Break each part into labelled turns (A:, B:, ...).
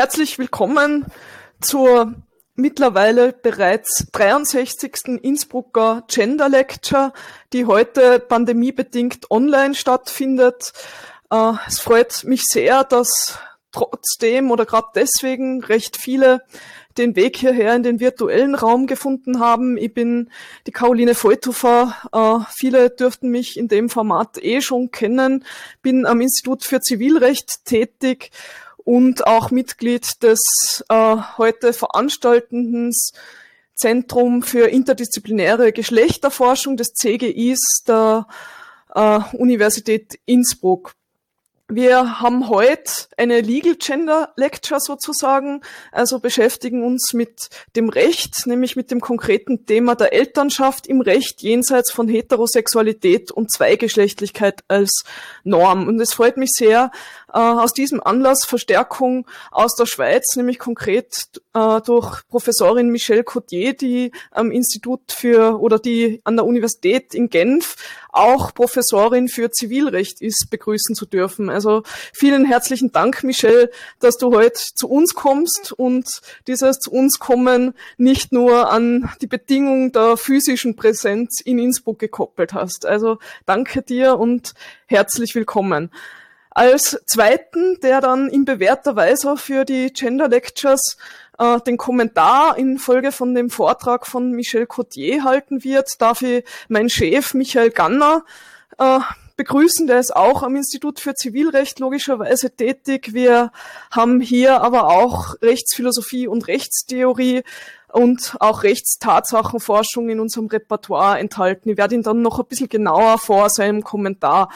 A: Herzlich willkommen zur mittlerweile bereits 63. Innsbrucker Gender Lecture, die heute pandemiebedingt online stattfindet. Äh, es freut mich sehr, dass trotzdem oder gerade deswegen recht viele den Weg hierher in den virtuellen Raum gefunden haben. Ich bin die Caroline Voitufer. Äh, viele dürften mich in dem Format eh schon kennen. Bin am Institut für Zivilrecht tätig und auch Mitglied des äh, heute veranstaltenden Zentrum für interdisziplinäre Geschlechterforschung des CGIs der äh, Universität Innsbruck. Wir haben heute eine Legal Gender Lecture sozusagen, also beschäftigen uns mit dem Recht, nämlich mit dem konkreten Thema der Elternschaft im Recht jenseits von Heterosexualität und Zweigeschlechtlichkeit als Norm. Und es freut mich sehr, äh, aus diesem Anlass Verstärkung aus der Schweiz, nämlich konkret äh, durch Professorin Michelle Cotier, die am Institut für oder die an der Universität in Genf auch Professorin für Zivilrecht ist, begrüßen zu dürfen. Also vielen herzlichen Dank, Michelle, dass du heute zu uns kommst und dieses zu uns kommen nicht nur an die Bedingung der physischen Präsenz in Innsbruck gekoppelt hast. Also danke dir und herzlich willkommen. Als zweiten, der dann in bewährter Weise für die Gender Lectures äh, den Kommentar in Folge von dem Vortrag von Michel Cotier halten wird, darf ich meinen Chef Michael Ganner äh, begrüßen. Der ist auch am Institut für Zivilrecht logischerweise tätig. Wir haben hier aber auch Rechtsphilosophie und Rechtstheorie und auch Rechtstatsachenforschung in unserem Repertoire enthalten. Ich werde ihn dann noch ein bisschen genauer vor seinem Kommentar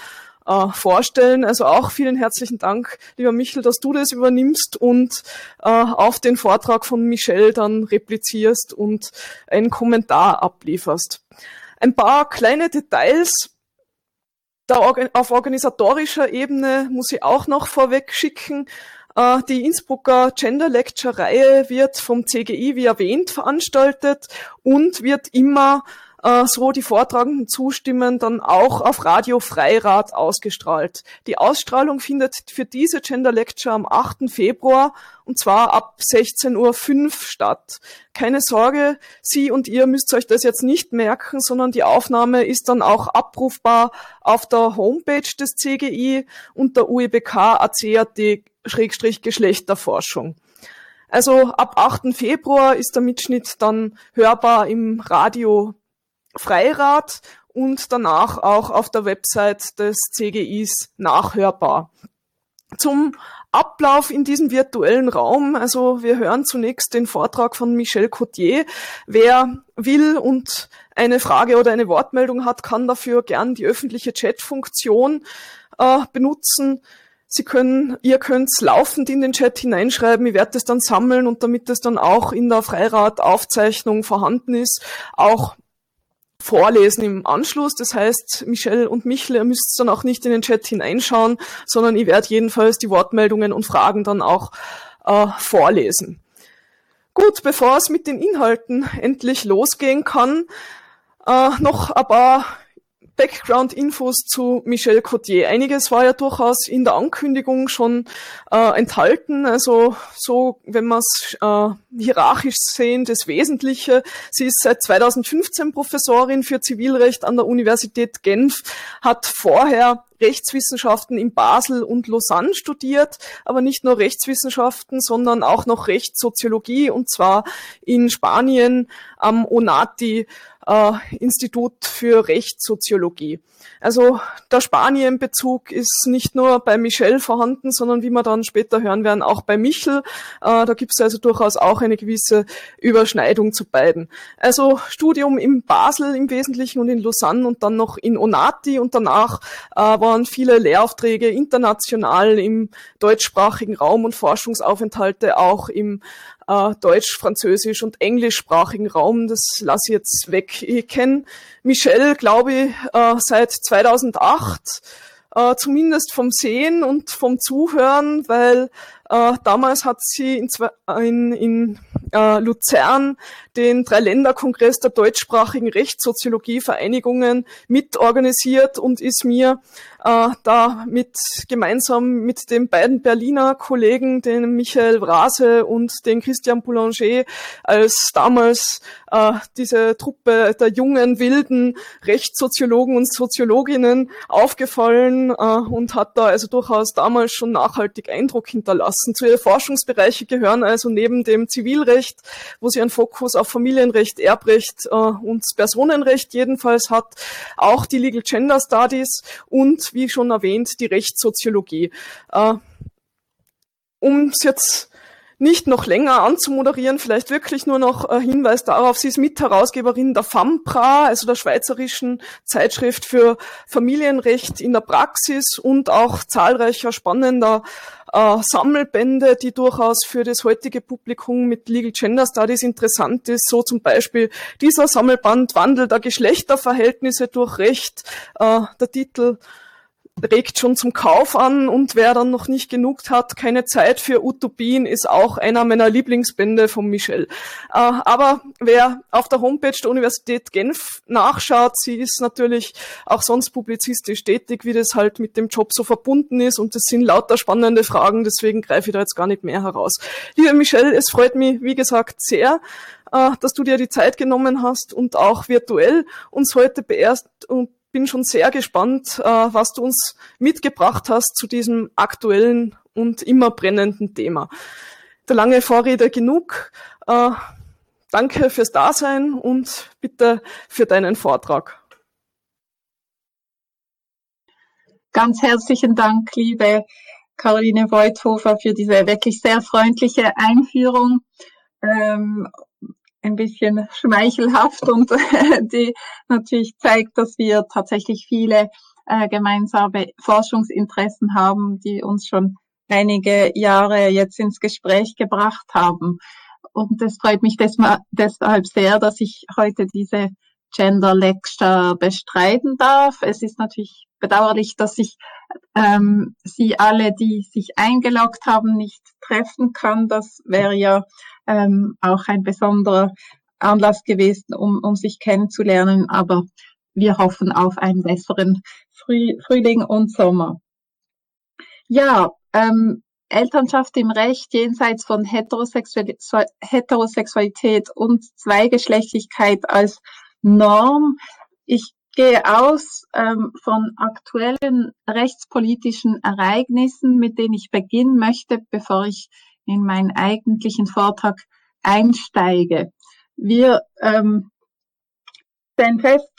A: äh, vorstellen. Also auch vielen herzlichen Dank, lieber Michel, dass du das übernimmst und äh, auf den Vortrag von Michelle dann replizierst und einen Kommentar ablieferst. Ein paar kleine Details auf organisatorischer Ebene muss ich auch noch vorweg schicken. Äh, die Innsbrucker Gender Lecture Reihe wird vom CGI, wie erwähnt, veranstaltet und wird immer äh, so die Vortragenden zustimmen, dann auch auf Radio Freirad ausgestrahlt. Die Ausstrahlung findet für diese Gender Lecture am 8. Februar und zwar ab 16.05 Uhr statt. Keine Sorge, Sie und ihr müsst euch das jetzt nicht merken, sondern die Aufnahme ist dann auch abrufbar auf der Homepage des CGI unter UEBK ACAT-Geschlechterforschung. Also ab 8. Februar ist der Mitschnitt dann hörbar im Radio Freirad und danach auch auf der Website des CGIs nachhörbar. Zum Ablauf in diesem virtuellen Raum. Also wir hören zunächst den Vortrag von Michel Cotier. Wer will und eine Frage oder eine Wortmeldung hat, kann dafür gern die öffentliche Chat-Funktion äh, benutzen. Sie können, ihr könnt laufend in den Chat hineinschreiben. Ich werde es dann sammeln und damit es dann auch in der Freirad-Aufzeichnung vorhanden ist, auch vorlesen im Anschluss. Das heißt, Michelle und Michel, ihr müsst dann auch nicht in den Chat hineinschauen, sondern ich werde jedenfalls die Wortmeldungen und Fragen dann auch äh, vorlesen. Gut, bevor es mit den Inhalten endlich losgehen kann, äh, noch ein paar Background-Infos zu Michel Cotier. Einiges war ja durchaus in der Ankündigung schon äh, enthalten. Also so, wenn wir es äh, hierarchisch sehen, das Wesentliche. Sie ist seit 2015 Professorin für Zivilrecht an der Universität Genf, hat vorher Rechtswissenschaften in Basel und Lausanne studiert, aber nicht nur Rechtswissenschaften, sondern auch noch Rechtssoziologie und zwar in Spanien am ONATI äh, Institut für Rechtssoziologie. Also der Spanien-Bezug ist nicht nur bei Michel vorhanden, sondern wie wir dann später hören werden, auch bei Michel. Äh, da gibt es also durchaus auch eine gewisse Überschneidung zu beiden. Also Studium in Basel im Wesentlichen und in Lausanne und dann noch in Onati und danach äh, waren viele Lehraufträge international im deutschsprachigen Raum und Forschungsaufenthalte auch im äh, deutsch, französisch und englischsprachigen Raum. Das lasse ich jetzt weg. Ich kenne Michelle, glaube ich, äh, seit 2008 äh, zumindest vom Sehen und vom Zuhören, weil äh, damals hat sie in, in, in äh, Luzern den Dreiländerkongress der deutschsprachigen Rechtssoziologie-Vereinigungen mitorganisiert und ist mir äh, da mit gemeinsam mit den beiden Berliner Kollegen, den Michael Rase und den Christian Boulanger, als damals äh, diese Truppe der jungen, wilden Rechtssoziologen und Soziologinnen aufgefallen äh, und hat da also durchaus damals schon nachhaltig Eindruck hinterlassen. Zu ihren Forschungsbereiche gehören also neben dem Zivilrecht, wo sie einen Fokus auf Familienrecht, Erbrecht äh, und Personenrecht jedenfalls hat, auch die Legal Gender Studies und wie schon erwähnt, die Rechtssoziologie. Äh, um es jetzt nicht noch länger anzumoderieren, vielleicht wirklich nur noch äh, Hinweis darauf, sie ist Mitherausgeberin der FAMPRA, also der Schweizerischen Zeitschrift für Familienrecht in der Praxis und auch zahlreicher spannender äh, Sammelbände, die durchaus für das heutige Publikum mit Legal Gender Studies interessant ist, so zum Beispiel dieser Sammelband Wandel der Geschlechterverhältnisse durch Recht, äh, der Titel regt schon zum Kauf an und wer dann noch nicht genug hat, keine Zeit für Utopien, ist auch einer meiner Lieblingsbände von Michel. Äh, aber wer auf der Homepage der Universität Genf nachschaut, sie ist natürlich auch sonst publizistisch tätig, wie das halt mit dem Job so verbunden ist und es sind lauter spannende Fragen, deswegen greife ich da jetzt gar nicht mehr heraus. Liebe Michelle, es freut mich, wie gesagt, sehr, äh, dass du dir die Zeit genommen hast und auch virtuell uns heute beerst und bin schon sehr gespannt, äh, was du uns mitgebracht hast zu diesem aktuellen und immer brennenden Thema. Der lange Vorrede genug. Äh, danke fürs Dasein und bitte für deinen Vortrag.
B: Ganz herzlichen Dank, liebe Caroline Voigthofer, für diese wirklich sehr freundliche Einführung. Ähm, ein bisschen schmeichelhaft und die natürlich zeigt, dass wir tatsächlich viele äh, gemeinsame Forschungsinteressen haben, die uns schon einige Jahre jetzt ins Gespräch gebracht haben. Und es freut mich deshalb sehr, dass ich heute diese Gender Lecture bestreiten darf. Es ist natürlich bedauerlich, dass ich ähm, Sie alle, die sich eingeloggt haben, nicht treffen kann. Das wäre ja ähm, auch ein besonderer Anlass gewesen, um, um sich kennenzulernen. Aber wir hoffen auf einen besseren Früh, Frühling und Sommer. Ja, ähm, Elternschaft im Recht jenseits von Heterosexualität und Zweigeschlechtlichkeit als Norm. Ich gehe aus ähm, von aktuellen rechtspolitischen Ereignissen, mit denen ich beginnen möchte, bevor ich in meinen eigentlichen Vortrag einsteige. Wir ähm, stellen fest,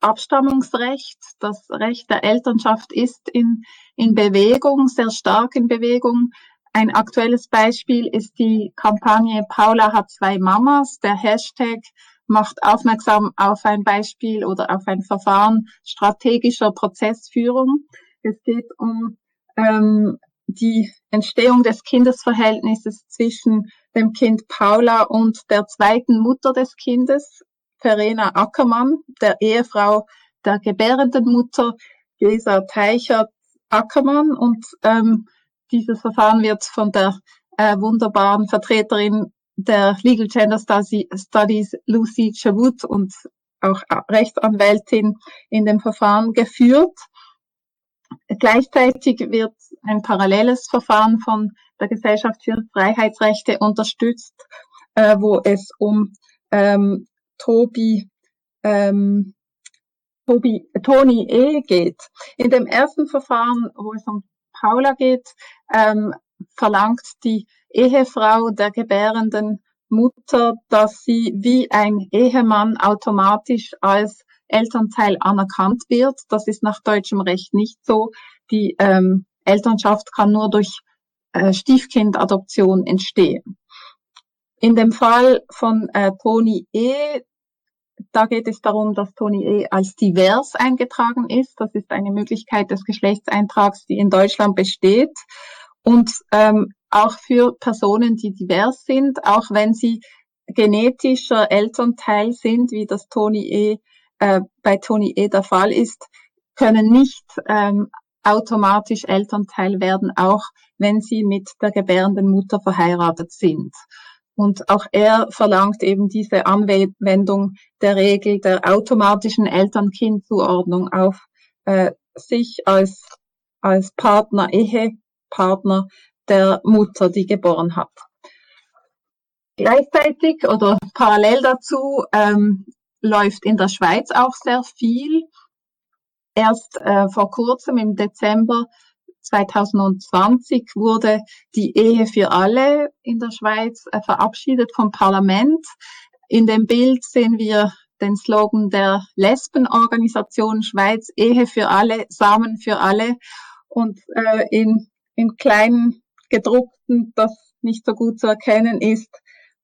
B: Abstammungsrecht, das Recht der Elternschaft ist in, in Bewegung, sehr stark in Bewegung. Ein aktuelles Beispiel ist die Kampagne Paula hat zwei Mamas. Der Hashtag macht aufmerksam auf ein Beispiel oder auf ein Verfahren strategischer Prozessführung. Es geht um ähm, die Entstehung des Kindesverhältnisses zwischen dem Kind Paula und der zweiten Mutter des Kindes, Verena Ackermann, der Ehefrau der gebärenden Mutter Gesa Teichert Ackermann. Und ähm, dieses Verfahren wird von der äh, wunderbaren Vertreterin der Legal Gender Studies Lucy Chavut und auch Rechtsanwältin in dem Verfahren geführt. Gleichzeitig wird ein paralleles Verfahren von der Gesellschaft für Freiheitsrechte unterstützt, äh, wo es um ähm, Tobi, ähm, Tobi, Toni E. geht. In dem ersten Verfahren, wo es um Paula geht, ähm, verlangt die Ehefrau der gebärenden Mutter, dass sie wie ein Ehemann automatisch als Elternteil anerkannt wird. Das ist nach deutschem Recht nicht so. Die ähm, Elternschaft kann nur durch äh, Stiefkindadoption entstehen. In dem Fall von äh, Toni E., da geht es darum, dass Toni E. als divers eingetragen ist. Das ist eine Möglichkeit des Geschlechtseintrags, die in Deutschland besteht. Und ähm, auch für Personen, die divers sind, auch wenn sie genetischer Elternteil sind, wie das Toni E. Äh, bei Toni E. der Fall ist, können nicht ähm, automatisch Elternteil werden, auch wenn sie mit der gebärenden Mutter verheiratet sind. Und auch er verlangt eben diese Anwendung der Regel der automatischen Eltern-Kind-Zuordnung auf äh, sich als, als Partner, der Mutter, die geboren hat. Gleichzeitig oder parallel dazu ähm, läuft in der Schweiz auch sehr viel. Erst äh, vor kurzem im Dezember 2020 wurde die Ehe für alle in der Schweiz äh, verabschiedet vom Parlament. In dem Bild sehen wir den Slogan der Lesbenorganisation Schweiz, Ehe für alle, Samen für alle. Und äh, in, in kleinen gedruckten, das nicht so gut zu erkennen ist,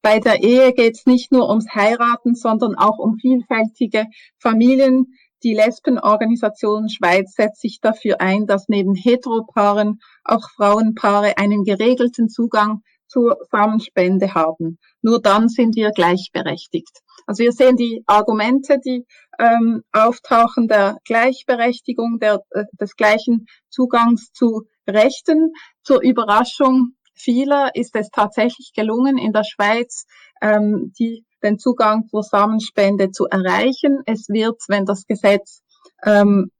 B: bei der Ehe geht es nicht nur ums Heiraten, sondern auch um vielfältige Familien, die Lesbenorganisation Schweiz setzt sich dafür ein, dass neben Heteropaaren auch Frauenpaare einen geregelten Zugang zur Samenspende haben. Nur dann sind wir gleichberechtigt. Also wir sehen die Argumente, die ähm, auftauchen der Gleichberechtigung, der, äh, des gleichen Zugangs zu Rechten. Zur Überraschung vieler ist es tatsächlich gelungen, in der Schweiz ähm, die den Zugang zur Samenspende zu erreichen. Es wird, wenn das Gesetz ähm,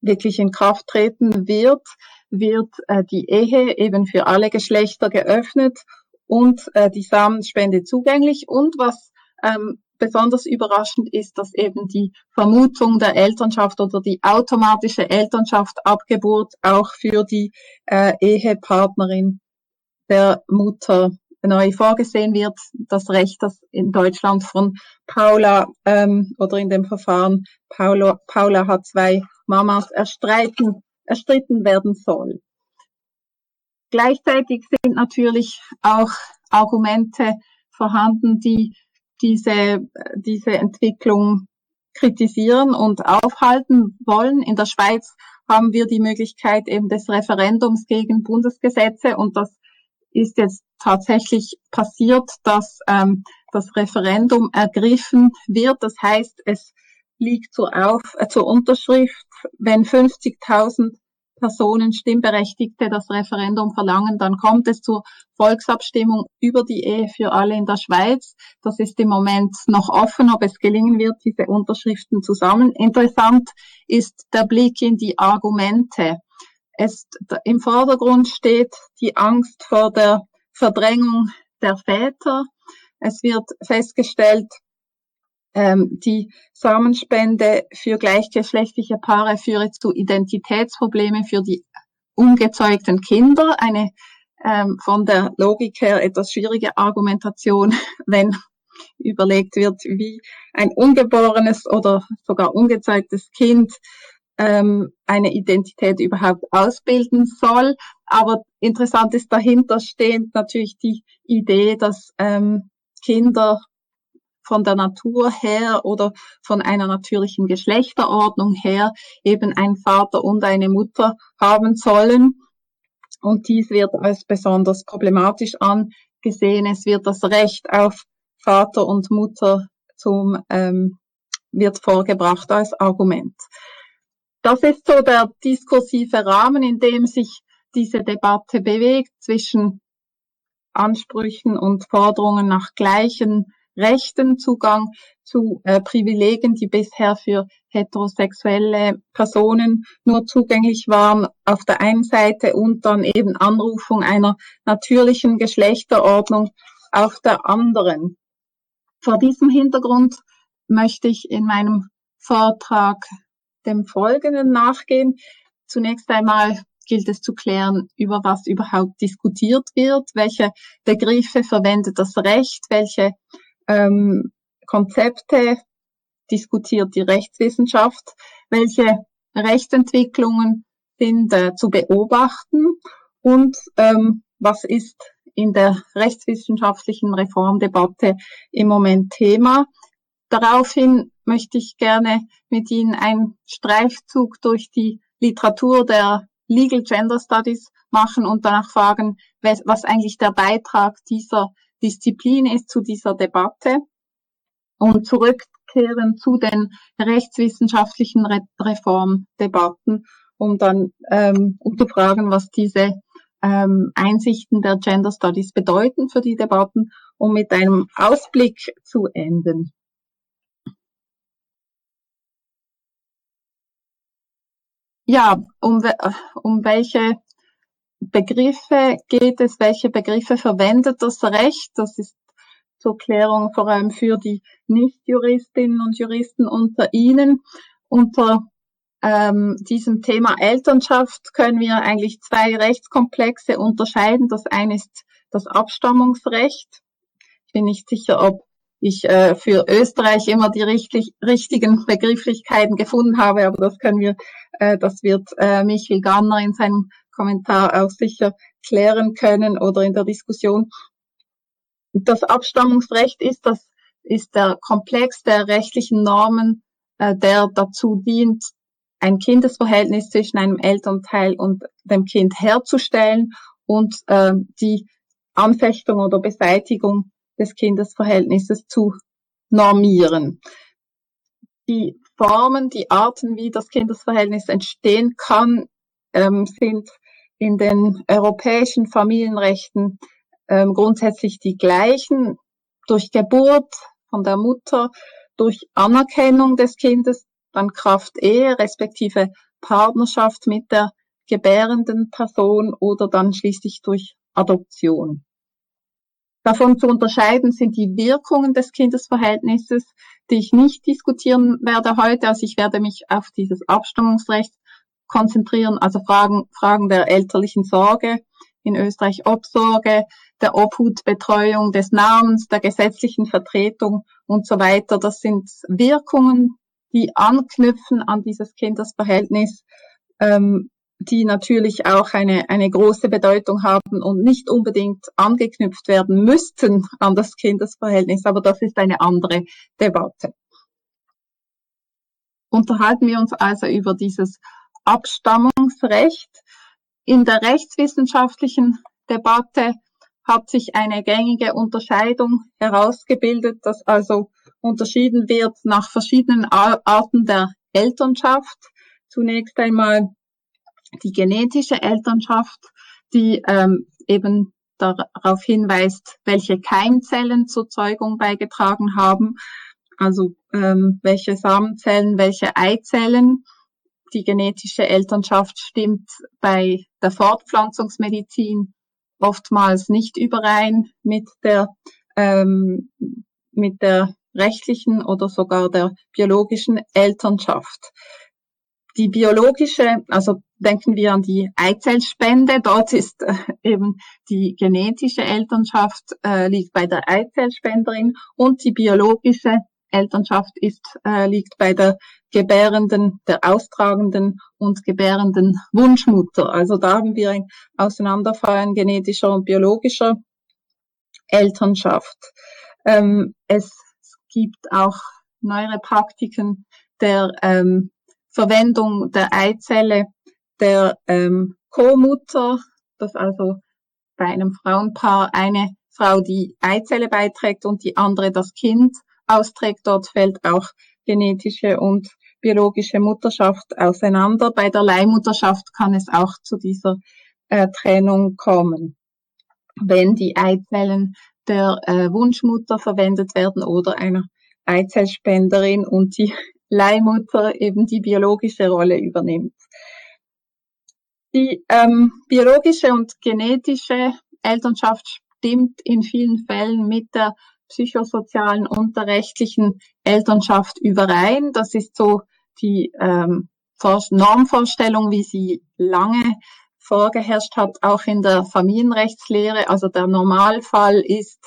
B: wirklich in Kraft treten wird, wird äh, die Ehe eben für alle Geschlechter geöffnet und äh, die Samenspende zugänglich. Und was ähm, besonders überraschend ist, dass eben die Vermutung der Elternschaft oder die automatische Elternschaft Abgeburt auch für die äh, Ehepartnerin der Mutter neu vorgesehen wird, das Recht, das in Deutschland von Paula ähm, oder in dem Verfahren Paula, Paula hat zwei Mamas erstreiten, erstritten werden soll. Gleichzeitig sind natürlich auch Argumente vorhanden, die diese, diese Entwicklung kritisieren und aufhalten wollen. In der Schweiz haben wir die Möglichkeit eben des Referendums gegen Bundesgesetze und das ist jetzt tatsächlich passiert, dass ähm, das Referendum ergriffen wird. Das heißt, es liegt zur, Auf äh, zur Unterschrift, wenn 50.000 Personen, Stimmberechtigte das Referendum verlangen, dann kommt es zur Volksabstimmung über die Ehe für alle in der Schweiz. Das ist im Moment noch offen, ob es gelingen wird, diese Unterschriften zusammen. Interessant ist der Blick in die Argumente. Es, Im Vordergrund steht die Angst vor der Verdrängung der Väter. Es wird festgestellt, die Samenspende für gleichgeschlechtliche Paare führe zu Identitätsproblemen für die ungezeugten Kinder. Eine ähm, von der Logik her etwas schwierige Argumentation, wenn überlegt wird, wie ein ungeborenes oder sogar ungezeugtes Kind ähm, eine Identität überhaupt ausbilden soll. Aber interessant ist dahinter stehend natürlich die Idee, dass ähm, Kinder von der Natur her oder von einer natürlichen Geschlechterordnung her eben ein Vater und eine Mutter haben sollen. Und dies wird als besonders problematisch angesehen. Es wird das Recht auf Vater und Mutter zum ähm, wird vorgebracht als Argument. Das ist so der diskursive Rahmen, in dem sich diese Debatte bewegt zwischen Ansprüchen und Forderungen nach gleichen Rechten, Zugang zu äh, Privilegien, die bisher für heterosexuelle Personen nur zugänglich waren, auf der einen Seite und dann eben Anrufung einer natürlichen Geschlechterordnung auf der anderen. Vor diesem Hintergrund möchte ich in meinem Vortrag dem Folgenden nachgehen. Zunächst einmal gilt es zu klären, über was überhaupt diskutiert wird, welche Begriffe verwendet das Recht, welche ähm, Konzepte diskutiert die Rechtswissenschaft, welche Rechtsentwicklungen sind äh, zu beobachten und ähm, was ist in der rechtswissenschaftlichen Reformdebatte im Moment Thema. Daraufhin möchte ich gerne mit Ihnen einen Streifzug durch die Literatur der Legal Gender Studies machen und danach fragen, was eigentlich der Beitrag dieser Disziplin ist zu dieser Debatte und zurückkehren zu den rechtswissenschaftlichen Reformdebatten um dann ähm, um zu fragen, was diese ähm, Einsichten der Gender Studies bedeuten für die Debatten, um mit einem Ausblick zu enden. Ja, um, um welche Begriffe geht es, welche Begriffe verwendet das Recht? Das ist zur Klärung vor allem für die Nichtjuristinnen und Juristen unter Ihnen. Unter ähm, diesem Thema Elternschaft können wir eigentlich zwei Rechtskomplexe unterscheiden. Das eine ist das Abstammungsrecht. Ich bin nicht sicher, ob ich äh, für Österreich immer die richtig, richtigen Begrifflichkeiten gefunden habe, aber das können wir, äh, das wird äh, Michael Ganner in seinem Kommentar auch sicher klären können oder in der Diskussion. Das Abstammungsrecht ist das ist der Komplex der rechtlichen Normen, äh, der dazu dient, ein Kindesverhältnis zwischen einem Elternteil und dem Kind herzustellen und äh, die Anfechtung oder Beseitigung des Kindesverhältnisses zu normieren. Die Formen, die Arten, wie das Kindesverhältnis entstehen kann, ähm, sind in den europäischen Familienrechten ähm, grundsätzlich die gleichen. Durch Geburt von der Mutter, durch Anerkennung des Kindes, dann Kraft Ehe, respektive Partnerschaft mit der gebärenden Person oder dann schließlich durch Adoption. Davon zu unterscheiden sind die Wirkungen des Kindesverhältnisses, die ich nicht diskutieren werde heute. Also ich werde mich auf dieses Abstammungsrecht konzentrieren, also Fragen, Fragen der elterlichen Sorge, in Österreich Obsorge, der Obhutbetreuung des Namens, der gesetzlichen Vertretung und so weiter. Das sind Wirkungen, die anknüpfen an dieses Kindesverhältnis, ähm, die natürlich auch eine, eine große Bedeutung haben und nicht unbedingt angeknüpft werden müssten an das Kindesverhältnis, aber das ist eine andere Debatte. Unterhalten wir uns also über dieses Abstammungsrecht. In der rechtswissenschaftlichen Debatte hat sich eine gängige Unterscheidung herausgebildet, dass also unterschieden wird nach verschiedenen Arten der Elternschaft. Zunächst einmal die genetische Elternschaft, die ähm, eben darauf hinweist, welche Keimzellen zur Zeugung beigetragen haben, also ähm, welche Samenzellen, welche Eizellen. Die genetische Elternschaft stimmt bei der Fortpflanzungsmedizin oftmals nicht überein mit der ähm, mit der rechtlichen oder sogar der biologischen Elternschaft. Die biologische, also denken wir an die Eizellspende, dort ist äh, eben die genetische Elternschaft äh, liegt bei der Eizellspenderin und die biologische Elternschaft ist, äh, liegt bei der gebärenden, der austragenden und gebärenden Wunschmutter. Also da haben wir ein Auseinanderfallen genetischer und biologischer Elternschaft. Ähm, es gibt auch neuere Praktiken der ähm, Verwendung der Eizelle der ähm, Co-Mutter, dass also bei einem Frauenpaar eine Frau die Eizelle beiträgt und die andere das Kind austrägt. Dort fällt auch genetische und biologische Mutterschaft auseinander. Bei der Leihmutterschaft kann es auch zu dieser äh, Trennung kommen, wenn die Eizellen der äh, Wunschmutter verwendet werden oder einer Eizellspenderin und die Leihmutter eben die biologische Rolle übernimmt. Die ähm, biologische und genetische Elternschaft stimmt in vielen Fällen mit der psychosozialen und der rechtlichen Elternschaft überein. Das ist so die ähm, Normvorstellung, wie sie lange vorgeherrscht hat, auch in der Familienrechtslehre. Also der Normalfall ist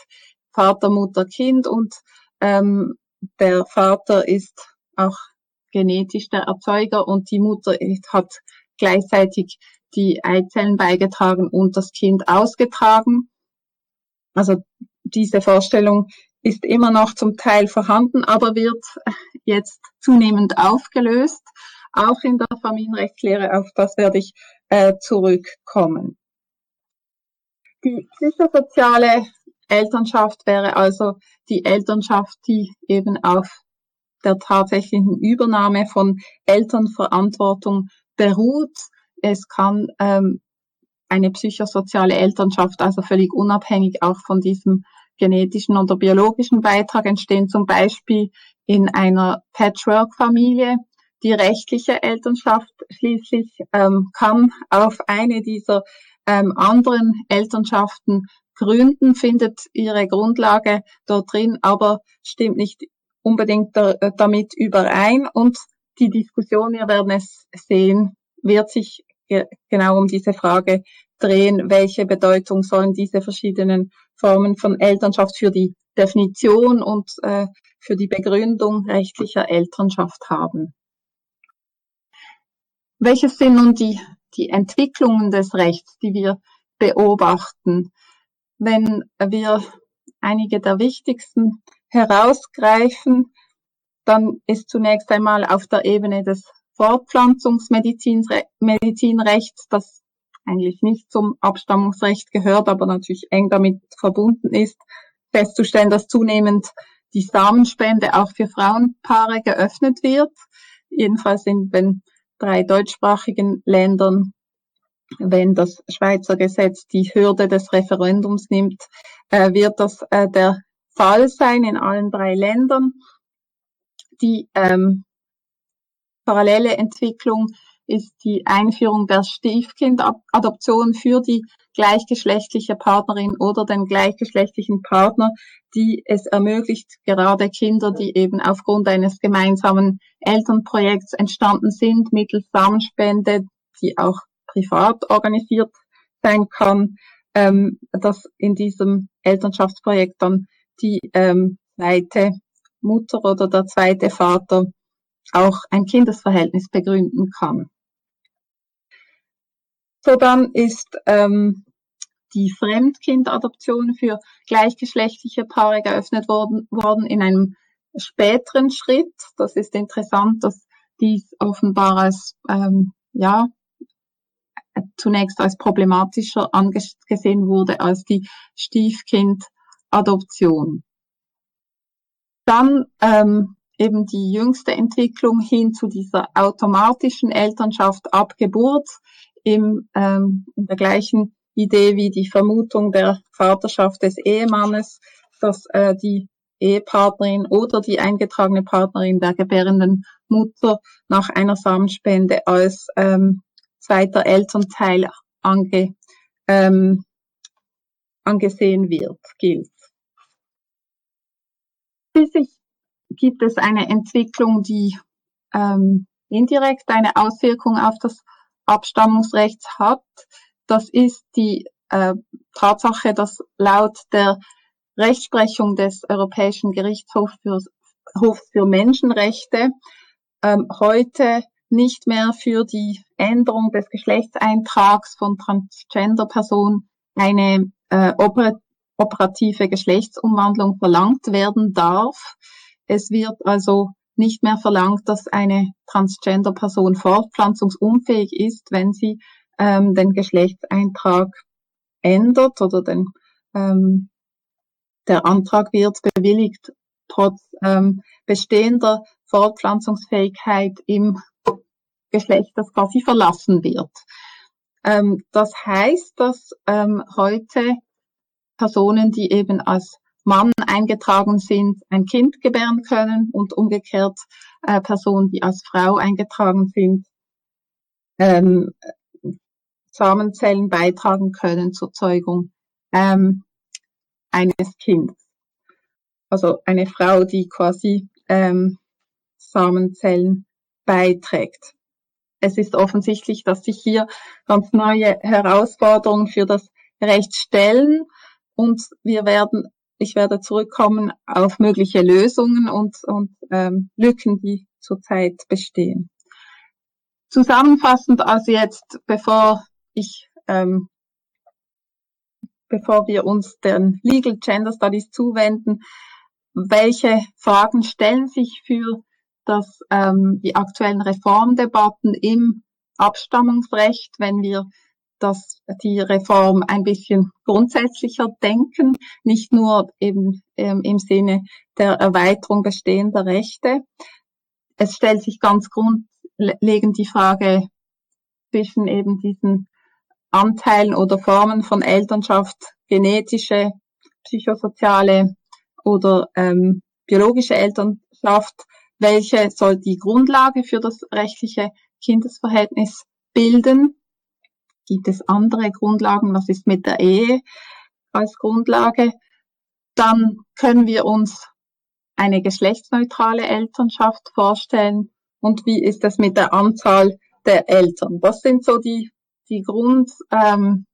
B: Vater, Mutter, Kind und ähm, der Vater ist auch genetisch der Erzeuger und die Mutter ist, hat gleichzeitig die Eizellen beigetragen und das Kind ausgetragen. Also diese Vorstellung ist immer noch zum Teil vorhanden, aber wird jetzt zunehmend aufgelöst, auch in der Familienrechtslehre, auf das werde ich äh, zurückkommen. Die psychosoziale Elternschaft wäre also die Elternschaft, die eben auf der tatsächlichen Übernahme von Elternverantwortung beruht. Es kann ähm, eine psychosoziale Elternschaft, also völlig unabhängig auch von diesem genetischen oder biologischen Beitrag entstehen, zum Beispiel in einer Patchwork-Familie. Die rechtliche Elternschaft schließlich ähm, kann auf eine dieser ähm, anderen Elternschaften gründen, findet ihre Grundlage dort drin, aber stimmt nicht unbedingt da, damit überein. Und die Diskussion, wir werden es sehen, wird sich genau um diese Frage drehen, welche Bedeutung sollen diese verschiedenen Formen von Elternschaft für die Definition und äh, für die Begründung rechtlicher Elternschaft haben. Welches sind nun die, die Entwicklungen des Rechts, die wir beobachten? Wenn wir einige der wichtigsten herausgreifen, dann ist zunächst einmal auf der Ebene des Fortpflanzungsmedizinrechts, das eigentlich nicht zum Abstammungsrecht gehört, aber natürlich eng damit verbunden ist, festzustellen, dass zunehmend die Samenspende auch für Frauenpaare geöffnet wird. Jedenfalls in den drei deutschsprachigen Ländern, wenn das Schweizer Gesetz die Hürde des Referendums nimmt, äh, wird das äh, der Fall sein in allen drei Ländern. Die ähm, parallele Entwicklung ist die Einführung der Stiefkindadoption für die gleichgeschlechtliche Partnerin oder den gleichgeschlechtlichen Partner, die es ermöglicht, gerade Kinder, die eben aufgrund eines gemeinsamen Elternprojekts entstanden sind, mittels Samenspende, die auch privat organisiert sein kann, ähm, dass in diesem Elternschaftsprojekt dann die ähm, zweite Mutter oder der zweite Vater auch ein Kindesverhältnis begründen kann. So dann ist ähm, die Fremdkindadoption für gleichgeschlechtliche Paare geöffnet worden, worden in einem späteren Schritt. Das ist interessant, dass dies offenbar als ähm, ja zunächst als problematischer angesehen wurde als die Stiefkindadoption. Dann ähm, eben die jüngste Entwicklung hin zu dieser automatischen Elternschaft ab Geburt im, ähm, in der gleichen Idee wie die Vermutung der Vaterschaft des Ehemannes, dass äh, die Ehepartnerin oder die eingetragene Partnerin der gebärenden Mutter nach einer Samenspende als ähm, zweiter Elternteil ange, ähm, angesehen wird, gilt. Schließlich gibt es eine Entwicklung, die ähm, indirekt eine Auswirkung auf das Abstammungsrecht hat. Das ist die äh, Tatsache, dass laut der Rechtsprechung des Europäischen Gerichtshofs für, Hofs für Menschenrechte ähm, heute nicht mehr für die Änderung des Geschlechtseintrags von Transgender-Personen eine äh, operative Geschlechtsumwandlung verlangt werden darf. Es wird also nicht mehr verlangt, dass eine Transgender-Person fortpflanzungsunfähig ist, wenn sie ähm, den Geschlechtseintrag ändert oder den, ähm, der Antrag wird bewilligt, trotz ähm, bestehender Fortpflanzungsfähigkeit im Geschlecht, das quasi verlassen wird. Ähm, das heißt, dass ähm, heute Personen, die eben als Mann eingetragen sind, ein Kind gebären können und umgekehrt äh, Personen, die als Frau eingetragen sind, ähm, Samenzellen beitragen können zur Zeugung ähm, eines Kindes. Also eine Frau, die quasi ähm, Samenzellen beiträgt. Es ist offensichtlich, dass sich hier ganz neue Herausforderungen für das Recht stellen und wir werden ich werde zurückkommen auf mögliche Lösungen und, und ähm, Lücken, die zurzeit bestehen. Zusammenfassend also jetzt, bevor ich, ähm, bevor wir uns den Legal Gender Studies zuwenden, welche Fragen stellen sich für das, ähm, die aktuellen Reformdebatten im Abstammungsrecht, wenn wir dass die Reform ein bisschen grundsätzlicher denken, nicht nur eben ähm, im Sinne der Erweiterung bestehender Rechte. Es stellt sich ganz grundlegend die Frage, zwischen eben diesen Anteilen oder Formen von Elternschaft, genetische, psychosoziale oder ähm, biologische Elternschaft, welche soll die Grundlage für das rechtliche Kindesverhältnis bilden? Gibt es andere Grundlagen? Was ist mit der Ehe als Grundlage? Dann können wir uns eine geschlechtsneutrale Elternschaft vorstellen und wie ist es mit der Anzahl der Eltern? Das sind so die, die Grundfragen,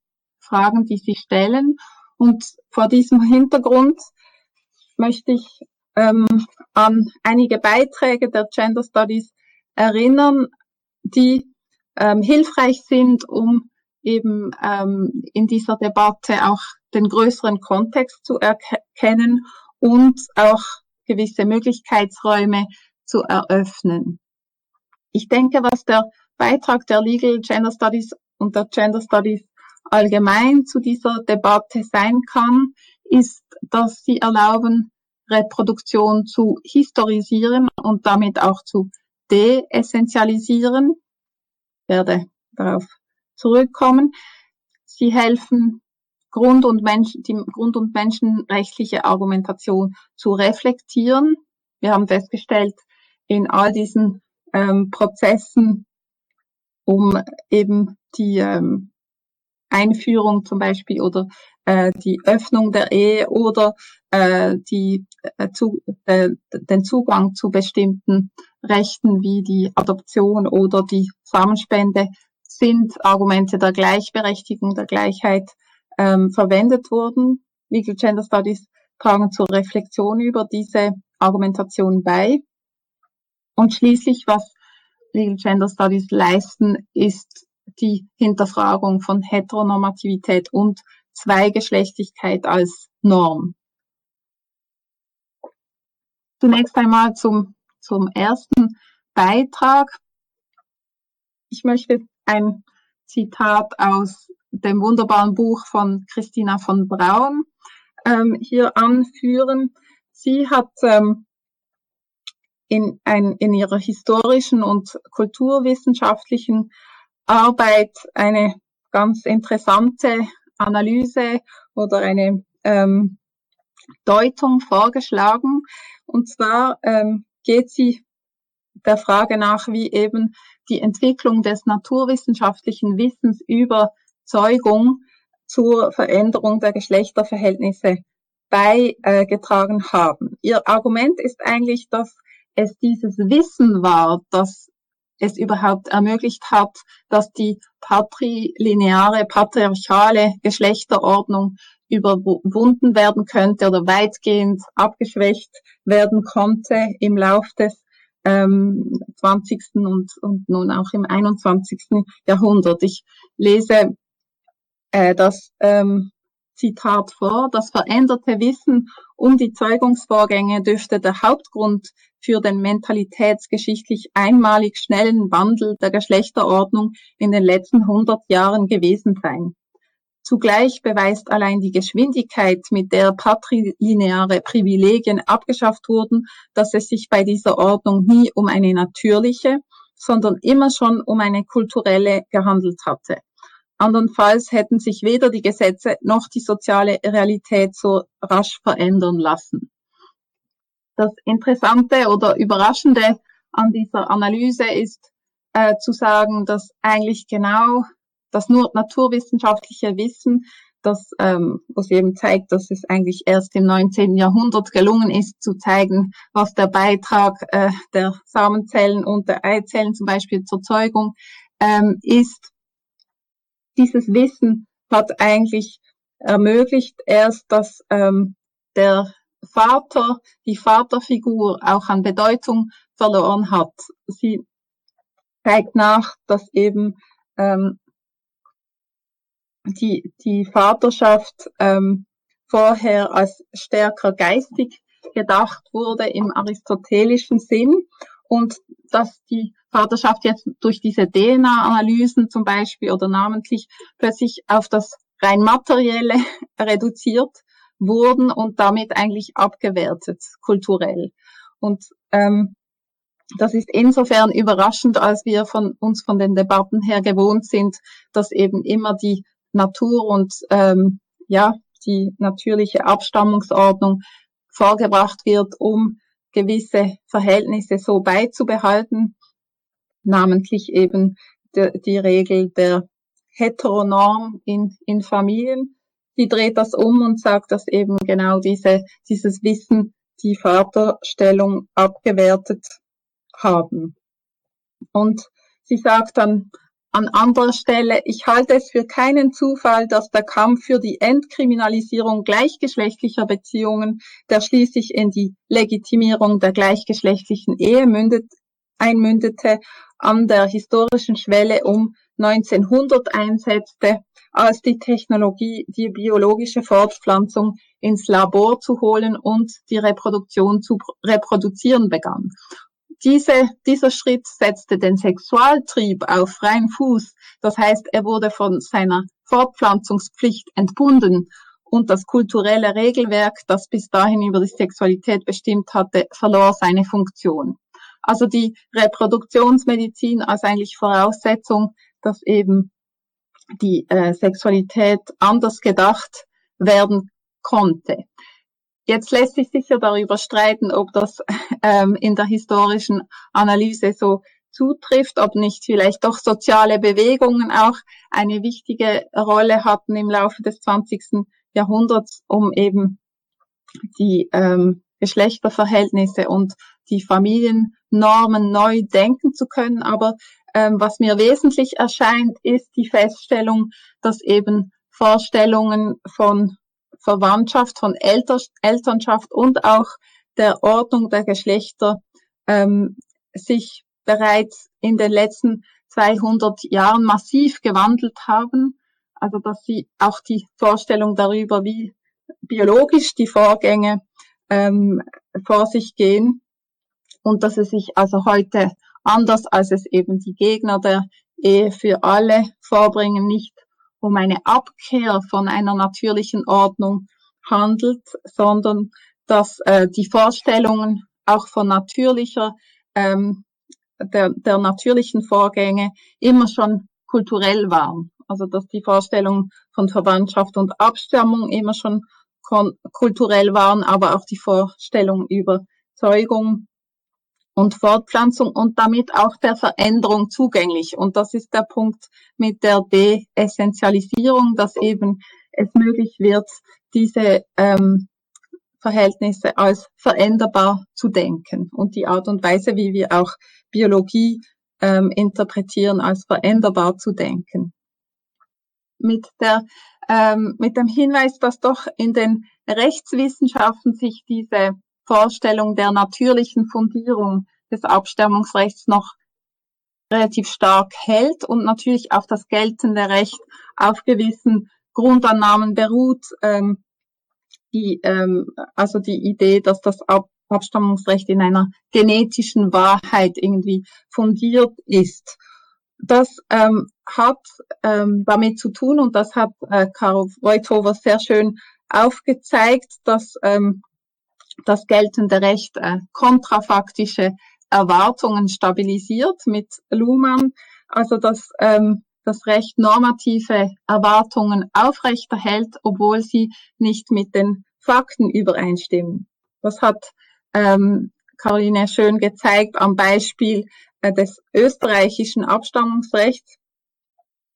B: ähm, die sich stellen. Und vor diesem Hintergrund möchte ich ähm, an einige Beiträge der Gender Studies erinnern, die ähm, hilfreich sind, um eben ähm, in dieser Debatte auch den größeren Kontext zu erkennen und auch gewisse Möglichkeitsräume zu eröffnen. Ich denke, was der Beitrag der Legal Gender Studies und der Gender Studies allgemein zu dieser Debatte sein kann, ist, dass sie erlauben, Reproduktion zu historisieren und damit auch zu deessentialisieren. Ich werde darauf zurückkommen. Sie helfen, Grund- und, Mensch, die Grund- und menschenrechtliche Argumentation zu reflektieren. Wir haben festgestellt, in all diesen ähm, Prozessen, um eben die ähm, Einführung zum Beispiel oder äh, die Öffnung der Ehe oder äh, die, äh, zu, äh, den Zugang zu bestimmten Rechten wie die Adoption oder die Samenspende sind Argumente der Gleichberechtigung, der Gleichheit ähm, verwendet wurden. Legal Gender Studies tragen zur Reflexion über diese Argumentation bei. Und schließlich, was Legal Gender Studies leisten, ist die Hinterfragung von Heteronormativität und Zweigeschlechtigkeit als Norm. Zunächst einmal zum, zum ersten Beitrag. Ich möchte ein Zitat aus dem wunderbaren Buch von Christina von Braun ähm, hier anführen. Sie hat ähm, in, ein, in ihrer historischen und kulturwissenschaftlichen Arbeit eine ganz interessante Analyse oder eine ähm, Deutung vorgeschlagen. Und zwar ähm, geht sie der Frage nach, wie eben die Entwicklung des naturwissenschaftlichen Wissens über Zeugung zur Veränderung der Geschlechterverhältnisse beigetragen haben. Ihr Argument ist eigentlich, dass es dieses Wissen war, das es überhaupt ermöglicht hat, dass die patrilineare, patriarchale Geschlechterordnung überwunden werden könnte oder weitgehend abgeschwächt werden konnte im Lauf des ähm, 20. Und, und nun auch im 21. Jahrhundert. Ich lese äh, das ähm, Zitat vor, das veränderte Wissen um die Zeugungsvorgänge dürfte der Hauptgrund für den mentalitätsgeschichtlich einmalig schnellen Wandel der Geschlechterordnung in den letzten 100 Jahren gewesen sein. Zugleich beweist allein die Geschwindigkeit, mit der patrilineare Privilegien abgeschafft wurden, dass es sich bei dieser Ordnung nie um eine natürliche, sondern immer schon um eine kulturelle gehandelt hatte. Andernfalls hätten sich weder die Gesetze noch die soziale Realität so rasch verändern lassen. Das Interessante oder Überraschende an dieser Analyse ist äh, zu sagen, dass eigentlich genau das nur naturwissenschaftliche Wissen, das ähm, was eben zeigt, dass es eigentlich erst im 19. Jahrhundert gelungen ist, zu zeigen, was der Beitrag äh, der Samenzellen und der Eizellen zum Beispiel zur Zeugung ähm, ist dieses Wissen hat eigentlich ermöglicht erst, dass ähm, der Vater, die Vaterfigur auch an Bedeutung verloren hat. Sie zeigt nach, dass eben ähm, die, die Vaterschaft ähm, vorher als stärker geistig gedacht wurde im aristotelischen Sinn und dass die Vaterschaft jetzt durch diese DNA-Analysen zum Beispiel oder namentlich plötzlich auf das rein materielle reduziert wurden und damit eigentlich abgewertet kulturell. Und ähm, das ist insofern überraschend, als wir von uns von den Debatten her gewohnt sind, dass eben immer die Natur und ähm, ja die natürliche Abstammungsordnung vorgebracht wird, um gewisse Verhältnisse so beizubehalten, namentlich eben die, die Regel der Heteronorm in, in Familien. Die dreht das um und sagt, dass eben genau diese, dieses Wissen die Vaterstellung abgewertet haben. Und sie sagt dann an anderer Stelle, ich halte es für keinen Zufall, dass der Kampf für die Entkriminalisierung gleichgeschlechtlicher Beziehungen, der schließlich in die Legitimierung der gleichgeschlechtlichen Ehe mündet, einmündete, an der historischen Schwelle um 1900 einsetzte, als die Technologie, die biologische Fortpflanzung ins Labor zu holen und die Reproduktion zu reproduzieren begann. Diese, dieser Schritt setzte den Sexualtrieb auf freien Fuß. Das heißt, er wurde von seiner Fortpflanzungspflicht entbunden und das kulturelle Regelwerk, das bis dahin über die Sexualität bestimmt hatte, verlor seine Funktion. Also die Reproduktionsmedizin als eigentlich Voraussetzung, dass eben die äh, Sexualität anders gedacht werden konnte. Jetzt lässt sich sicher darüber streiten, ob das ähm, in der historischen Analyse so zutrifft, ob nicht vielleicht doch soziale Bewegungen auch eine wichtige Rolle hatten im Laufe des 20. Jahrhunderts, um eben die ähm, Geschlechterverhältnisse und die Familiennormen neu denken zu können. Aber ähm, was mir wesentlich erscheint, ist die Feststellung, dass eben Vorstellungen von Verwandtschaft, von Elter Elternschaft und auch der Ordnung der Geschlechter ähm, sich bereits in den letzten 200 Jahren massiv gewandelt haben. Also dass sie auch die Vorstellung darüber, wie biologisch die Vorgänge ähm, vor sich gehen und dass es sich also heute anders als es eben die Gegner der Ehe für alle vorbringen, nicht um eine Abkehr von einer natürlichen Ordnung handelt, sondern dass äh, die Vorstellungen auch von natürlicher, ähm, der, der natürlichen Vorgänge immer schon kulturell waren. Also dass die Vorstellungen von Verwandtschaft und Abstammung immer schon kulturell waren, aber auch die Vorstellung über Zeugung und Fortpflanzung und damit auch der Veränderung zugänglich. Und das ist der Punkt mit der Deessentialisierung, dass eben es möglich wird, diese ähm, Verhältnisse als veränderbar zu denken und die Art und Weise, wie wir auch Biologie ähm, interpretieren, als veränderbar zu denken. Mit der ähm, mit dem Hinweis, dass doch in den Rechtswissenschaften sich diese Vorstellung der natürlichen Fundierung des Abstammungsrechts noch relativ stark hält und natürlich auch das geltende Recht auf gewissen Grundannahmen beruht, ähm, die, ähm, also die Idee, dass das Ab Abstammungsrecht in einer genetischen Wahrheit irgendwie fundiert ist. Das ähm, hat ähm, damit zu tun, und das hat äh, Karl Reuthofer sehr schön aufgezeigt, dass ähm, das geltende Recht äh, kontrafaktische Erwartungen stabilisiert mit Luhmann, also dass ähm, das Recht normative Erwartungen aufrechterhält, obwohl sie nicht mit den Fakten übereinstimmen. Das hat ähm, Caroline schön gezeigt am Beispiel äh, des österreichischen Abstammungsrechts.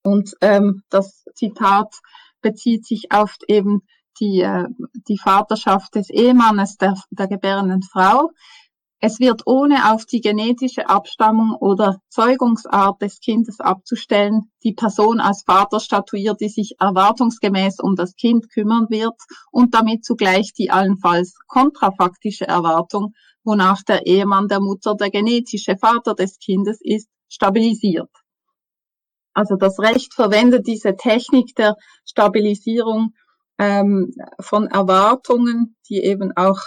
B: Und ähm, das Zitat bezieht sich auf eben die, äh, die Vaterschaft des Ehemannes der, der gebärenden Frau. Es wird ohne auf die genetische Abstammung oder Zeugungsart des Kindes abzustellen, die Person als Vater statuiert, die sich erwartungsgemäß um das Kind kümmern wird und damit zugleich die allenfalls kontrafaktische Erwartung, wonach der Ehemann der Mutter der genetische Vater des Kindes ist, stabilisiert. Also das Recht verwendet diese Technik der Stabilisierung ähm, von Erwartungen, die eben auch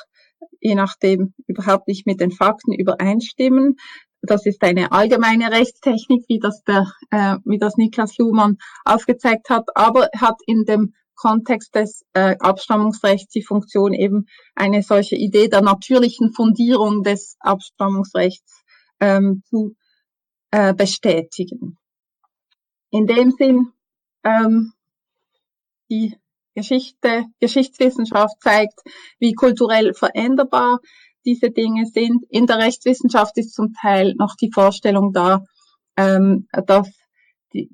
B: je nachdem überhaupt nicht mit den Fakten übereinstimmen. Das ist eine allgemeine Rechtstechnik, wie das der, äh, wie das Niklas Luhmann aufgezeigt hat, aber hat in dem Kontext des äh, Abstammungsrechts die Funktion eben eine solche Idee der natürlichen Fundierung des Abstammungsrechts ähm, zu äh, bestätigen. In dem Sinn, ähm, die Geschichte, Geschichtswissenschaft zeigt, wie kulturell veränderbar diese Dinge sind. In der Rechtswissenschaft ist zum Teil noch die Vorstellung da, ähm, dass,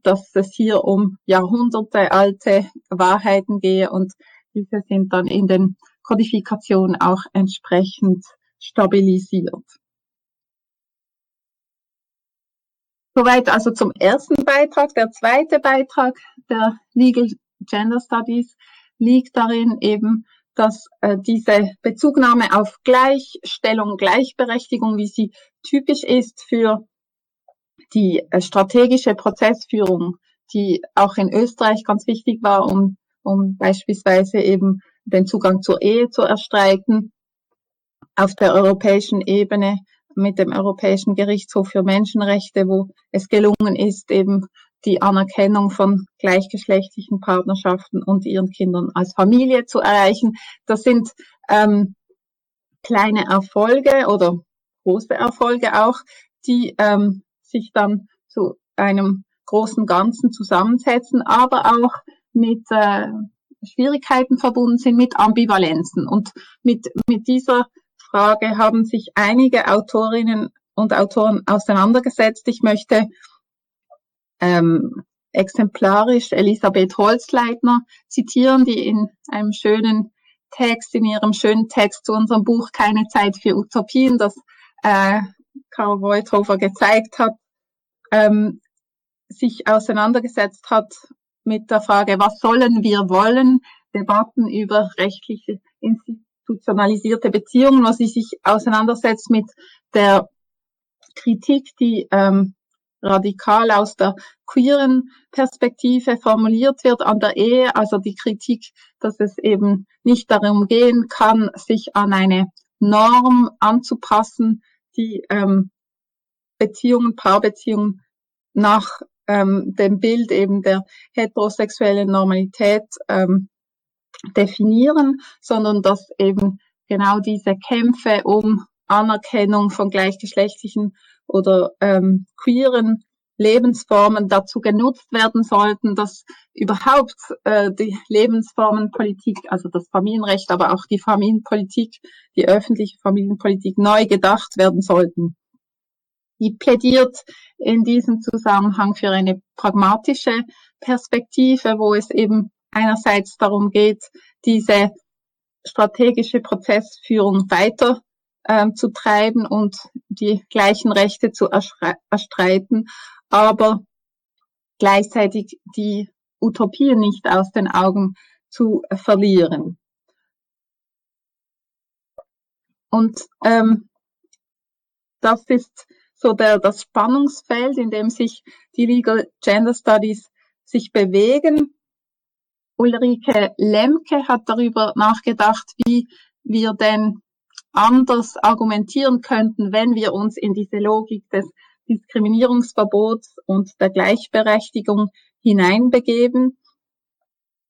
B: dass es hier um Jahrhunderte alte Wahrheiten gehe und diese sind dann in den Kodifikationen auch entsprechend stabilisiert. Soweit also zum ersten Beitrag. Der zweite Beitrag der Legal Gender Studies liegt darin eben, dass äh, diese Bezugnahme auf Gleichstellung, Gleichberechtigung, wie sie typisch ist für die äh, strategische Prozessführung, die auch in Österreich ganz wichtig war, um, um beispielsweise eben den Zugang zur Ehe zu erstreiten, auf der europäischen Ebene mit dem Europäischen Gerichtshof für Menschenrechte, wo es gelungen ist, eben die Anerkennung von gleichgeschlechtlichen Partnerschaften und ihren Kindern als Familie zu erreichen. Das sind ähm, kleine Erfolge oder große Erfolge auch, die ähm, sich dann zu einem großen Ganzen zusammensetzen, aber auch mit äh, Schwierigkeiten verbunden sind, mit Ambivalenzen. Und mit, mit dieser Frage haben sich einige Autorinnen und Autoren auseinandergesetzt. Ich möchte ähm, exemplarisch Elisabeth Holzleitner. Zitieren, die in einem schönen Text, in ihrem schönen Text zu unserem Buch Keine Zeit für Utopien, das äh, Karl Voigthofer gezeigt hat, ähm, sich auseinandergesetzt hat mit der Frage, was sollen wir wollen, Debatten über rechtliche institutionalisierte Beziehungen, was sie sich auseinandersetzt mit der Kritik, die ähm, radikal aus der queeren Perspektive formuliert wird an der Ehe, also die Kritik, dass es eben nicht darum gehen kann, sich an eine Norm anzupassen, die ähm, Beziehungen, Paarbeziehungen nach ähm, dem Bild eben der heterosexuellen Normalität ähm, definieren, sondern dass eben genau diese Kämpfe um Anerkennung von gleichgeschlechtlichen oder ähm, queeren Lebensformen dazu genutzt werden sollten, dass überhaupt äh, die Lebensformenpolitik, also das Familienrecht, aber auch die Familienpolitik, die öffentliche Familienpolitik neu gedacht werden sollten. Die plädiert in diesem Zusammenhang für eine pragmatische Perspektive, wo es eben einerseits darum geht, diese strategische Prozessführung weiter ähm, zu treiben und die gleichen Rechte zu erstreiten, aber gleichzeitig die Utopie nicht aus den Augen zu verlieren. Und ähm, das ist so der, das Spannungsfeld, in dem sich die Legal Gender Studies sich bewegen. Ulrike Lemke hat darüber nachgedacht, wie wir denn anders argumentieren könnten, wenn wir uns in diese Logik des Diskriminierungsverbots und der Gleichberechtigung hineinbegeben.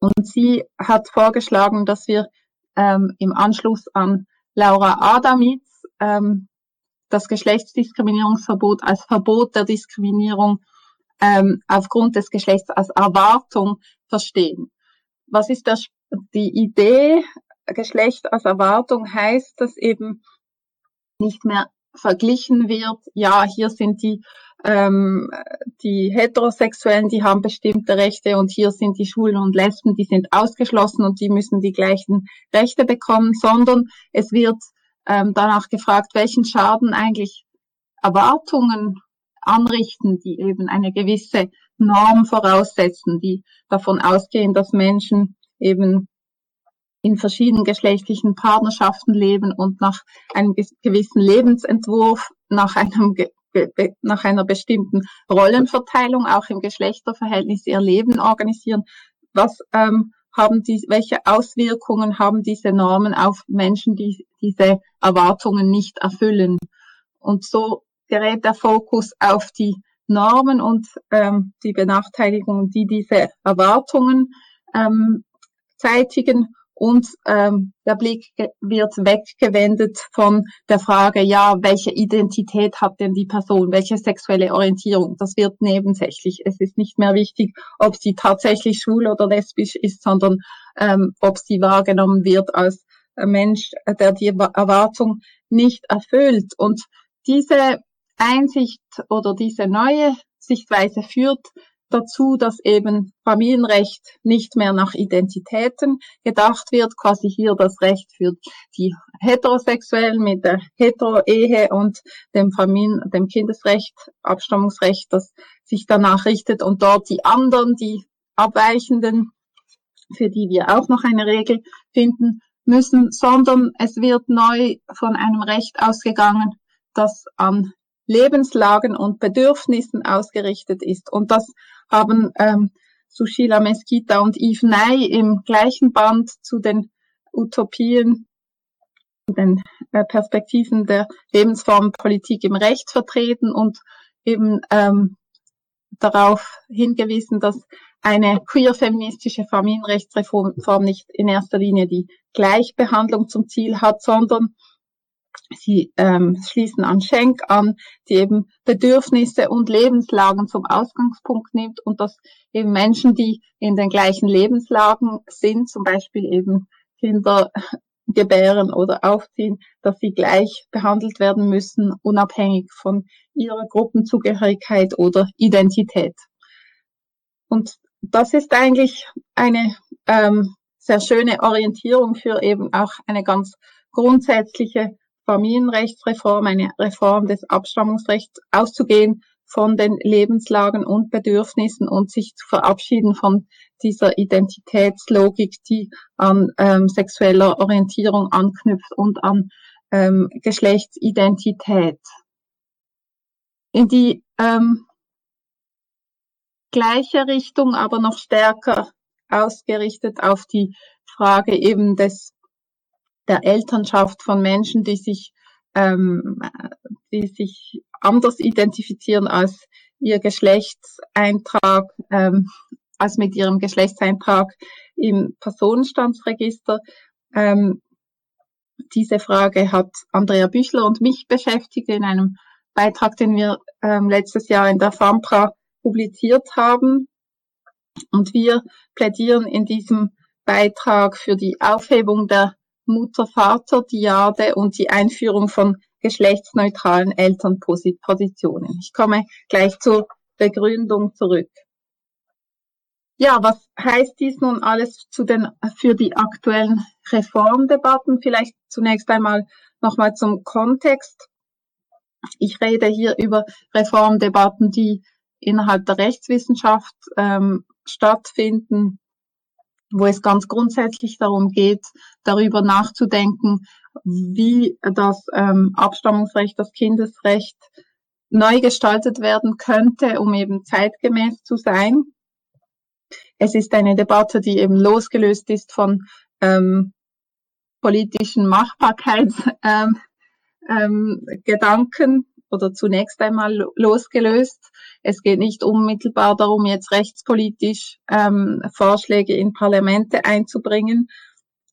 B: Und sie hat vorgeschlagen, dass wir ähm, im Anschluss an Laura Adamitz ähm, das Geschlechtsdiskriminierungsverbot als Verbot der Diskriminierung ähm, aufgrund des Geschlechts als Erwartung verstehen. Was ist das, die Idee Geschlecht als Erwartung heißt, dass eben nicht mehr verglichen wird, ja, hier sind die, ähm, die Heterosexuellen, die haben bestimmte Rechte und hier sind die Schwulen und Lesben, die sind ausgeschlossen und die müssen die gleichen Rechte bekommen, sondern es wird ähm, danach gefragt, welchen Schaden eigentlich Erwartungen anrichten, die eben eine gewisse Norm voraussetzen, die davon ausgehen, dass Menschen eben in verschiedenen geschlechtlichen Partnerschaften leben und nach einem gewissen Lebensentwurf, nach einem nach einer bestimmten Rollenverteilung auch im Geschlechterverhältnis ihr Leben organisieren. Was ähm, haben die, welche Auswirkungen haben diese Normen auf Menschen, die diese Erwartungen nicht erfüllen? Und so gerät der Fokus auf die Normen und ähm, die Benachteiligungen, die diese Erwartungen ähm, zeitigen und ähm, der Blick wird weggewendet von der Frage, ja, welche Identität hat denn die Person, welche sexuelle Orientierung? Das wird nebensächlich. Es ist nicht mehr wichtig, ob sie tatsächlich schwul oder lesbisch ist, sondern ähm, ob sie wahrgenommen wird als Mensch, der die Erwartung nicht erfüllt. Und diese Einsicht oder diese neue Sichtweise führt dazu, dass eben Familienrecht nicht mehr nach Identitäten gedacht wird, quasi hier das Recht für die Heterosexuellen mit der Hetero-Ehe und dem Familien-, dem Kindesrecht, Abstammungsrecht, das sich danach richtet und dort die anderen, die Abweichenden, für die wir auch noch eine Regel finden müssen, sondern es wird neu von einem Recht ausgegangen, das an Lebenslagen und Bedürfnissen ausgerichtet ist. Und das haben ähm, Sushila Mesquita und Yves Ney im gleichen Band zu den Utopien, den äh, Perspektiven der Lebensformpolitik im Recht vertreten und eben ähm, darauf hingewiesen, dass eine queer-feministische Familienrechtsreform nicht in erster Linie die Gleichbehandlung zum Ziel hat, sondern Sie ähm, schließen an Schenk an, die eben Bedürfnisse und Lebenslagen zum Ausgangspunkt nimmt und dass eben Menschen, die in den gleichen Lebenslagen sind, zum Beispiel eben Kinder gebären oder aufziehen, dass sie gleich behandelt werden müssen, unabhängig von ihrer Gruppenzugehörigkeit oder Identität. Und das ist eigentlich eine ähm, sehr schöne Orientierung für eben auch eine ganz grundsätzliche Familienrechtsreform, eine Reform des Abstammungsrechts auszugehen von den Lebenslagen und Bedürfnissen und sich zu verabschieden von dieser Identitätslogik, die an ähm, sexueller Orientierung anknüpft und an ähm, Geschlechtsidentität. In die ähm, gleiche Richtung, aber noch stärker ausgerichtet auf die Frage eben des der Elternschaft von Menschen, die sich, ähm, die sich anders identifizieren als ihr Geschlechtseintrag, ähm, als mit ihrem Geschlechtseintrag im Personenstandsregister. Ähm, diese Frage hat Andrea Büchler und mich beschäftigt in einem Beitrag, den wir ähm, letztes Jahr in der FAMPRA publiziert haben. Und wir plädieren in diesem Beitrag für die Aufhebung der Mutter-Vater-Diade und die Einführung von geschlechtsneutralen Elternpositionen. Ich komme gleich zur Begründung zurück. Ja, was heißt dies nun alles zu den, für die aktuellen Reformdebatten? Vielleicht zunächst einmal nochmal zum Kontext. Ich rede hier über Reformdebatten, die innerhalb der Rechtswissenschaft ähm, stattfinden, wo es ganz grundsätzlich darum geht, darüber nachzudenken, wie das ähm, Abstammungsrecht, das Kindesrecht neu gestaltet werden könnte, um eben zeitgemäß zu sein. Es ist eine Debatte, die eben losgelöst ist von ähm, politischen Machbarkeitsgedanken ähm, ähm, oder zunächst einmal losgelöst. Es geht nicht unmittelbar darum, jetzt rechtspolitisch ähm, Vorschläge in Parlamente einzubringen.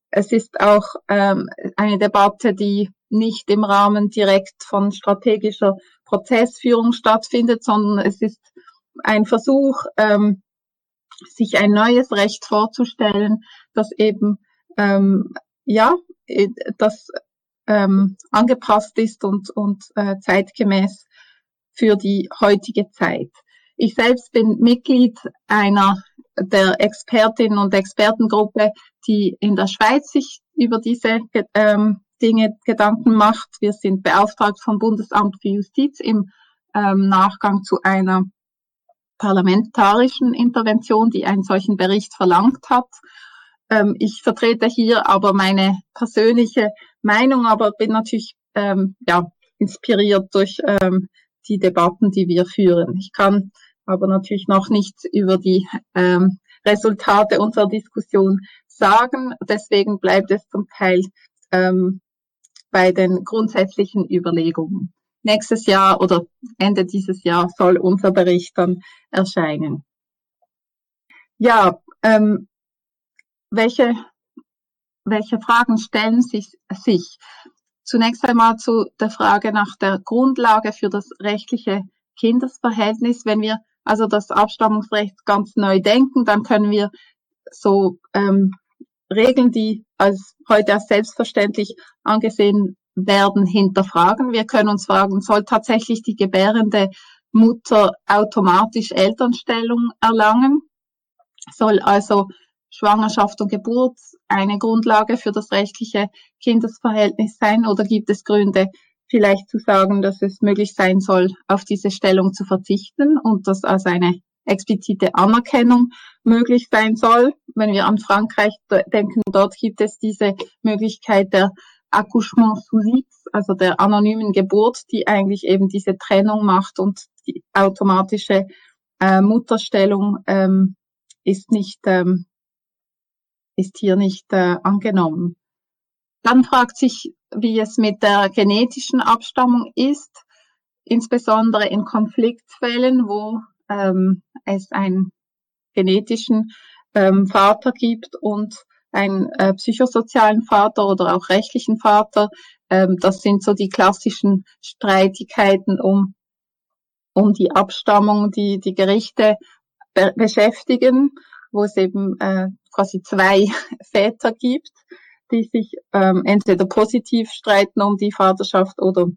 B: Es ist auch ähm, eine Debatte, die nicht im Rahmen direkt von strategischer Prozessführung stattfindet, sondern es ist ein Versuch, ähm, sich ein neues Recht vorzustellen, das eben ähm, ja, das ähm, angepasst ist und, und äh, zeitgemäß für die heutige Zeit. Ich selbst bin Mitglied einer der Expertinnen und Expertengruppe, die in der Schweiz sich über diese ähm, Dinge Gedanken macht. Wir sind beauftragt vom Bundesamt für Justiz im ähm, Nachgang zu einer parlamentarischen Intervention, die einen solchen Bericht verlangt hat. Ähm, ich vertrete hier aber meine persönliche Meinung, aber bin natürlich ähm, ja, inspiriert durch ähm, die Debatten, die wir führen. Ich kann aber natürlich noch nichts über die ähm, Resultate unserer Diskussion sagen. Deswegen bleibt es zum Teil ähm, bei den grundsätzlichen Überlegungen. Nächstes Jahr oder Ende dieses Jahr soll unser Bericht dann erscheinen. Ja, ähm, welche welche Fragen stellen sich, sich? Zunächst einmal zu der Frage nach der Grundlage für das rechtliche Kindesverhältnis. Wenn wir also das Abstammungsrecht ganz neu denken, dann können wir so ähm, Regeln, die als heute als selbstverständlich angesehen werden, hinterfragen. Wir können uns fragen, soll tatsächlich die gebärende Mutter automatisch Elternstellung erlangen? Soll also Schwangerschaft und Geburt eine Grundlage für das rechtliche Kindesverhältnis sein oder gibt es Gründe, vielleicht zu sagen, dass es möglich sein soll, auf diese Stellung zu verzichten und dass als eine explizite Anerkennung möglich sein soll. Wenn wir an Frankreich denken, dort gibt es diese Möglichkeit der Accouchement sous X, also der anonymen Geburt, die eigentlich eben diese Trennung macht und die automatische äh, Mutterstellung ähm, ist nicht ähm, ist hier nicht äh, angenommen. Dann fragt sich, wie es mit der genetischen Abstammung ist, insbesondere in Konfliktfällen, wo ähm, es einen genetischen ähm, Vater gibt und einen äh, psychosozialen Vater oder auch rechtlichen Vater. Ähm, das sind so die klassischen Streitigkeiten um, um die Abstammung, die die Gerichte be beschäftigen, wo es eben äh, quasi zwei Väter gibt, die sich ähm, entweder positiv streiten um die Vaterschaft oder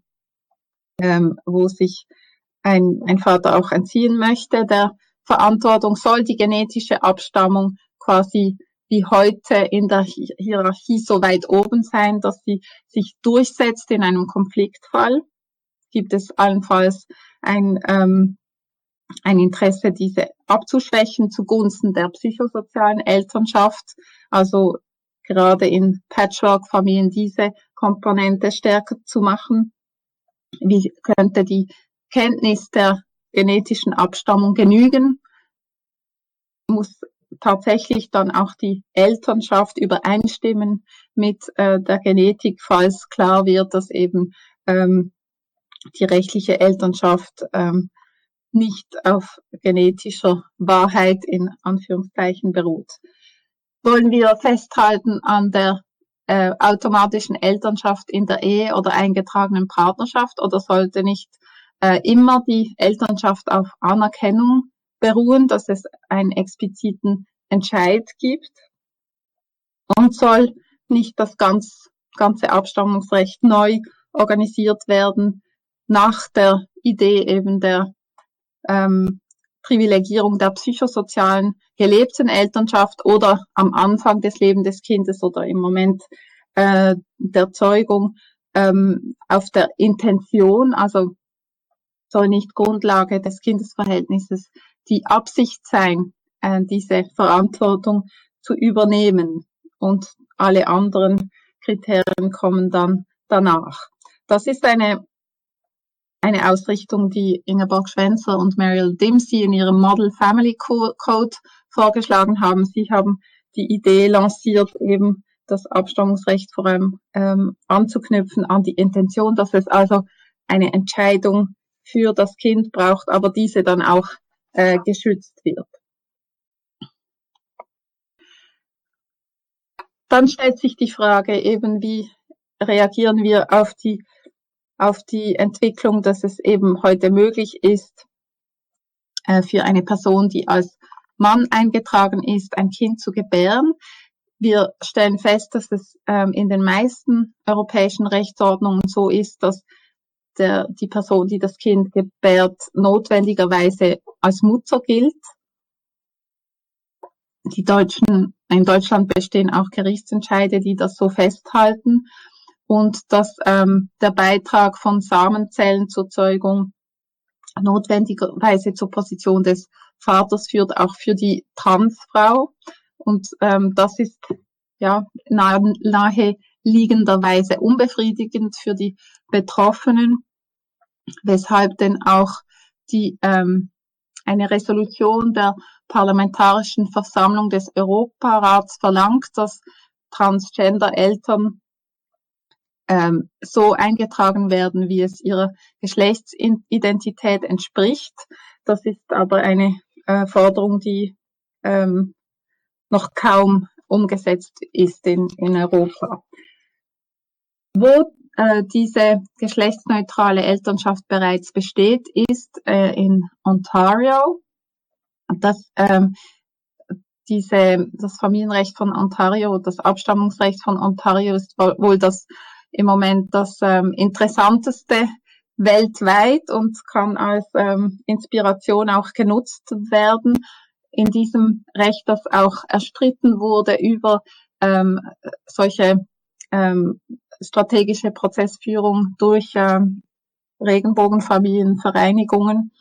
B: ähm, wo sich ein, ein Vater auch entziehen möchte der Verantwortung, soll die genetische Abstammung quasi wie heute in der Hierarchie so weit oben sein, dass sie sich durchsetzt in einem Konfliktfall. Gibt es allenfalls ein, ähm, ein Interesse, diese abzuschwächen zugunsten der psychosozialen Elternschaft, also gerade in Patchwork-Familien diese Komponente stärker zu machen. Wie könnte die Kenntnis der genetischen Abstammung genügen? Muss tatsächlich dann auch die Elternschaft übereinstimmen mit äh, der Genetik, falls klar wird, dass eben ähm, die rechtliche Elternschaft ähm, nicht auf genetischer Wahrheit in Anführungszeichen beruht. Wollen wir festhalten an der äh, automatischen Elternschaft in der Ehe oder eingetragenen Partnerschaft oder sollte nicht äh, immer die Elternschaft auf Anerkennung beruhen, dass es einen expliziten Entscheid gibt und soll nicht das ganz, ganze Abstammungsrecht neu organisiert werden nach der Idee eben der ähm, Privilegierung der psychosozialen gelebten Elternschaft oder am Anfang des Lebens des Kindes oder im Moment äh, der Zeugung ähm, auf der Intention, also soll nicht Grundlage des Kindesverhältnisses die Absicht sein, äh, diese Verantwortung zu übernehmen und alle anderen Kriterien kommen dann danach. Das ist eine eine Ausrichtung, die Ingeborg Schwenzer und Mariel Dimsey in ihrem Model Family Code vorgeschlagen haben. Sie haben die Idee lanciert, eben das Abstammungsrecht vor allem ähm, anzuknüpfen an die Intention, dass es also eine Entscheidung für das Kind braucht, aber diese dann auch äh, geschützt wird. Dann stellt sich die Frage eben, wie reagieren wir auf die auf die Entwicklung, dass es eben heute möglich ist, äh, für eine Person, die als Mann eingetragen ist, ein Kind zu gebären. Wir stellen fest, dass es ähm, in den meisten europäischen Rechtsordnungen so ist, dass der, die Person, die das Kind gebärt, notwendigerweise als Mutter gilt. Die Deutschen, in Deutschland bestehen auch Gerichtsentscheide, die das so festhalten und dass ähm, der Beitrag von Samenzellen zur Zeugung notwendigerweise zur Position des Vaters führt, auch für die Transfrau. Und ähm, das ist ja nahe, nahe liegenderweise unbefriedigend für die Betroffenen, weshalb denn auch die ähm, eine Resolution der Parlamentarischen Versammlung des Europarats verlangt, dass Transgender-Eltern ähm, so eingetragen werden, wie es ihrer Geschlechtsidentität entspricht. Das ist aber eine äh, Forderung, die ähm, noch kaum umgesetzt ist in, in Europa. Wo äh, diese geschlechtsneutrale Elternschaft bereits besteht, ist äh, in Ontario. Das, ähm, diese, das Familienrecht von Ontario, das Abstammungsrecht von Ontario ist wohl das im Moment das ähm, interessanteste weltweit und kann als ähm, Inspiration auch genutzt werden. In diesem Recht, das auch erstritten wurde über ähm, solche ähm, strategische Prozessführung durch ähm, Regenbogenfamilienvereinigungen.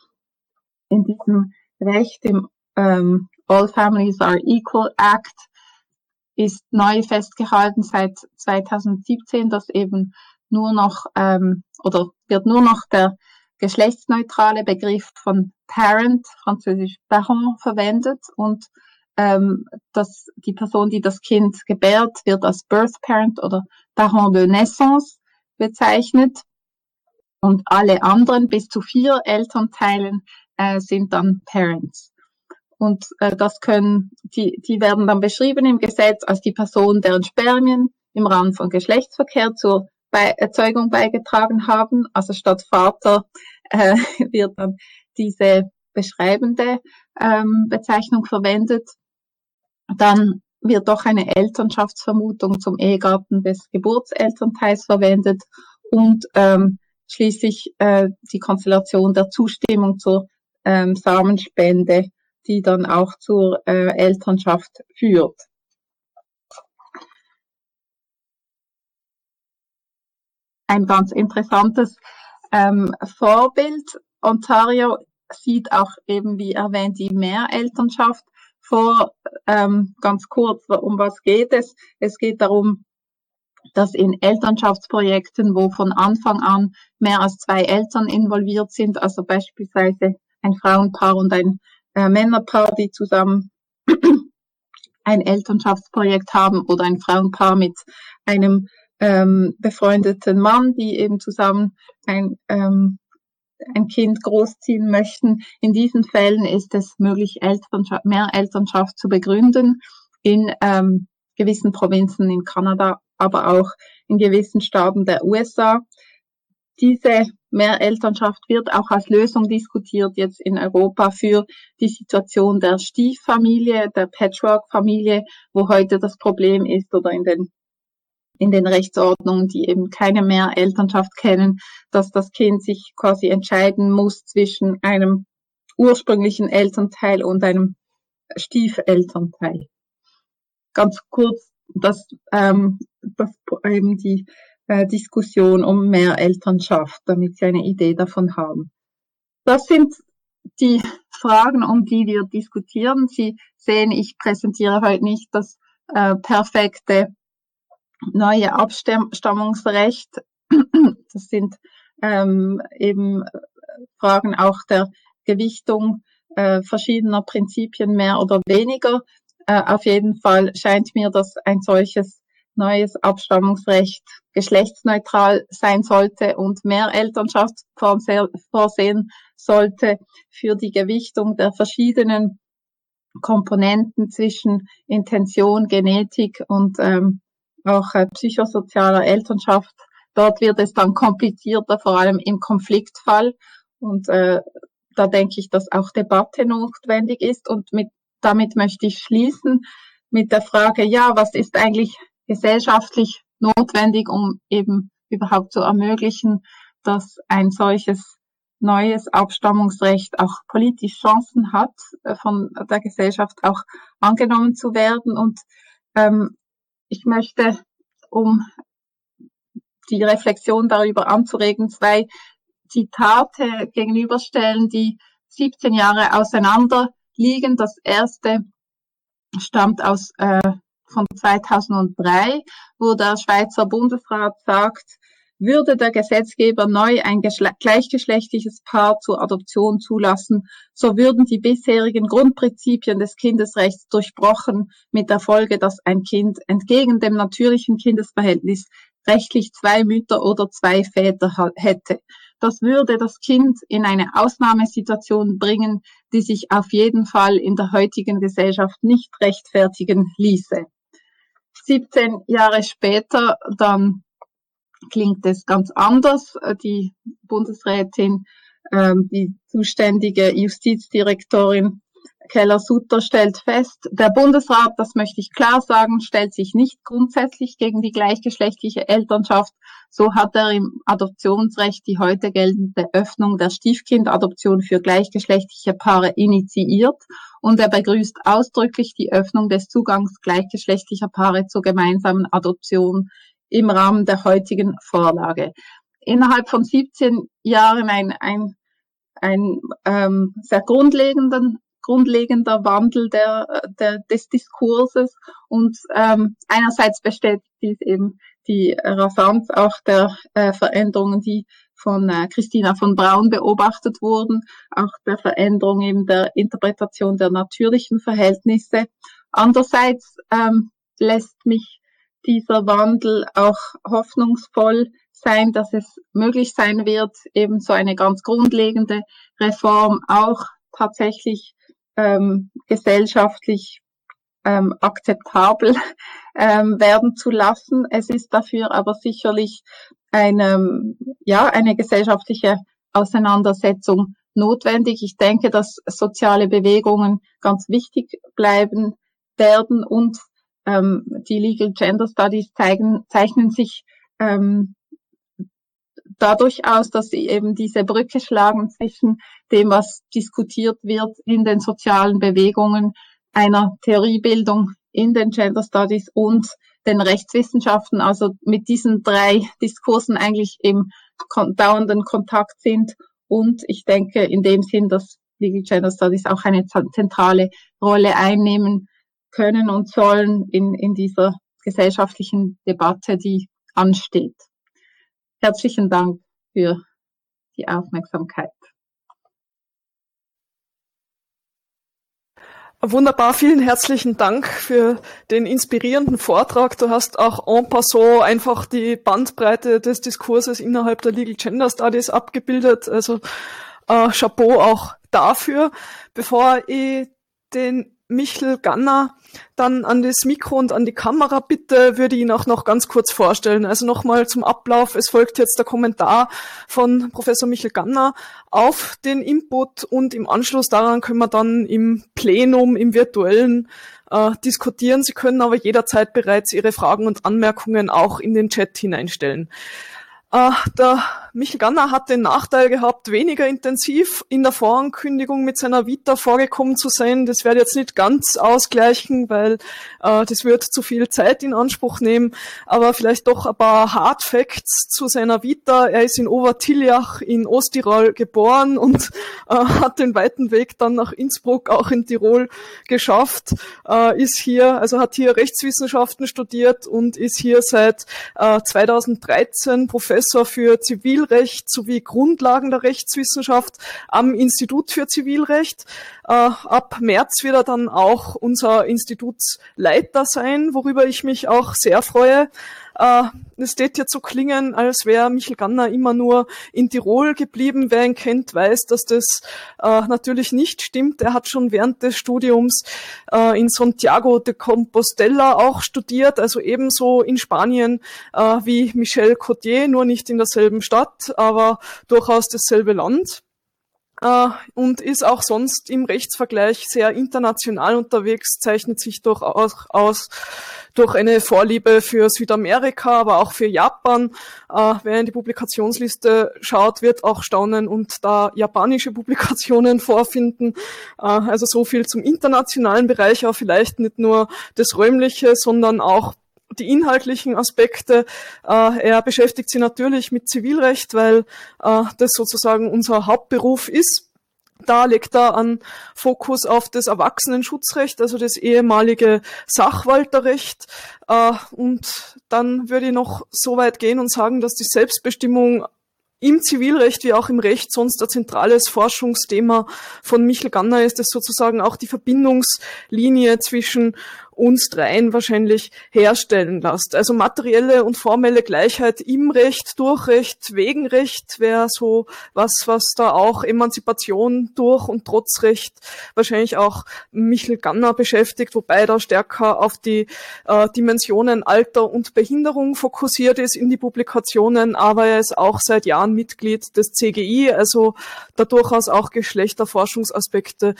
B: In diesem Recht, im ähm, All Families are Equal Act, ist neu festgehalten seit 2017, dass eben nur noch ähm, oder wird nur noch der geschlechtsneutrale Begriff von Parent, französisch Parent, verwendet und ähm, dass die Person, die das Kind gebärt, wird als Birth Parent oder Parent de Naissance bezeichnet. Und alle anderen bis zu vier Elternteilen äh, sind dann Parents. Und äh, das können, die, die werden dann beschrieben im Gesetz als die Person, deren Spermien im Rahmen von Geschlechtsverkehr zur Be Erzeugung beigetragen haben. Also statt Vater äh, wird dann diese beschreibende ähm, Bezeichnung verwendet. Dann wird doch eine Elternschaftsvermutung zum Ehegatten des Geburtselternteils verwendet und ähm, schließlich äh, die Konstellation der Zustimmung zur ähm, Samenspende, die dann auch zur äh, Elternschaft führt. Ein ganz interessantes ähm, Vorbild. Ontario sieht auch eben, wie erwähnt, die Mehrelternschaft vor. Ähm, ganz kurz, um was geht es? Es geht darum, dass in Elternschaftsprojekten, wo von Anfang an mehr als zwei Eltern involviert sind, also beispielsweise ein Frauenpaar und ein äh, Männerpaar, die zusammen ein Elternschaftsprojekt haben oder ein Frauenpaar mit einem ähm, befreundeten Mann, die eben zusammen ein ähm, ein Kind großziehen möchten. In diesen Fällen ist es möglich, Elternschaft, mehr Elternschaft zu begründen in ähm, gewissen Provinzen in Kanada, aber auch in gewissen Staaten der USA. Diese Mehrelternschaft wird auch als Lösung diskutiert jetzt in Europa für die Situation der Stieffamilie, der Patchwork-Familie, wo heute das Problem ist oder in den in den Rechtsordnungen, die eben keine mehr Elternschaft kennen, dass das Kind sich quasi entscheiden muss zwischen einem ursprünglichen Elternteil und einem Stiefelternteil. Ganz kurz, das, ähm, das eben die äh, Diskussion um mehr Elternschaft, damit Sie eine Idee davon haben. Das sind die Fragen, um die wir diskutieren. Sie sehen, ich präsentiere heute nicht das äh, perfekte neue Abstammungsrecht. Das sind ähm, eben Fragen auch der Gewichtung äh, verschiedener Prinzipien mehr oder weniger. Äh, auf jeden Fall scheint mir, dass ein solches neues Abstammungsrecht geschlechtsneutral sein sollte und mehr Elternschaft vorsehen sollte für die Gewichtung der verschiedenen Komponenten zwischen Intention, Genetik und ähm, auch äh, psychosozialer Elternschaft. Dort wird es dann komplizierter, vor allem im Konfliktfall. Und äh, da denke ich, dass auch Debatte notwendig ist. Und mit, damit möchte ich schließen mit der Frage, ja, was ist eigentlich gesellschaftlich notwendig, um eben überhaupt zu ermöglichen, dass ein solches neues Abstammungsrecht auch politisch Chancen hat, äh, von der Gesellschaft auch angenommen zu werden. Und ähm, ich möchte, um die Reflexion darüber anzuregen, zwei Zitate gegenüberstellen, die 17 Jahre auseinander liegen. Das erste stammt aus äh, von 2003, wo der Schweizer Bundesrat sagt, würde der Gesetzgeber neu ein gleichgeschlechtliches Paar zur Adoption zulassen, so würden die bisherigen Grundprinzipien des Kindesrechts durchbrochen, mit der Folge, dass ein Kind entgegen dem natürlichen Kindesverhältnis rechtlich zwei Mütter oder zwei Väter hätte. Das würde das Kind in eine Ausnahmesituation bringen, die sich auf jeden Fall in der heutigen Gesellschaft nicht rechtfertigen ließe. 17 Jahre später, dann klingt es ganz anders. Die Bundesrätin, ähm, die zuständige Justizdirektorin Keller-Sutter stellt fest, der Bundesrat, das möchte ich klar sagen, stellt sich nicht grundsätzlich gegen die gleichgeschlechtliche Elternschaft. So hat er im Adoptionsrecht die heute geltende Öffnung der Stiefkindadoption für gleichgeschlechtliche Paare initiiert und er begrüßt ausdrücklich die Öffnung des Zugangs gleichgeschlechtlicher Paare zur gemeinsamen Adoption im Rahmen der heutigen Vorlage. Innerhalb von 17 Jahren ein, ein, ein ähm, sehr grundlegenden grundlegender Wandel der, der, des Diskurses und ähm, einerseits bestätigt dies eben die Rasanz auch der äh, Veränderungen, die von äh, Christina von Braun beobachtet wurden, auch der Veränderung eben der Interpretation der natürlichen Verhältnisse. Andererseits ähm, lässt mich dieser Wandel auch hoffnungsvoll sein, dass es möglich sein wird, eben so eine ganz grundlegende Reform auch tatsächlich ähm, gesellschaftlich ähm, akzeptabel ähm, werden zu lassen. Es ist dafür aber sicherlich eine, ja, eine gesellschaftliche Auseinandersetzung notwendig. Ich denke, dass soziale Bewegungen ganz wichtig bleiben werden und ähm, die Legal Gender Studies zeigen, zeichnen sich ähm, dadurch aus, dass sie eben diese Brücke schlagen zwischen dem, was diskutiert wird in den sozialen Bewegungen, einer Theoriebildung in den Gender Studies und den Rechtswissenschaften, also mit diesen drei Diskursen eigentlich im dauernden Kontakt sind. Und ich denke in dem Sinn, dass Legal Gender Studies auch eine zentrale Rolle einnehmen können und sollen in, in dieser gesellschaftlichen Debatte, die ansteht. Herzlichen Dank für die Aufmerksamkeit.
A: Wunderbar, vielen herzlichen Dank für den inspirierenden Vortrag. Du hast auch en passant einfach die Bandbreite des Diskurses innerhalb der Legal Gender Studies abgebildet. Also äh, Chapeau auch dafür. Bevor ich den Michel Ganner dann an das Mikro und an die Kamera bitte, würde ich ihn auch noch ganz kurz vorstellen. Also nochmal zum Ablauf. Es folgt jetzt der Kommentar von Professor Michel Ganner auf den Input und im Anschluss daran können wir dann im Plenum, im virtuellen äh, diskutieren. Sie können aber jederzeit bereits Ihre Fragen und Anmerkungen auch in den Chat hineinstellen. Äh, der Michael Ganner hat den Nachteil gehabt, weniger intensiv in der Vorankündigung mit seiner Vita vorgekommen zu sein. Das werde ich jetzt nicht ganz ausgleichen, weil äh, das wird zu viel Zeit in Anspruch nehmen. Aber vielleicht doch ein paar Hard Facts zu seiner Vita. Er ist in Obertiljach in Osttirol geboren und äh, hat den weiten Weg dann nach Innsbruck, auch in Tirol, geschafft. Äh, ist hier, also hat hier Rechtswissenschaften studiert und ist hier seit 2013 äh, Professor für Zivilrecht sowie Grundlagen der Rechtswissenschaft am Institut für Zivilrecht. Äh, ab März wird er dann auch unser Institutsleiter sein, worüber ich mich auch sehr freue. Äh, es steht jetzt so klingen, als wäre Michel Ganner immer nur in Tirol geblieben. Wer ihn kennt, weiß, dass das äh, natürlich nicht stimmt. Er hat schon während des Studiums äh, in Santiago de Compostela auch studiert, also ebenso in Spanien wie Michel Cotier, nur nicht in derselben Stadt, aber durchaus dasselbe Land äh, und ist auch sonst im Rechtsvergleich sehr international unterwegs, zeichnet sich durchaus aus durch eine Vorliebe für Südamerika, aber auch für Japan. Äh, wer in die Publikationsliste schaut, wird auch staunen und da japanische Publikationen vorfinden. Äh, also so viel zum internationalen Bereich, aber vielleicht nicht nur das Räumliche, sondern auch die inhaltlichen Aspekte. Äh, er beschäftigt sich natürlich mit Zivilrecht, weil äh, das sozusagen unser Hauptberuf ist. Da legt er an Fokus auf das Erwachsenenschutzrecht, also das ehemalige Sachwalterrecht. Äh, und dann würde ich noch so weit gehen und sagen, dass die Selbstbestimmung im Zivilrecht wie auch im Recht sonst ein zentrales Forschungsthema von Michel Ganner ist, das sozusagen auch die Verbindungslinie zwischen uns dreien wahrscheinlich herstellen lässt. Also materielle und formelle Gleichheit im Recht, durch Recht, wegen Recht wäre so was, was da auch Emanzipation durch und trotz Recht wahrscheinlich auch Michel Ganner beschäftigt, wobei da stärker auf die äh, Dimensionen Alter und Behinderung fokussiert ist in die Publikationen, aber er ist auch seit Jahren Mitglied des CGI, also da durchaus auch Geschlechterforschungsaspekte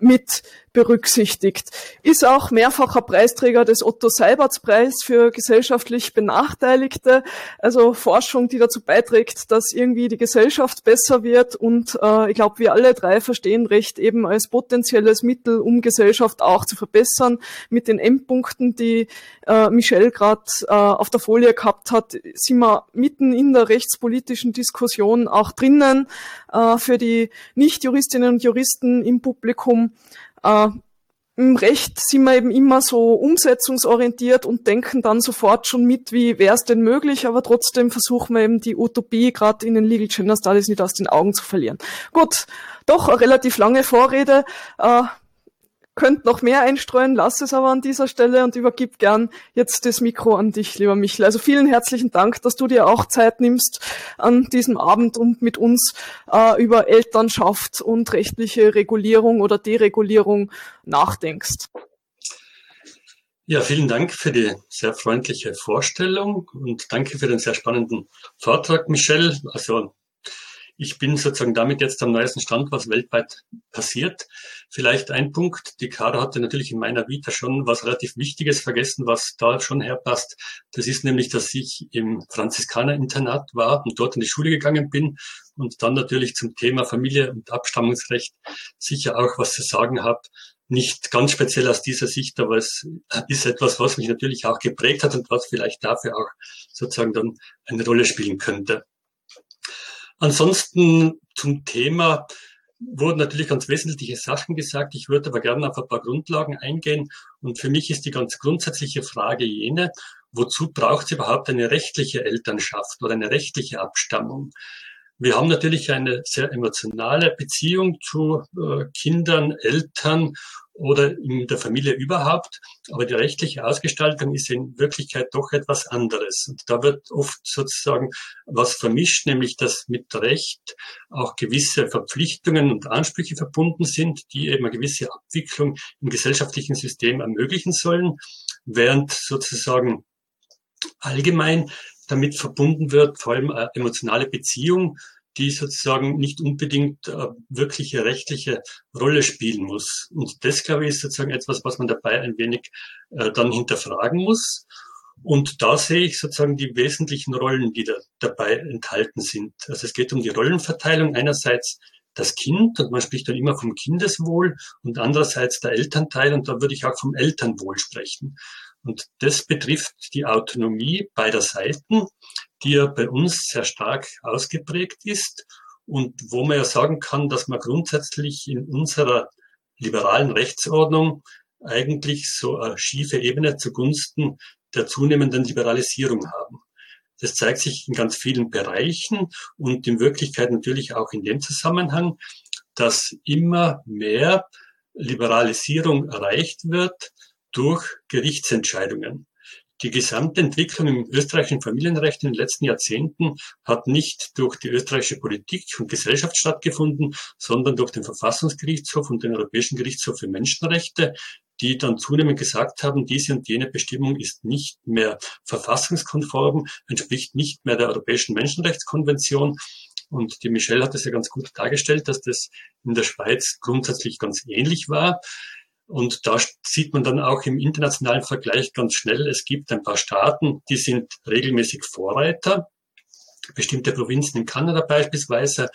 A: mit berücksichtigt. Ist auch mehrfacher Preisträger des Otto Seiberts Preis für gesellschaftlich Benachteiligte. Also Forschung, die dazu beiträgt, dass irgendwie die Gesellschaft besser wird. Und äh, ich glaube, wir alle drei verstehen Recht eben als potenzielles Mittel, um Gesellschaft auch zu verbessern. Mit den Endpunkten, die äh, Michelle gerade äh, auf der Folie gehabt hat, sind wir mitten in der rechtspolitischen Diskussion auch drinnen. Äh, für die Nicht-Juristinnen und Juristen im Publikum äh, Im Recht sind wir eben immer so umsetzungsorientiert und denken dann sofort schon mit, wie wäre es denn möglich, aber trotzdem versuchen wir eben die Utopie gerade in den Legal Gender Studies nicht aus den Augen zu verlieren. Gut, doch eine relativ lange Vorrede. Äh, könnt noch mehr einstreuen, lass es aber an dieser Stelle und übergib gern jetzt das Mikro an dich, lieber Michel. Also vielen herzlichen Dank, dass du dir auch Zeit nimmst an diesem Abend und mit uns äh, über Elternschaft und rechtliche Regulierung oder Deregulierung nachdenkst.
C: Ja, vielen Dank für die sehr freundliche Vorstellung und danke für den sehr spannenden Vortrag, Michelle. Also ich bin sozusagen damit jetzt am neuesten Stand, was weltweit passiert. Vielleicht ein Punkt. Die Caro hatte natürlich in meiner Vita schon was relativ Wichtiges vergessen, was da schon herpasst. Das ist nämlich, dass ich im Franziskanerinternat war und dort in die Schule gegangen bin und dann natürlich zum Thema Familie und Abstammungsrecht sicher auch was zu sagen habe. Nicht ganz speziell aus dieser Sicht, aber es ist etwas, was mich natürlich auch geprägt hat und was vielleicht dafür auch sozusagen dann eine Rolle spielen könnte. Ansonsten zum Thema wurden natürlich ganz wesentliche Sachen gesagt. Ich würde aber gerne auf ein paar Grundlagen eingehen. Und für mich ist die ganz grundsätzliche Frage jene, wozu braucht es überhaupt eine rechtliche Elternschaft oder eine rechtliche Abstammung? Wir haben natürlich eine sehr emotionale Beziehung zu äh, Kindern, Eltern oder in der Familie überhaupt. Aber die rechtliche Ausgestaltung ist in Wirklichkeit doch etwas anderes. Und da wird oft sozusagen was vermischt, nämlich dass mit Recht auch gewisse Verpflichtungen und Ansprüche verbunden sind, die eben eine gewisse Abwicklung im gesellschaftlichen System ermöglichen sollen, während sozusagen allgemein damit verbunden wird, vor allem eine emotionale Beziehung, die sozusagen nicht unbedingt äh, wirkliche rechtliche Rolle spielen muss. Und das, glaube ich, ist sozusagen etwas, was man dabei ein wenig äh, dann hinterfragen muss. Und da sehe ich sozusagen die wesentlichen Rollen, die da dabei enthalten sind. Also es geht um die Rollenverteilung einerseits das Kind, und man spricht dann immer vom Kindeswohl, und andererseits der Elternteil, und da würde ich auch vom Elternwohl sprechen. Und das betrifft die Autonomie beider Seiten, die ja bei uns sehr stark ausgeprägt ist und wo man ja sagen kann, dass man grundsätzlich in unserer liberalen Rechtsordnung eigentlich so eine schiefe Ebene zugunsten der zunehmenden Liberalisierung haben. Das zeigt sich in ganz vielen Bereichen und in Wirklichkeit natürlich auch in dem Zusammenhang, dass immer mehr Liberalisierung erreicht wird durch Gerichtsentscheidungen. Die gesamte Entwicklung im österreichischen Familienrecht in den letzten Jahrzehnten hat nicht durch die österreichische Politik und Gesellschaft stattgefunden, sondern durch den Verfassungsgerichtshof und den Europäischen Gerichtshof für Menschenrechte, die dann zunehmend gesagt haben, diese und jene Bestimmung ist nicht mehr verfassungskonform, entspricht nicht mehr der Europäischen Menschenrechtskonvention. Und die Michelle hat es ja ganz gut dargestellt, dass das in der Schweiz grundsätzlich ganz ähnlich war. Und da sieht man dann auch im internationalen Vergleich ganz schnell, es gibt ein paar Staaten, die sind regelmäßig Vorreiter, bestimmte Provinzen in Kanada beispielsweise.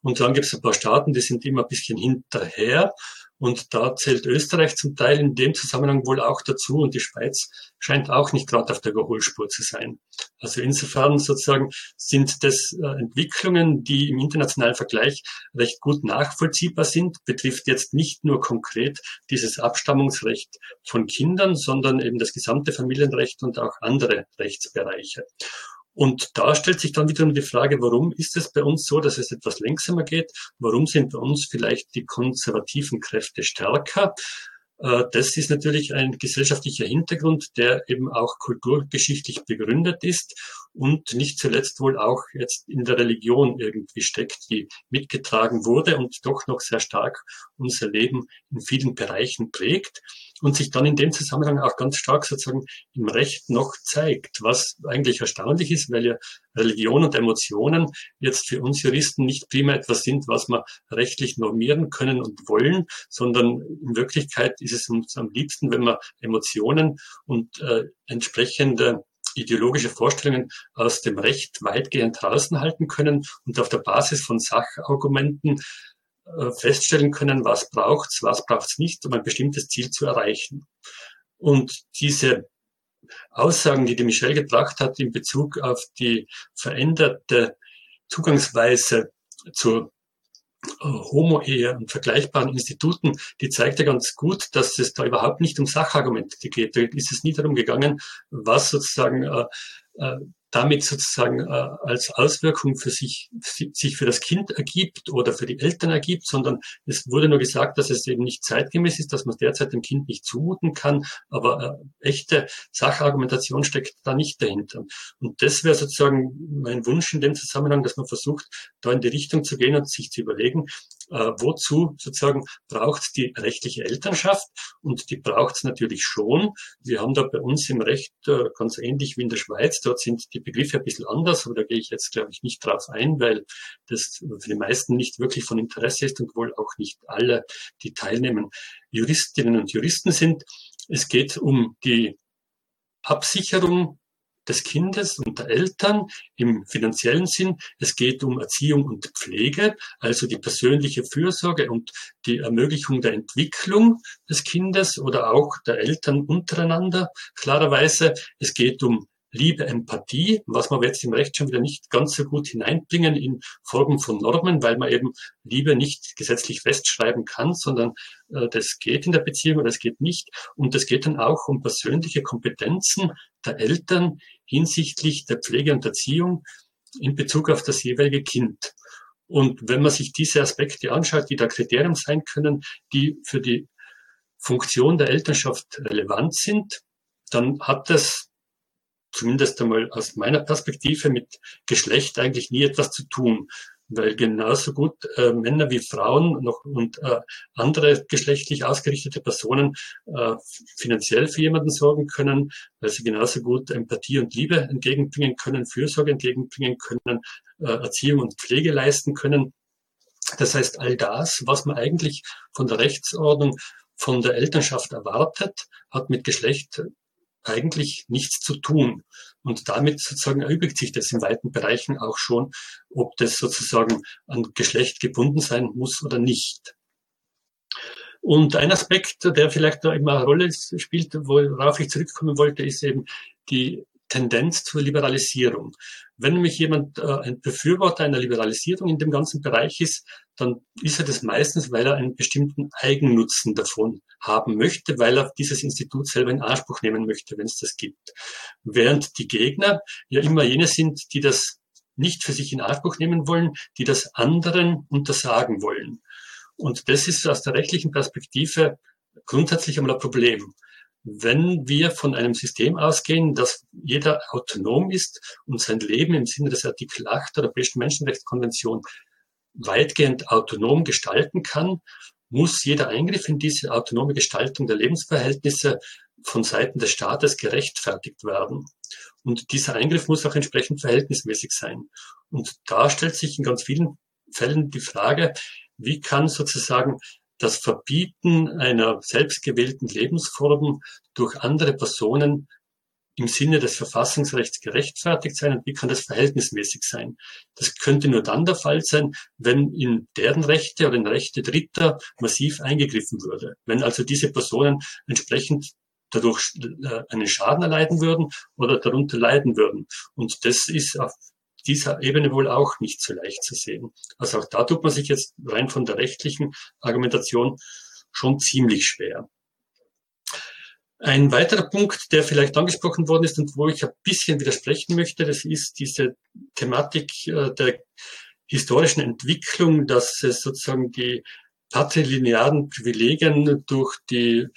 C: Und dann gibt es ein paar Staaten, die sind immer ein bisschen hinterher. Und da zählt Österreich zum Teil in dem Zusammenhang wohl auch dazu und die Schweiz scheint auch nicht gerade auf der Überholspur zu sein. Also insofern sozusagen sind das äh, Entwicklungen, die im internationalen Vergleich recht gut nachvollziehbar sind, betrifft jetzt nicht nur konkret dieses Abstammungsrecht von Kindern, sondern eben das gesamte Familienrecht und auch andere Rechtsbereiche. Und da stellt sich dann wiederum die Frage, warum ist es bei uns so, dass es etwas langsamer geht? Warum sind bei uns vielleicht die konservativen Kräfte stärker? Äh, das ist natürlich ein gesellschaftlicher Hintergrund, der eben auch kulturgeschichtlich begründet ist und nicht zuletzt wohl auch jetzt in der Religion irgendwie steckt, die mitgetragen wurde und doch noch sehr stark unser Leben in vielen Bereichen prägt und sich dann in dem Zusammenhang auch ganz stark sozusagen im Recht noch zeigt, was eigentlich erstaunlich ist, weil ja Religion und Emotionen jetzt für uns Juristen nicht prima etwas sind, was wir rechtlich normieren können und wollen, sondern in Wirklichkeit ist es uns am liebsten, wenn wir Emotionen und äh, entsprechende ideologische Vorstellungen aus dem Recht weitgehend draußen halten können und auf der Basis von Sachargumenten feststellen können, was braucht's, was braucht's nicht, um ein bestimmtes Ziel zu erreichen. Und diese Aussagen, die die Michelle gebracht hat in Bezug auf die veränderte Zugangsweise zur äh, Homo-Ehe und vergleichbaren Instituten, die zeigt ja ganz gut, dass es da überhaupt nicht um Sachargumente geht. Da ist es nie darum gegangen, was sozusagen äh, äh, damit sozusagen äh, als Auswirkung für sich, sich für das Kind ergibt oder für die Eltern ergibt, sondern es wurde nur gesagt, dass es eben nicht zeitgemäß ist, dass man derzeit dem Kind nicht zumuten kann, aber äh, echte Sachargumentation steckt da nicht dahinter. Und das wäre sozusagen mein Wunsch in dem Zusammenhang, dass man versucht, da in die Richtung zu gehen und sich zu überlegen, äh, wozu sozusagen braucht die rechtliche Elternschaft und die braucht es natürlich schon. Wir haben da bei uns im Recht äh, ganz ähnlich wie in der Schweiz, dort sind die Begriffe ein bisschen anders, aber da gehe ich jetzt, glaube ich, nicht drauf ein, weil das für die meisten nicht wirklich von Interesse ist und wohl auch nicht alle, die teilnehmen, Juristinnen und Juristen sind. Es geht um die Absicherung des Kindes und der Eltern im finanziellen Sinn. Es geht um Erziehung und Pflege, also die persönliche Fürsorge und die Ermöglichung der Entwicklung des Kindes oder auch der Eltern untereinander. Klarerweise, es geht um Liebe, Empathie, was man jetzt im Recht schon wieder nicht ganz so gut hineinbringen in Form von Normen, weil man eben Liebe nicht gesetzlich festschreiben kann, sondern äh, das geht in der Beziehung oder das geht nicht. Und es geht dann auch um persönliche Kompetenzen der Eltern hinsichtlich der Pflege und Erziehung in Bezug auf das jeweilige Kind. Und wenn man sich diese Aspekte anschaut, die da Kriterien sein können, die für die Funktion der Elternschaft relevant sind, dann hat das zumindest einmal aus meiner Perspektive mit Geschlecht eigentlich nie etwas zu tun, weil genauso gut äh, Männer wie Frauen noch und äh, andere geschlechtlich ausgerichtete Personen äh, finanziell für jemanden sorgen können, weil sie genauso gut Empathie und Liebe entgegenbringen können, Fürsorge entgegenbringen können, äh, Erziehung und Pflege leisten können. Das heißt, all das, was man eigentlich von der Rechtsordnung, von der Elternschaft erwartet, hat mit Geschlecht eigentlich nichts zu tun. Und damit sozusagen erübrigt sich das in weiten Bereichen auch schon, ob das sozusagen an Geschlecht gebunden sein muss oder nicht. Und ein Aspekt, der vielleicht da immer eine Rolle spielt, worauf ich zurückkommen wollte, ist eben die Tendenz zur Liberalisierung. Wenn nämlich jemand äh, ein Befürworter einer Liberalisierung in dem ganzen Bereich ist, dann ist er das meistens, weil er einen bestimmten Eigennutzen davon haben möchte, weil er dieses Institut selber in Anspruch nehmen möchte, wenn es das gibt. Während die Gegner ja immer jene sind, die das nicht für sich in Anspruch nehmen wollen, die das anderen untersagen wollen. Und das ist aus der rechtlichen Perspektive grundsätzlich einmal ein Problem wenn wir von einem System ausgehen, dass jeder autonom ist und sein Leben im Sinne des Artikel 8 der Europäischen Menschenrechtskonvention weitgehend autonom gestalten kann, muss jeder Eingriff in diese autonome Gestaltung der Lebensverhältnisse von Seiten des Staates gerechtfertigt werden. Und dieser Eingriff muss auch entsprechend verhältnismäßig sein. Und da stellt sich in ganz vielen Fällen die Frage, wie kann sozusagen das Verbieten einer selbstgewählten Lebensform durch andere Personen im Sinne des Verfassungsrechts gerechtfertigt sein und wie kann das verhältnismäßig sein. Das könnte nur dann der Fall sein, wenn in deren Rechte oder in Rechte Dritter massiv eingegriffen würde. Wenn also diese Personen entsprechend dadurch äh, einen Schaden erleiden würden oder darunter leiden würden. Und das ist dieser Ebene wohl auch nicht so leicht zu sehen. Also auch da tut man sich jetzt rein von der rechtlichen Argumentation schon ziemlich schwer. Ein weiterer Punkt, der vielleicht angesprochen worden ist und wo ich ein bisschen widersprechen möchte, das ist diese Thematik äh, der historischen Entwicklung, dass es sozusagen die patrilinearen Privilegien durch die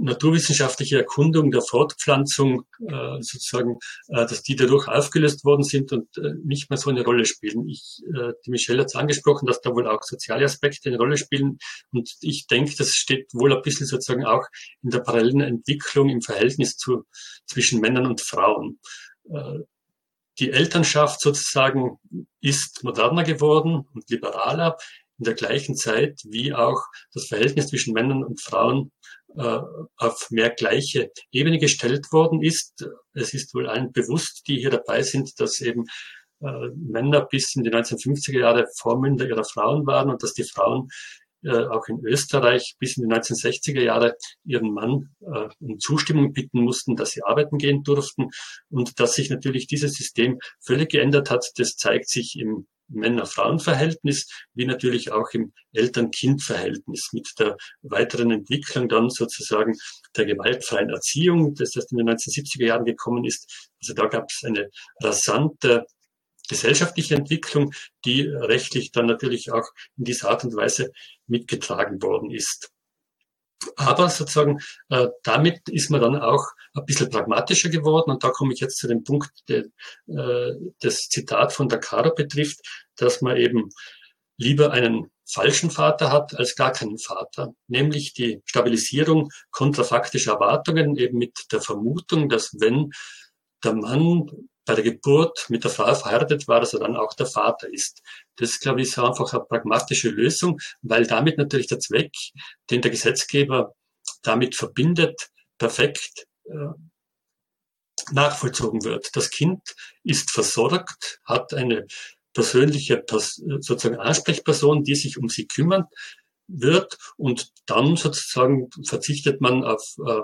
C: naturwissenschaftliche Erkundung der Fortpflanzung äh, sozusagen, äh, dass die dadurch aufgelöst worden sind und äh, nicht mehr so eine Rolle spielen. Ich, äh, die Michelle hat es angesprochen, dass da wohl auch soziale Aspekte eine Rolle spielen und ich denke, das steht wohl ein bisschen sozusagen auch in der parallelen Entwicklung im Verhältnis zu, zwischen Männern und Frauen. Äh, die Elternschaft sozusagen ist moderner geworden und liberaler in der gleichen Zeit, wie auch das Verhältnis zwischen Männern und Frauen äh, auf mehr gleiche Ebene gestellt worden ist. Es ist wohl allen bewusst, die hier dabei sind, dass eben äh, Männer bis in die 1950er Jahre Vormünder ihrer Frauen waren und dass die Frauen äh, auch in Österreich bis in die 1960er Jahre ihren Mann äh, um Zustimmung bitten mussten, dass sie arbeiten gehen durften und dass sich natürlich dieses System völlig geändert hat. Das zeigt sich im Männer-Frauen-Verhältnis, wie natürlich auch im Eltern-Kind-Verhältnis mit der weiteren Entwicklung dann sozusagen der gewaltfreien Erziehung, das erst in den 1970er Jahren gekommen ist. Also da gab es eine rasante gesellschaftliche Entwicklung, die rechtlich dann natürlich auch in dieser Art und Weise mitgetragen worden ist. Aber sozusagen äh, damit ist man dann auch ein bisschen pragmatischer geworden. Und da komme ich jetzt zu dem Punkt, der äh, das Zitat von Caro betrifft, dass man eben lieber einen falschen Vater hat als gar keinen Vater. Nämlich die Stabilisierung kontrafaktischer Erwartungen, eben mit der Vermutung, dass wenn der Mann bei der Geburt mit der Frau verheiratet war, dass er dann auch der Vater ist. Das, glaube ich, ist einfach eine pragmatische Lösung, weil damit natürlich der Zweck, den der Gesetzgeber damit verbindet, perfekt äh, nachvollzogen wird. Das Kind ist versorgt, hat eine persönliche sozusagen Ansprechperson, die sich um sie kümmern wird und dann sozusagen verzichtet man auf äh,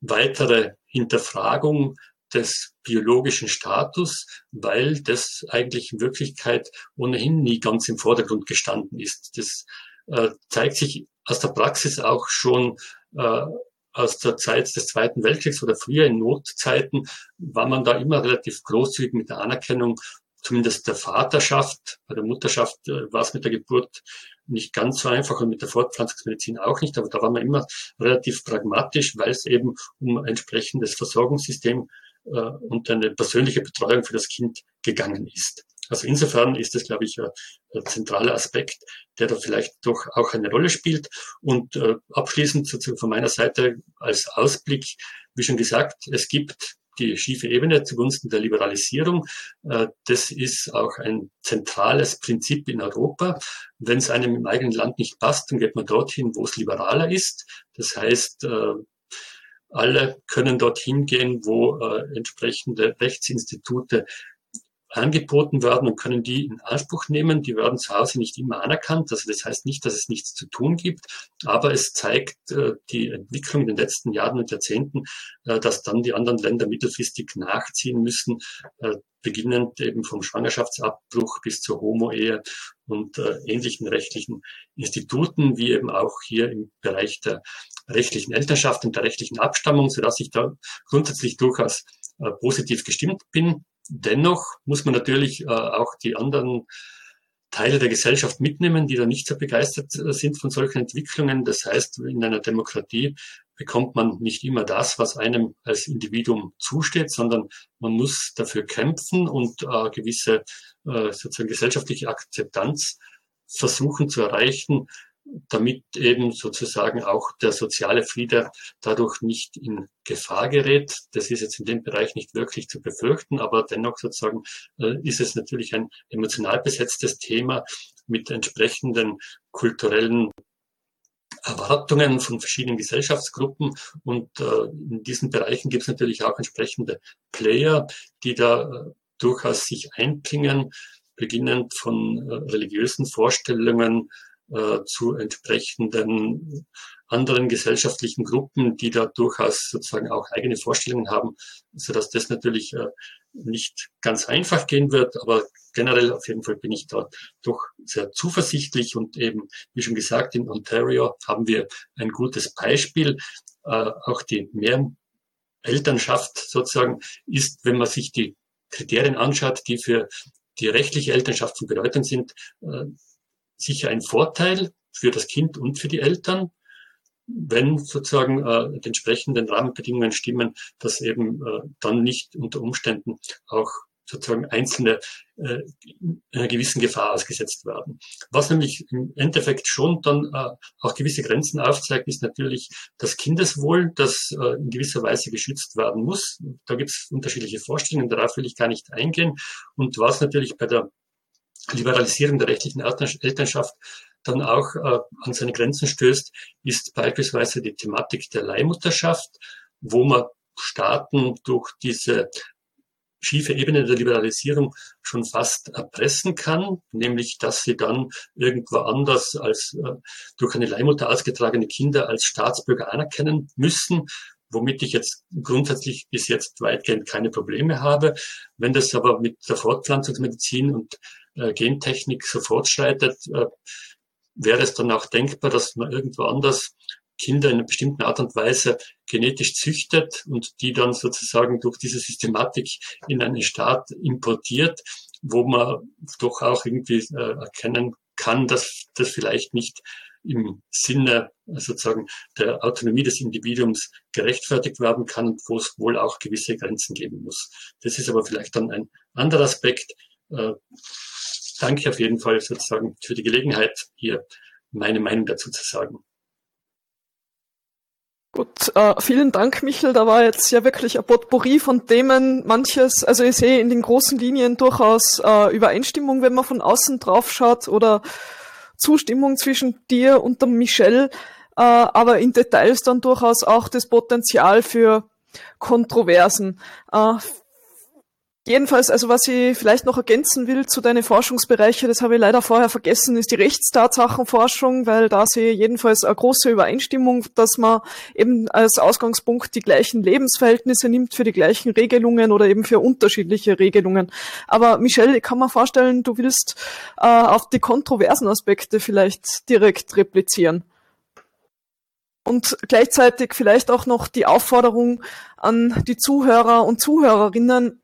C: weitere Hinterfragung des biologischen Status, weil das eigentlich in Wirklichkeit ohnehin nie ganz im Vordergrund gestanden ist. Das äh, zeigt sich aus der Praxis auch schon äh, aus der Zeit des Zweiten Weltkriegs oder früher in Notzeiten war man da immer relativ großzügig mit der Anerkennung zumindest der Vaterschaft. Bei der Mutterschaft äh, war es mit der Geburt nicht ganz so einfach und mit der Fortpflanzungsmedizin auch nicht, aber da war man immer relativ pragmatisch, weil es eben um ein entsprechendes Versorgungssystem äh, und eine persönliche Betreuung für das Kind gegangen ist. Also insofern ist das, glaube ich, ein, zentraler Aspekt, der da vielleicht doch auch eine Rolle spielt. Und äh, abschließend sozusagen von meiner Seite als Ausblick, wie schon gesagt, es gibt die schiefe Ebene zugunsten der Liberalisierung. Äh, das ist auch ein zentrales Prinzip in Europa. Wenn es einem im eigenen Land nicht passt, dann geht man dorthin, wo es liberaler ist. Das heißt, äh, alle können dorthin gehen, wo äh, entsprechende Rechtsinstitute angeboten werden und können die in Anspruch nehmen. Die werden zu Hause nicht immer anerkannt. Also das heißt nicht, dass es nichts zu tun gibt, aber es zeigt äh, die Entwicklung in den letzten Jahren und Jahrzehnten, äh, dass dann die anderen Länder mittelfristig nachziehen müssen, äh, beginnend eben vom Schwangerschaftsabbruch bis zur Homo-Ehe und äh, ähnlichen rechtlichen Instituten, wie eben auch hier im Bereich der rechtlichen Elternschaft und der rechtlichen Abstammung, sodass ich da grundsätzlich durchaus äh, positiv gestimmt bin. Dennoch muss man natürlich äh, auch die anderen Teile der Gesellschaft mitnehmen, die da nicht so begeistert äh, sind von solchen Entwicklungen. Das heißt, in einer Demokratie bekommt man nicht immer das, was einem als Individuum zusteht, sondern man muss dafür kämpfen und äh, gewisse äh, sozusagen gesellschaftliche Akzeptanz versuchen zu erreichen, damit eben sozusagen auch der soziale Friede dadurch nicht in Gefahr gerät. Das ist jetzt in dem Bereich nicht wirklich zu befürchten, aber dennoch sozusagen äh, ist es natürlich ein emotional besetztes Thema mit entsprechenden kulturellen Erwartungen von verschiedenen Gesellschaftsgruppen und äh, in diesen Bereichen gibt es natürlich auch entsprechende Player, die da äh, durchaus sich einbringen, beginnend von religiösen Vorstellungen äh, zu entsprechenden anderen gesellschaftlichen Gruppen, die da durchaus sozusagen auch eigene Vorstellungen haben, so dass das natürlich äh, nicht ganz einfach gehen wird, aber generell auf jeden Fall bin ich da doch sehr zuversichtlich und eben, wie schon gesagt, in Ontario haben wir ein gutes Beispiel. Äh, auch die Mehrelternschaft sozusagen ist, wenn man sich die Kriterien anschaut, die für die rechtliche Elternschaft von Bedeutung sind, äh, sicher ein Vorteil. für das Kind und für die Eltern, wenn sozusagen äh, die entsprechenden Rahmenbedingungen stimmen, dass eben äh, dann nicht unter Umständen auch sozusagen Einzelne äh, einer gewissen Gefahr ausgesetzt werden. Was nämlich im Endeffekt schon dann äh, auch gewisse Grenzen aufzeigt, ist natürlich das Kindeswohl, das äh, in gewisser Weise geschützt werden muss. Da gibt es unterschiedliche Vorstellungen, darauf will ich gar nicht eingehen. Und was natürlich bei der Liberalisierung der rechtlichen Elternschaft dann auch äh, an seine Grenzen stößt, ist beispielsweise die Thematik der Leihmutterschaft, wo man Staaten durch diese schiefe Ebene der Liberalisierung schon fast erpressen kann, nämlich dass sie dann irgendwo anders als äh, durch eine Leihmutter ausgetragene Kinder als Staatsbürger anerkennen müssen, womit ich jetzt grundsätzlich bis jetzt weitgehend keine Probleme habe. Wenn das aber mit der Fortpflanzungsmedizin und Gentechnik so fortschreitet, äh, wäre es dann auch denkbar, dass man irgendwo anders Kinder in einer bestimmten Art und Weise genetisch züchtet und die dann sozusagen durch diese Systematik in einen Staat importiert, wo man doch auch irgendwie äh, erkennen kann, dass das vielleicht nicht im Sinne sozusagen der Autonomie des Individuums gerechtfertigt werden kann und wo es wohl auch gewisse Grenzen geben muss. Das ist aber vielleicht dann ein anderer Aspekt. Äh, danke auf jeden Fall sozusagen für die Gelegenheit, hier meine Meinung dazu zu sagen.
A: Gut, äh, vielen Dank, Michel. Da war jetzt ja wirklich ein Potpourri von Themen. Manches, also ich sehe in den großen Linien durchaus äh, Übereinstimmung, wenn man von außen drauf schaut, oder Zustimmung zwischen dir und dem Michel, äh, aber in Details dann durchaus auch das Potenzial für Kontroversen. Jedenfalls, also was ich vielleicht noch ergänzen will zu deinen Forschungsbereiche, das habe ich leider vorher vergessen, ist die Rechtstatsachenforschung, weil da sehe ich jedenfalls eine große Übereinstimmung, dass man eben als Ausgangspunkt die gleichen Lebensverhältnisse nimmt für die gleichen Regelungen oder eben für unterschiedliche Regelungen. Aber Michelle, ich kann mir vorstellen, du willst äh, auf die kontroversen Aspekte vielleicht direkt replizieren. Und gleichzeitig vielleicht auch noch die Aufforderung an die Zuhörer und Zuhörerinnen,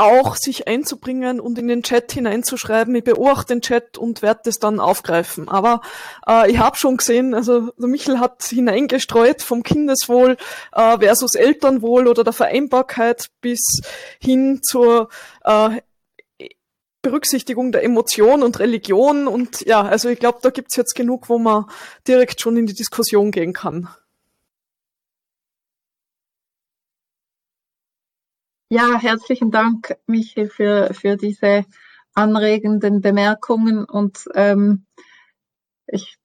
A: auch sich einzubringen und in den Chat hineinzuschreiben. Ich beobachte den Chat und werde das dann aufgreifen. Aber äh, ich habe schon gesehen, also der Michel hat hineingestreut vom Kindeswohl äh, versus Elternwohl oder der Vereinbarkeit bis hin zur äh, Berücksichtigung der Emotion und Religion. Und ja, also ich glaube, da gibt's jetzt genug, wo man direkt schon in die Diskussion gehen kann.
B: Ja, herzlichen Dank, Michael, für, für diese anregenden Bemerkungen und ähm, ich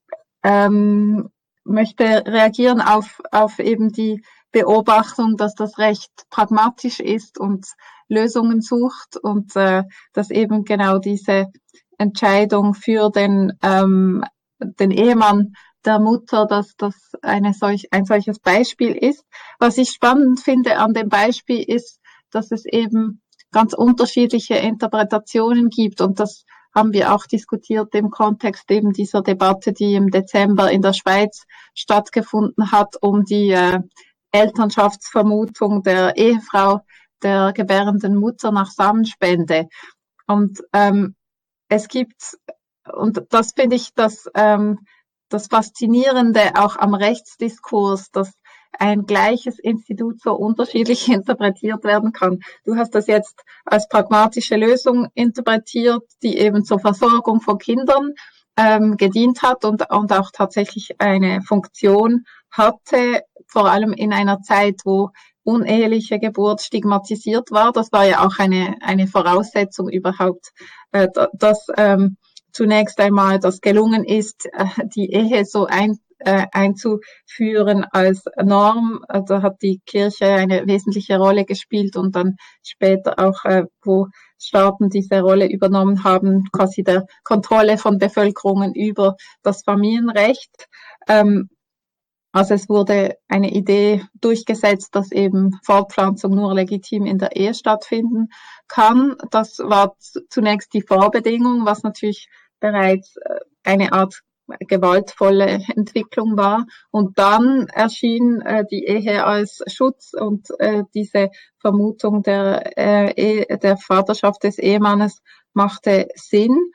B: ähm, möchte reagieren auf, auf eben die Beobachtung, dass das Recht pragmatisch ist und Lösungen sucht und äh, dass eben genau diese Entscheidung für den, ähm, den Ehemann der Mutter, dass das eine solch, ein solches Beispiel ist. Was ich spannend finde an dem Beispiel ist, dass es eben ganz unterschiedliche Interpretationen gibt. Und das haben wir auch diskutiert im Kontext eben dieser Debatte, die im Dezember in der Schweiz stattgefunden hat, um die äh, Elternschaftsvermutung der Ehefrau der gebärenden Mutter nach Samenspende. Und ähm, es gibt, und das finde ich das, ähm, das Faszinierende auch am Rechtsdiskurs, dass ein gleiches Institut so unterschiedlich interpretiert werden kann. Du hast das jetzt als pragmatische Lösung interpretiert, die eben zur Versorgung von Kindern ähm, gedient hat und, und auch tatsächlich eine Funktion hatte, vor allem in einer Zeit, wo uneheliche Geburt stigmatisiert war. Das war ja auch eine, eine Voraussetzung überhaupt, äh, dass ähm, zunächst einmal das gelungen ist, äh, die Ehe so ein, äh, einzuführen als Norm. Also hat die Kirche eine wesentliche Rolle gespielt und dann später auch, äh, wo Staaten diese Rolle übernommen haben, quasi der Kontrolle von Bevölkerungen über das Familienrecht. Ähm, also es wurde eine Idee durchgesetzt, dass eben Fortpflanzung nur legitim in der Ehe stattfinden kann. Das war zunächst die Vorbedingung, was natürlich bereits äh, eine Art gewaltvolle Entwicklung war. Und dann erschien äh, die Ehe als Schutz und äh, diese Vermutung der, äh, der Vaterschaft des Ehemannes machte Sinn.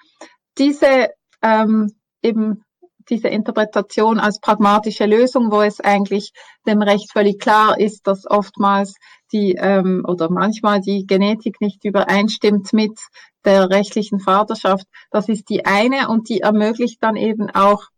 B: Diese ähm, eben diese Interpretation als pragmatische Lösung, wo es eigentlich dem Recht völlig klar ist, dass oftmals die ähm, oder manchmal die Genetik nicht übereinstimmt mit der rechtlichen Vaterschaft. Das ist die eine und die ermöglicht dann eben auch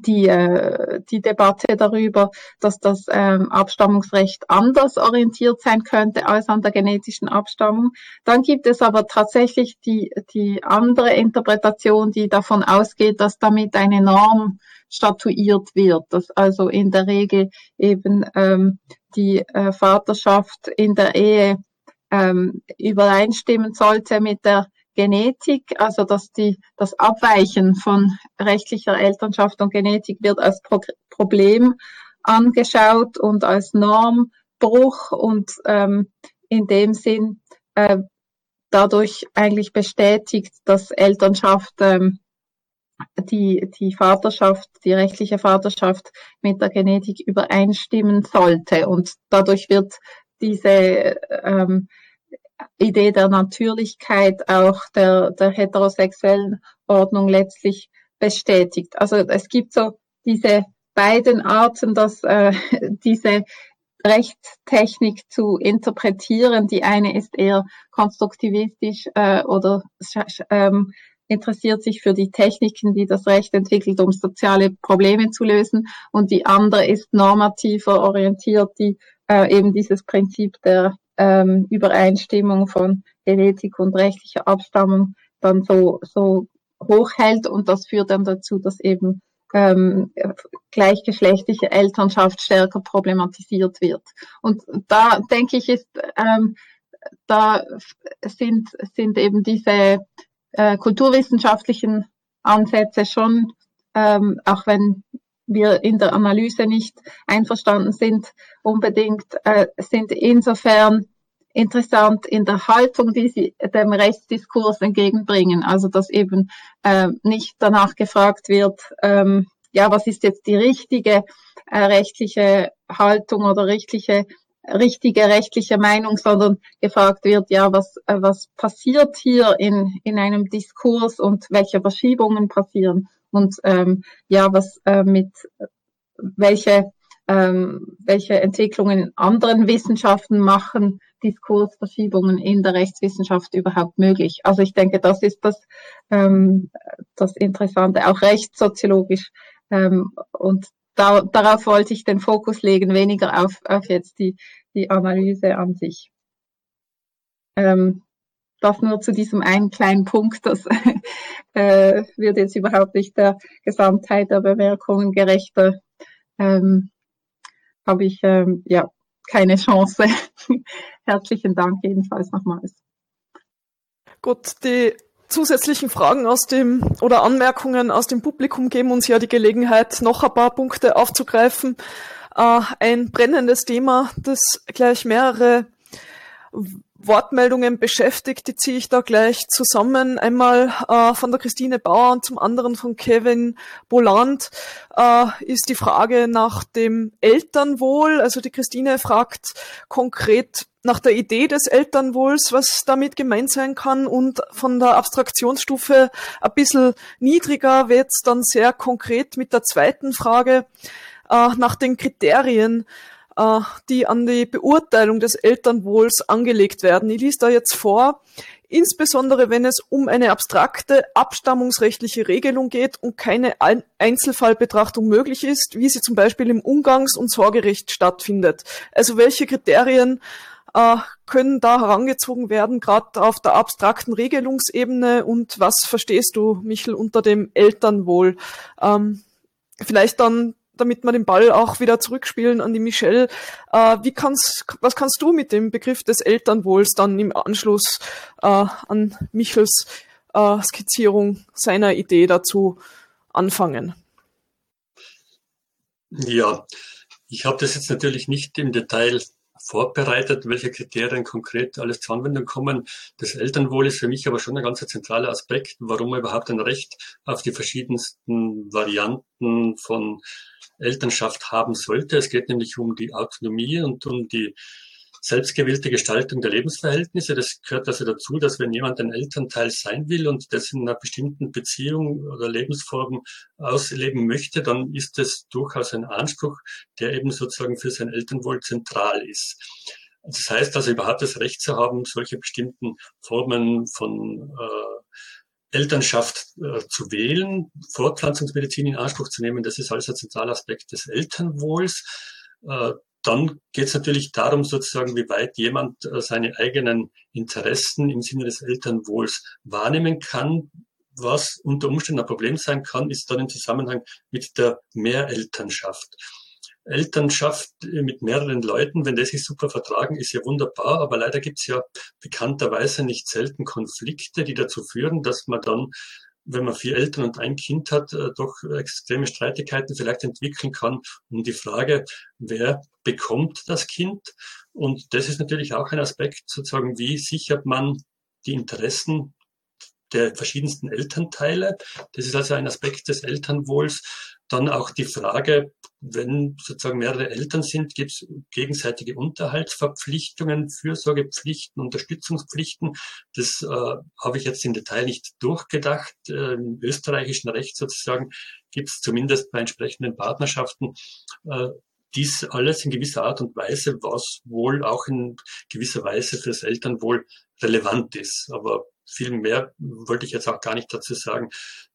B: die, äh, die Debatte darüber, dass das ähm, Abstammungsrecht anders orientiert sein könnte als an der genetischen Abstammung. Dann gibt es aber tatsächlich die, die andere Interpretation, die davon ausgeht, dass damit eine Norm statuiert wird, dass also in der Regel eben ähm, die äh, Vaterschaft in der Ehe ähm, übereinstimmen sollte mit der Genetik, also dass die, das Abweichen von rechtlicher Elternschaft und Genetik wird als Pro Problem angeschaut und als Normbruch und ähm, in dem Sinn äh, dadurch eigentlich bestätigt, dass Elternschaft ähm, die, die Vaterschaft, die rechtliche Vaterschaft mit der Genetik übereinstimmen sollte. Und dadurch wird diese ähm, Idee der Natürlichkeit auch der, der heterosexuellen Ordnung letztlich bestätigt. Also es gibt so diese beiden Arten, dass äh, diese Rechtstechnik zu interpretieren. Die eine ist eher konstruktivistisch äh, oder ähm, interessiert sich für die Techniken, die das Recht entwickelt, um soziale Probleme zu lösen. Und die andere ist normativer orientiert, die äh, eben dieses Prinzip der ähm, Übereinstimmung von Genetik und rechtlicher Abstammung dann so, so hochhält und das führt dann dazu, dass eben ähm, gleichgeschlechtliche Elternschaft stärker problematisiert wird. Und da denke ich, ist ähm, da sind, sind eben diese äh, kulturwissenschaftlichen Ansätze schon, ähm, auch wenn wir in der Analyse nicht einverstanden sind, unbedingt, äh, sind insofern interessant in der Haltung, die sie dem Rechtsdiskurs entgegenbringen. Also dass eben äh, nicht danach gefragt wird, ähm, ja, was ist jetzt die richtige äh, rechtliche Haltung oder rechtliche richtige rechtliche Meinung, sondern gefragt wird, ja, was, äh, was passiert hier in, in einem Diskurs und welche Verschiebungen passieren und ähm, ja, was äh, mit welche ähm, welche Entwicklungen in anderen Wissenschaften machen Diskursverschiebungen in der Rechtswissenschaft überhaupt möglich. Also ich denke, das ist das, ähm, das Interessante, auch rechtssoziologisch. Ähm, und da, darauf wollte ich den Fokus legen, weniger auf, auf jetzt die, die Analyse an sich. Ähm, das nur zu diesem einen kleinen Punkt, das äh, wird jetzt überhaupt nicht der Gesamtheit der Bemerkungen gerechter. Ähm, Habe ich ähm, ja keine Chance. Herzlichen Dank jedenfalls nochmals.
A: Gut, die zusätzlichen Fragen aus dem oder Anmerkungen aus dem Publikum geben uns ja die Gelegenheit, noch ein paar Punkte aufzugreifen. Äh, ein brennendes Thema, das gleich mehrere Wortmeldungen beschäftigt, die ziehe ich da gleich zusammen. Einmal äh, von der Christine Bauer und zum anderen von Kevin Boland äh, ist die Frage nach dem Elternwohl. Also die Christine fragt konkret nach der Idee des Elternwohls, was damit gemeint sein kann und von der Abstraktionsstufe ein bisschen niedriger wird es dann sehr konkret mit der zweiten Frage äh, nach den Kriterien äh, die an die Beurteilung des Elternwohls angelegt werden. Ich lese da jetzt vor, insbesondere wenn es um eine abstrakte abstammungsrechtliche Regelung geht und keine Einzelfallbetrachtung möglich ist, wie sie zum Beispiel im Umgangs- und Sorgerecht stattfindet. Also welche Kriterien äh, können da herangezogen werden, gerade auf der abstrakten Regelungsebene und was verstehst du, Michel, unter dem Elternwohl? Ähm, vielleicht dann damit wir den Ball auch wieder zurückspielen an die Michelle. Äh, wie kannst, was kannst du mit dem Begriff des Elternwohls dann im Anschluss äh, an Michels äh, Skizzierung seiner Idee dazu anfangen?
C: Ja, ich habe das jetzt natürlich nicht im Detail vorbereitet, welche Kriterien konkret alles zur Anwendung kommen. Das Elternwohl ist für mich aber schon ein ganz zentraler Aspekt, warum man überhaupt ein Recht auf die verschiedensten Varianten von Elternschaft haben sollte. Es geht nämlich um die Autonomie und um die selbstgewählte Gestaltung der Lebensverhältnisse. Das gehört also dazu, dass wenn jemand ein Elternteil sein will und das in einer bestimmten Beziehung oder Lebensform ausleben möchte, dann ist das durchaus ein Anspruch, der eben sozusagen für sein Elternwohl zentral ist. Das heißt also überhaupt das Recht zu haben, solche bestimmten Formen von äh, Elternschaft äh, zu wählen, Fortpflanzungsmedizin in Anspruch zu nehmen, das ist alles ein zentraler Aspekt des Elternwohls. Äh, dann geht es natürlich darum, sozusagen, wie weit jemand äh, seine eigenen Interessen im Sinne des Elternwohls wahrnehmen kann. Was unter Umständen ein Problem sein kann, ist dann im Zusammenhang mit der Mehrelternschaft. Elternschaft mit mehreren Leuten, wenn das sich super vertragen, ist ja wunderbar, aber leider gibt es ja bekannterweise nicht selten Konflikte, die dazu führen, dass man dann wenn man vier Eltern und ein Kind hat, äh, doch extreme Streitigkeiten vielleicht entwickeln kann um die Frage, wer bekommt das Kind? Und das ist natürlich auch ein Aspekt, sozusagen, wie sichert man die Interessen der verschiedensten Elternteile. Das ist also ein Aspekt des Elternwohls. Dann auch die Frage, wenn sozusagen mehrere Eltern sind, gibt es gegenseitige Unterhaltsverpflichtungen, Fürsorgepflichten, Unterstützungspflichten. Das äh, habe ich jetzt im Detail nicht durchgedacht. Äh, Im österreichischen Recht sozusagen gibt es zumindest bei entsprechenden Partnerschaften äh, dies alles in gewisser Art und Weise, was wohl auch in gewisser Weise für das Elternwohl relevant ist. Aber viel mehr wollte ich jetzt auch gar nicht dazu sagen.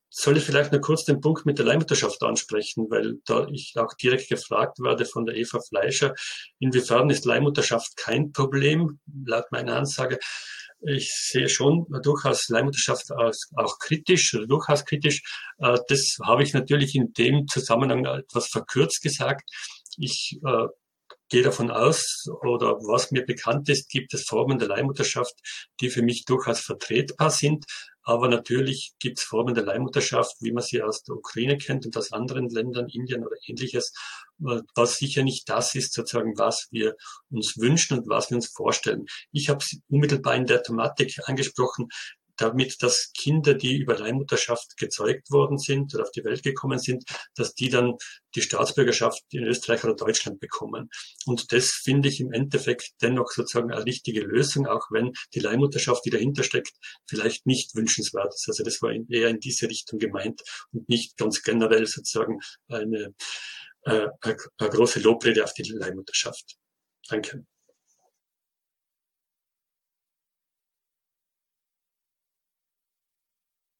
C: Soll ich vielleicht nur kurz den Punkt mit der Leihmutterschaft ansprechen, weil da ich auch direkt gefragt werde von der Eva Fleischer, inwiefern ist Leihmutterschaft kein Problem, laut meiner Ansage. Ich sehe schon durchaus Leihmutterschaft auch kritisch durchaus kritisch. Äh, das habe ich natürlich in dem Zusammenhang etwas verkürzt gesagt. Ich äh, gehe davon aus, oder was mir bekannt ist, gibt es Formen der Leihmutterschaft, die für mich durchaus vertretbar sind. Aber natürlich gibt es Formen der Leihmutterschaft, wie man sie aus der Ukraine kennt und aus anderen Ländern, Indien oder ähnliches, was sicher nicht das ist, sozusagen, was wir uns wünschen und was wir uns vorstellen. Ich habe es unmittelbar in der Thematik angesprochen, damit, dass Kinder, die über Leihmutterschaft gezeugt worden sind oder auf die Welt gekommen sind, dass die dann die Staatsbürgerschaft in Österreich oder Deutschland bekommen. Und das finde ich im Endeffekt dennoch sozusagen eine richtige Lösung, auch wenn die Leihmutterschaft, die dahinter steckt, vielleicht nicht wünschenswert ist. Also das war eher in diese Richtung gemeint und nicht ganz generell sozusagen eine, äh, eine große Lobrede auf die Leihmutterschaft. Danke.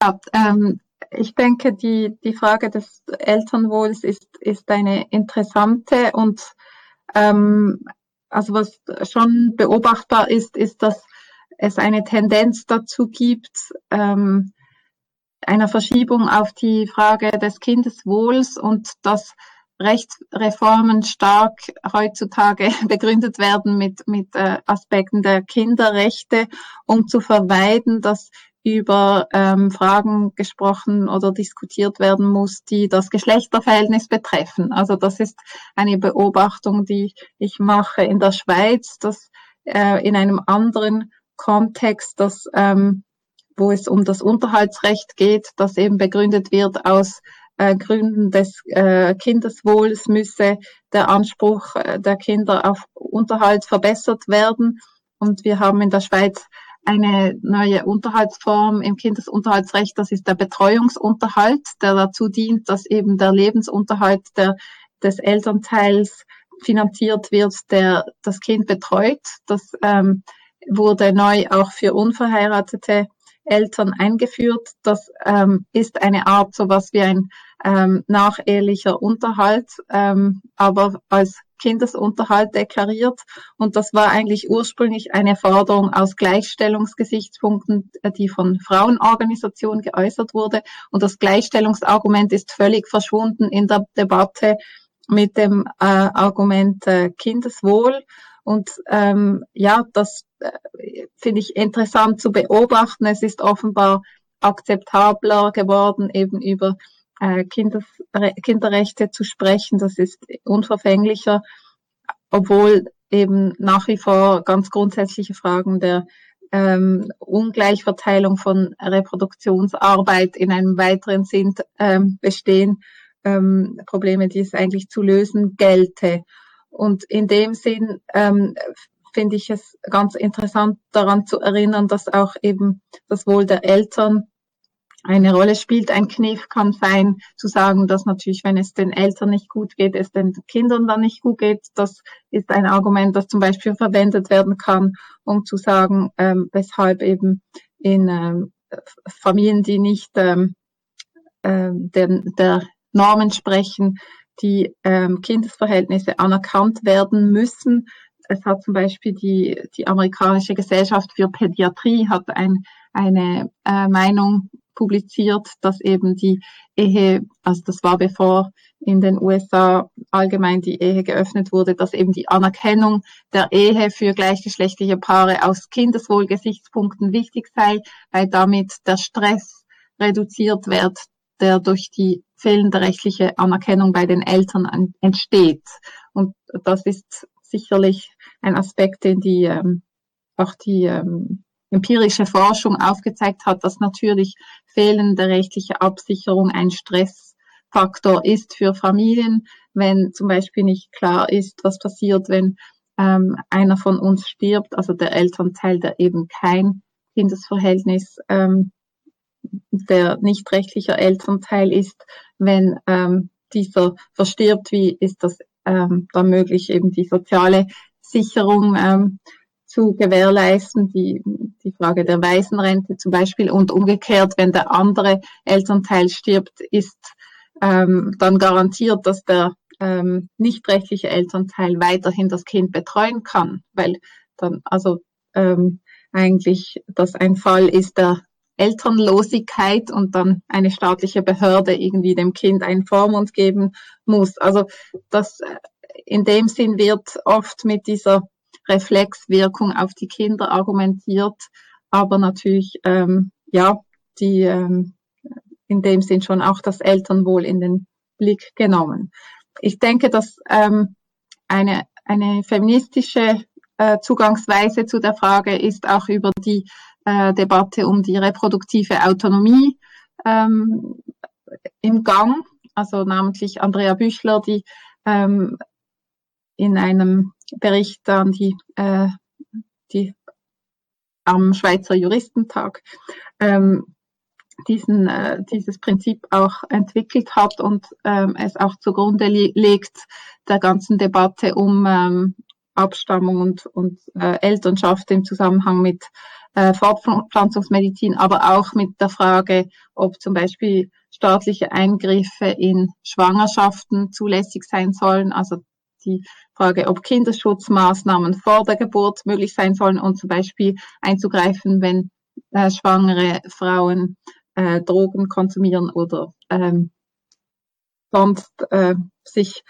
B: Ja, ähm, ich denke, die, die Frage des Elternwohls ist, ist eine interessante und ähm, also was schon beobachtbar ist, ist, dass es eine Tendenz dazu gibt, ähm, einer Verschiebung auf die Frage des Kindeswohls und dass Rechtsreformen stark heutzutage begründet werden mit, mit äh, Aspekten der Kinderrechte, um zu vermeiden, dass über ähm, Fragen gesprochen oder diskutiert werden muss, die das Geschlechterverhältnis betreffen. Also das ist eine Beobachtung, die ich mache in der Schweiz, dass äh, in einem anderen Kontext, dass, ähm, wo es um das Unterhaltsrecht geht, das eben begründet wird aus äh, Gründen des äh, Kindeswohls müsse der Anspruch äh, der Kinder auf Unterhalt verbessert werden. Und wir haben in der Schweiz eine neue Unterhaltsform im Kindesunterhaltsrecht, das ist der Betreuungsunterhalt, der dazu dient, dass eben der Lebensunterhalt der, des Elternteils finanziert wird, der das Kind betreut. Das ähm, wurde neu auch für unverheiratete Eltern eingeführt. Das ähm, ist eine Art, so was wie ein ähm, nachehelicher Unterhalt, ähm, aber als Kindesunterhalt deklariert. Und das war eigentlich ursprünglich eine Forderung aus Gleichstellungsgesichtspunkten, äh, die von Frauenorganisationen geäußert wurde. Und das Gleichstellungsargument ist völlig verschwunden in der Debatte mit dem äh, Argument äh, Kindeswohl. Und ähm, ja, das äh, finde ich interessant zu beobachten. Es ist offenbar akzeptabler geworden, eben über Kindes, Kinderrechte zu sprechen. Das ist unverfänglicher, obwohl eben nach wie vor ganz grundsätzliche Fragen der ähm, Ungleichverteilung von Reproduktionsarbeit in einem weiteren Sinn ähm, bestehen, ähm, Probleme, die es eigentlich zu lösen gelte. Und in dem Sinn ähm, finde ich es ganz interessant daran zu erinnern, dass auch eben das Wohl der Eltern eine Rolle spielt. Ein Kniff kann sein, zu sagen, dass natürlich, wenn es den Eltern nicht gut geht, es den Kindern dann nicht gut geht. Das ist ein Argument, das zum Beispiel verwendet werden kann, um zu sagen, ähm, weshalb eben in ähm, Familien, die nicht ähm, äh, der, der Normen sprechen, die ähm, Kindesverhältnisse anerkannt werden müssen. Es hat zum Beispiel die, die amerikanische Gesellschaft für Pädiatrie hat ein, eine äh, Meinung publiziert, dass eben die Ehe, also das war bevor in den USA allgemein die Ehe geöffnet wurde, dass eben die Anerkennung der Ehe für gleichgeschlechtliche Paare aus Kindeswohlgesichtspunkten wichtig sei, weil damit der Stress reduziert wird, der durch die fehlende rechtliche Anerkennung bei den Eltern entsteht. Und das ist sicherlich ein Aspekt, den die ähm, auch die ähm, empirische Forschung aufgezeigt hat, dass natürlich fehlende rechtliche Absicherung ein Stressfaktor ist für Familien, wenn zum Beispiel nicht klar ist, was passiert, wenn ähm, einer von uns stirbt, also der Elternteil, der eben kein Kindesverhältnis ähm, der nicht rechtliche Elternteil ist, wenn ähm, dieser verstirbt, wie ist das ähm, dann möglich, eben die soziale Sicherung ähm, zu gewährleisten, die, die Frage der Waisenrente zum Beispiel und umgekehrt, wenn der andere Elternteil stirbt, ist ähm, dann garantiert, dass der ähm, nicht rechtliche Elternteil weiterhin das Kind betreuen kann, weil dann also ähm, eigentlich das ein Fall ist der Elternlosigkeit und dann eine staatliche Behörde irgendwie dem Kind einen Vormund geben muss. Also das äh, in dem Sinn wird oft mit dieser Reflexwirkung auf die Kinder argumentiert, aber natürlich ähm, ja die ähm, in dem Sinn schon auch das Elternwohl in den Blick genommen. Ich denke, dass ähm, eine eine feministische äh, Zugangsweise zu der Frage ist auch über die äh, Debatte um die reproduktive Autonomie ähm, im Gang. Also namentlich Andrea Büchler, die ähm, in einem Bericht an die, äh, die am Schweizer Juristentag ähm, diesen, äh, dieses Prinzip auch entwickelt hat und ähm, es auch zugrunde legt der ganzen Debatte um ähm, Abstammung und, und äh, Elternschaft im Zusammenhang mit äh, Fortpflanzungsmedizin, aber auch mit der Frage, ob zum Beispiel staatliche Eingriffe in Schwangerschaften zulässig sein sollen, also die Frage, ob Kinderschutzmaßnahmen vor der Geburt möglich sein sollen und zum Beispiel einzugreifen, wenn äh, schwangere Frauen äh, Drogen konsumieren oder ähm, sonst äh, sich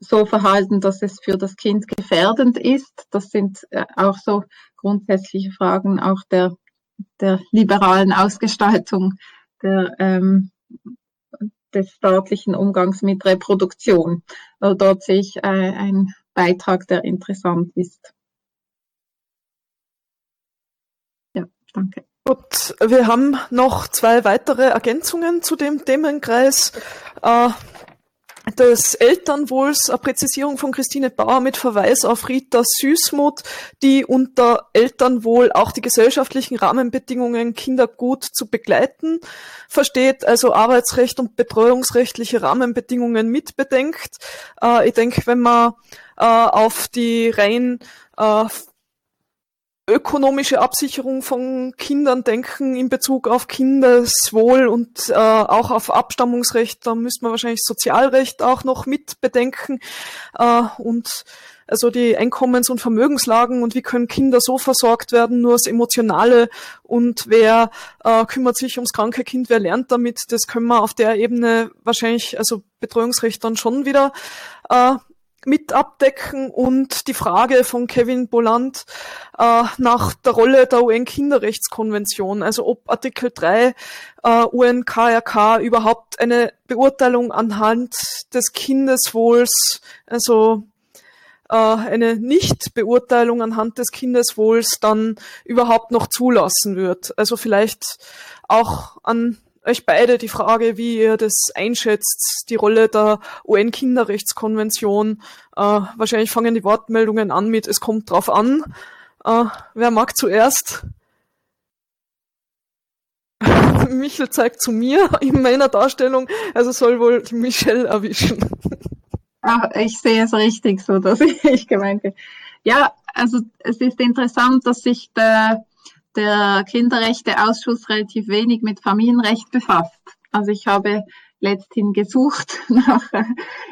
B: so verhalten, dass es für das Kind gefährdend ist. Das sind äh, auch so grundsätzliche Fragen auch der, der liberalen Ausgestaltung der, ähm, des staatlichen Umgangs mit Reproduktion. Also dort sehe ich äh, einen Beitrag, der interessant ist.
A: Ja, danke. Gut, wir haben noch zwei weitere Ergänzungen zu dem Themenkreis. Äh, des Elternwohls, eine Präzisierung von Christine Bauer mit Verweis auf Rita Süßmuth, die unter Elternwohl auch die gesellschaftlichen Rahmenbedingungen, Kinder gut zu begleiten versteht, also Arbeitsrecht und betreuungsrechtliche Rahmenbedingungen mitbedenkt. Äh, ich denke, wenn man äh, auf die rein äh, ökonomische Absicherung von Kindern denken in Bezug auf Kindeswohl und äh, auch auf Abstammungsrecht, da müsste man wahrscheinlich Sozialrecht auch noch mit bedenken. Äh, und also die Einkommens- und Vermögenslagen und wie können Kinder so versorgt werden, nur das Emotionale. Und wer äh, kümmert sich ums kranke Kind, wer lernt damit, das können wir auf der Ebene wahrscheinlich, also Betreuungsrecht dann schon wieder äh, mit abdecken und die Frage von Kevin Boland äh, nach der Rolle der UN-Kinderrechtskonvention, also ob Artikel 3 äh, UN-KRK überhaupt eine Beurteilung anhand des Kindeswohls, also äh, eine Nichtbeurteilung anhand des Kindeswohls dann überhaupt noch zulassen wird. Also vielleicht auch an euch beide die Frage, wie ihr das einschätzt, die Rolle der UN-Kinderrechtskonvention. Äh, wahrscheinlich fangen die Wortmeldungen an mit, es kommt drauf an. Äh, wer mag zuerst? Michel zeigt zu mir in meiner Darstellung, also soll wohl Michelle erwischen.
B: Ach, ich sehe es richtig so, dass ich gemeint bin. Ja, also es ist interessant, dass sich der, der Kinderrechteausschuss relativ wenig mit Familienrecht befasst. Also ich habe letzthin gesucht nach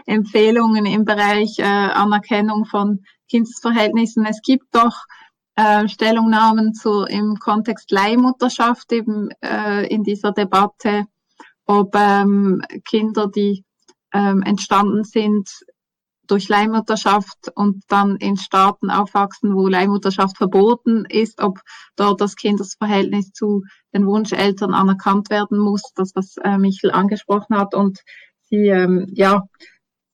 B: Empfehlungen im Bereich äh, Anerkennung von Kindsverhältnissen. Es gibt doch äh, Stellungnahmen zu im Kontext Leihmutterschaft eben äh, in dieser Debatte, ob ähm, Kinder, die ähm, entstanden sind durch Leihmutterschaft und dann in Staaten aufwachsen, wo Leihmutterschaft verboten ist, ob dort das Kindesverhältnis zu den Wunscheltern anerkannt werden muss, das was äh, Michel angesprochen hat und sie ähm, ja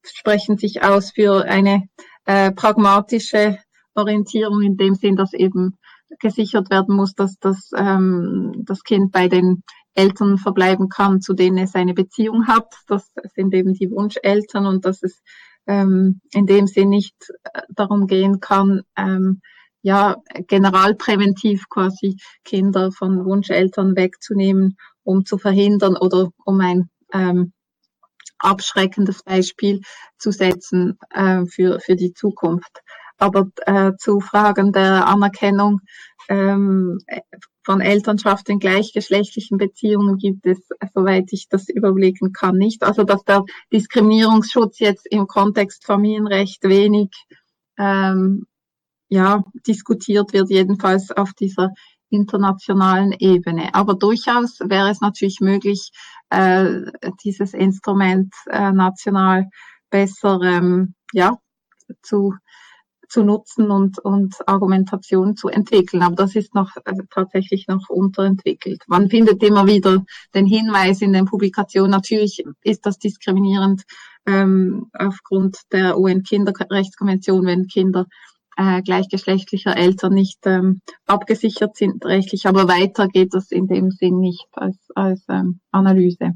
B: sprechen sich aus für eine äh, pragmatische Orientierung in dem Sinn, dass eben gesichert werden muss, dass das, ähm, das Kind bei den Eltern verbleiben kann, zu denen es eine Beziehung hat. Das sind eben die Wunscheltern und dass es ähm, in dem Sinn nicht äh, darum gehen kann, ähm, ja, generalpräventiv quasi Kinder von Wunscheltern wegzunehmen, um zu verhindern oder um ein ähm, abschreckendes Beispiel zu setzen äh, für, für die Zukunft. Aber äh, zu Fragen der Anerkennung ähm, von Elternschaft in gleichgeschlechtlichen Beziehungen gibt es, soweit ich das überblicken kann, nicht. Also dass der Diskriminierungsschutz jetzt im Kontext Familienrecht wenig ähm, ja, diskutiert wird, jedenfalls auf dieser internationalen Ebene. Aber durchaus wäre es natürlich möglich, äh, dieses Instrument äh, national besser ähm, ja, zu zu nutzen und, und Argumentation zu entwickeln. Aber das ist noch also tatsächlich noch unterentwickelt. Man findet immer wieder den Hinweis in den Publikationen, natürlich ist das diskriminierend ähm, aufgrund der UN-Kinderrechtskonvention, wenn Kinder äh, gleichgeschlechtlicher Eltern nicht ähm, abgesichert sind rechtlich, aber weiter geht das in dem Sinn nicht als, als ähm, Analyse.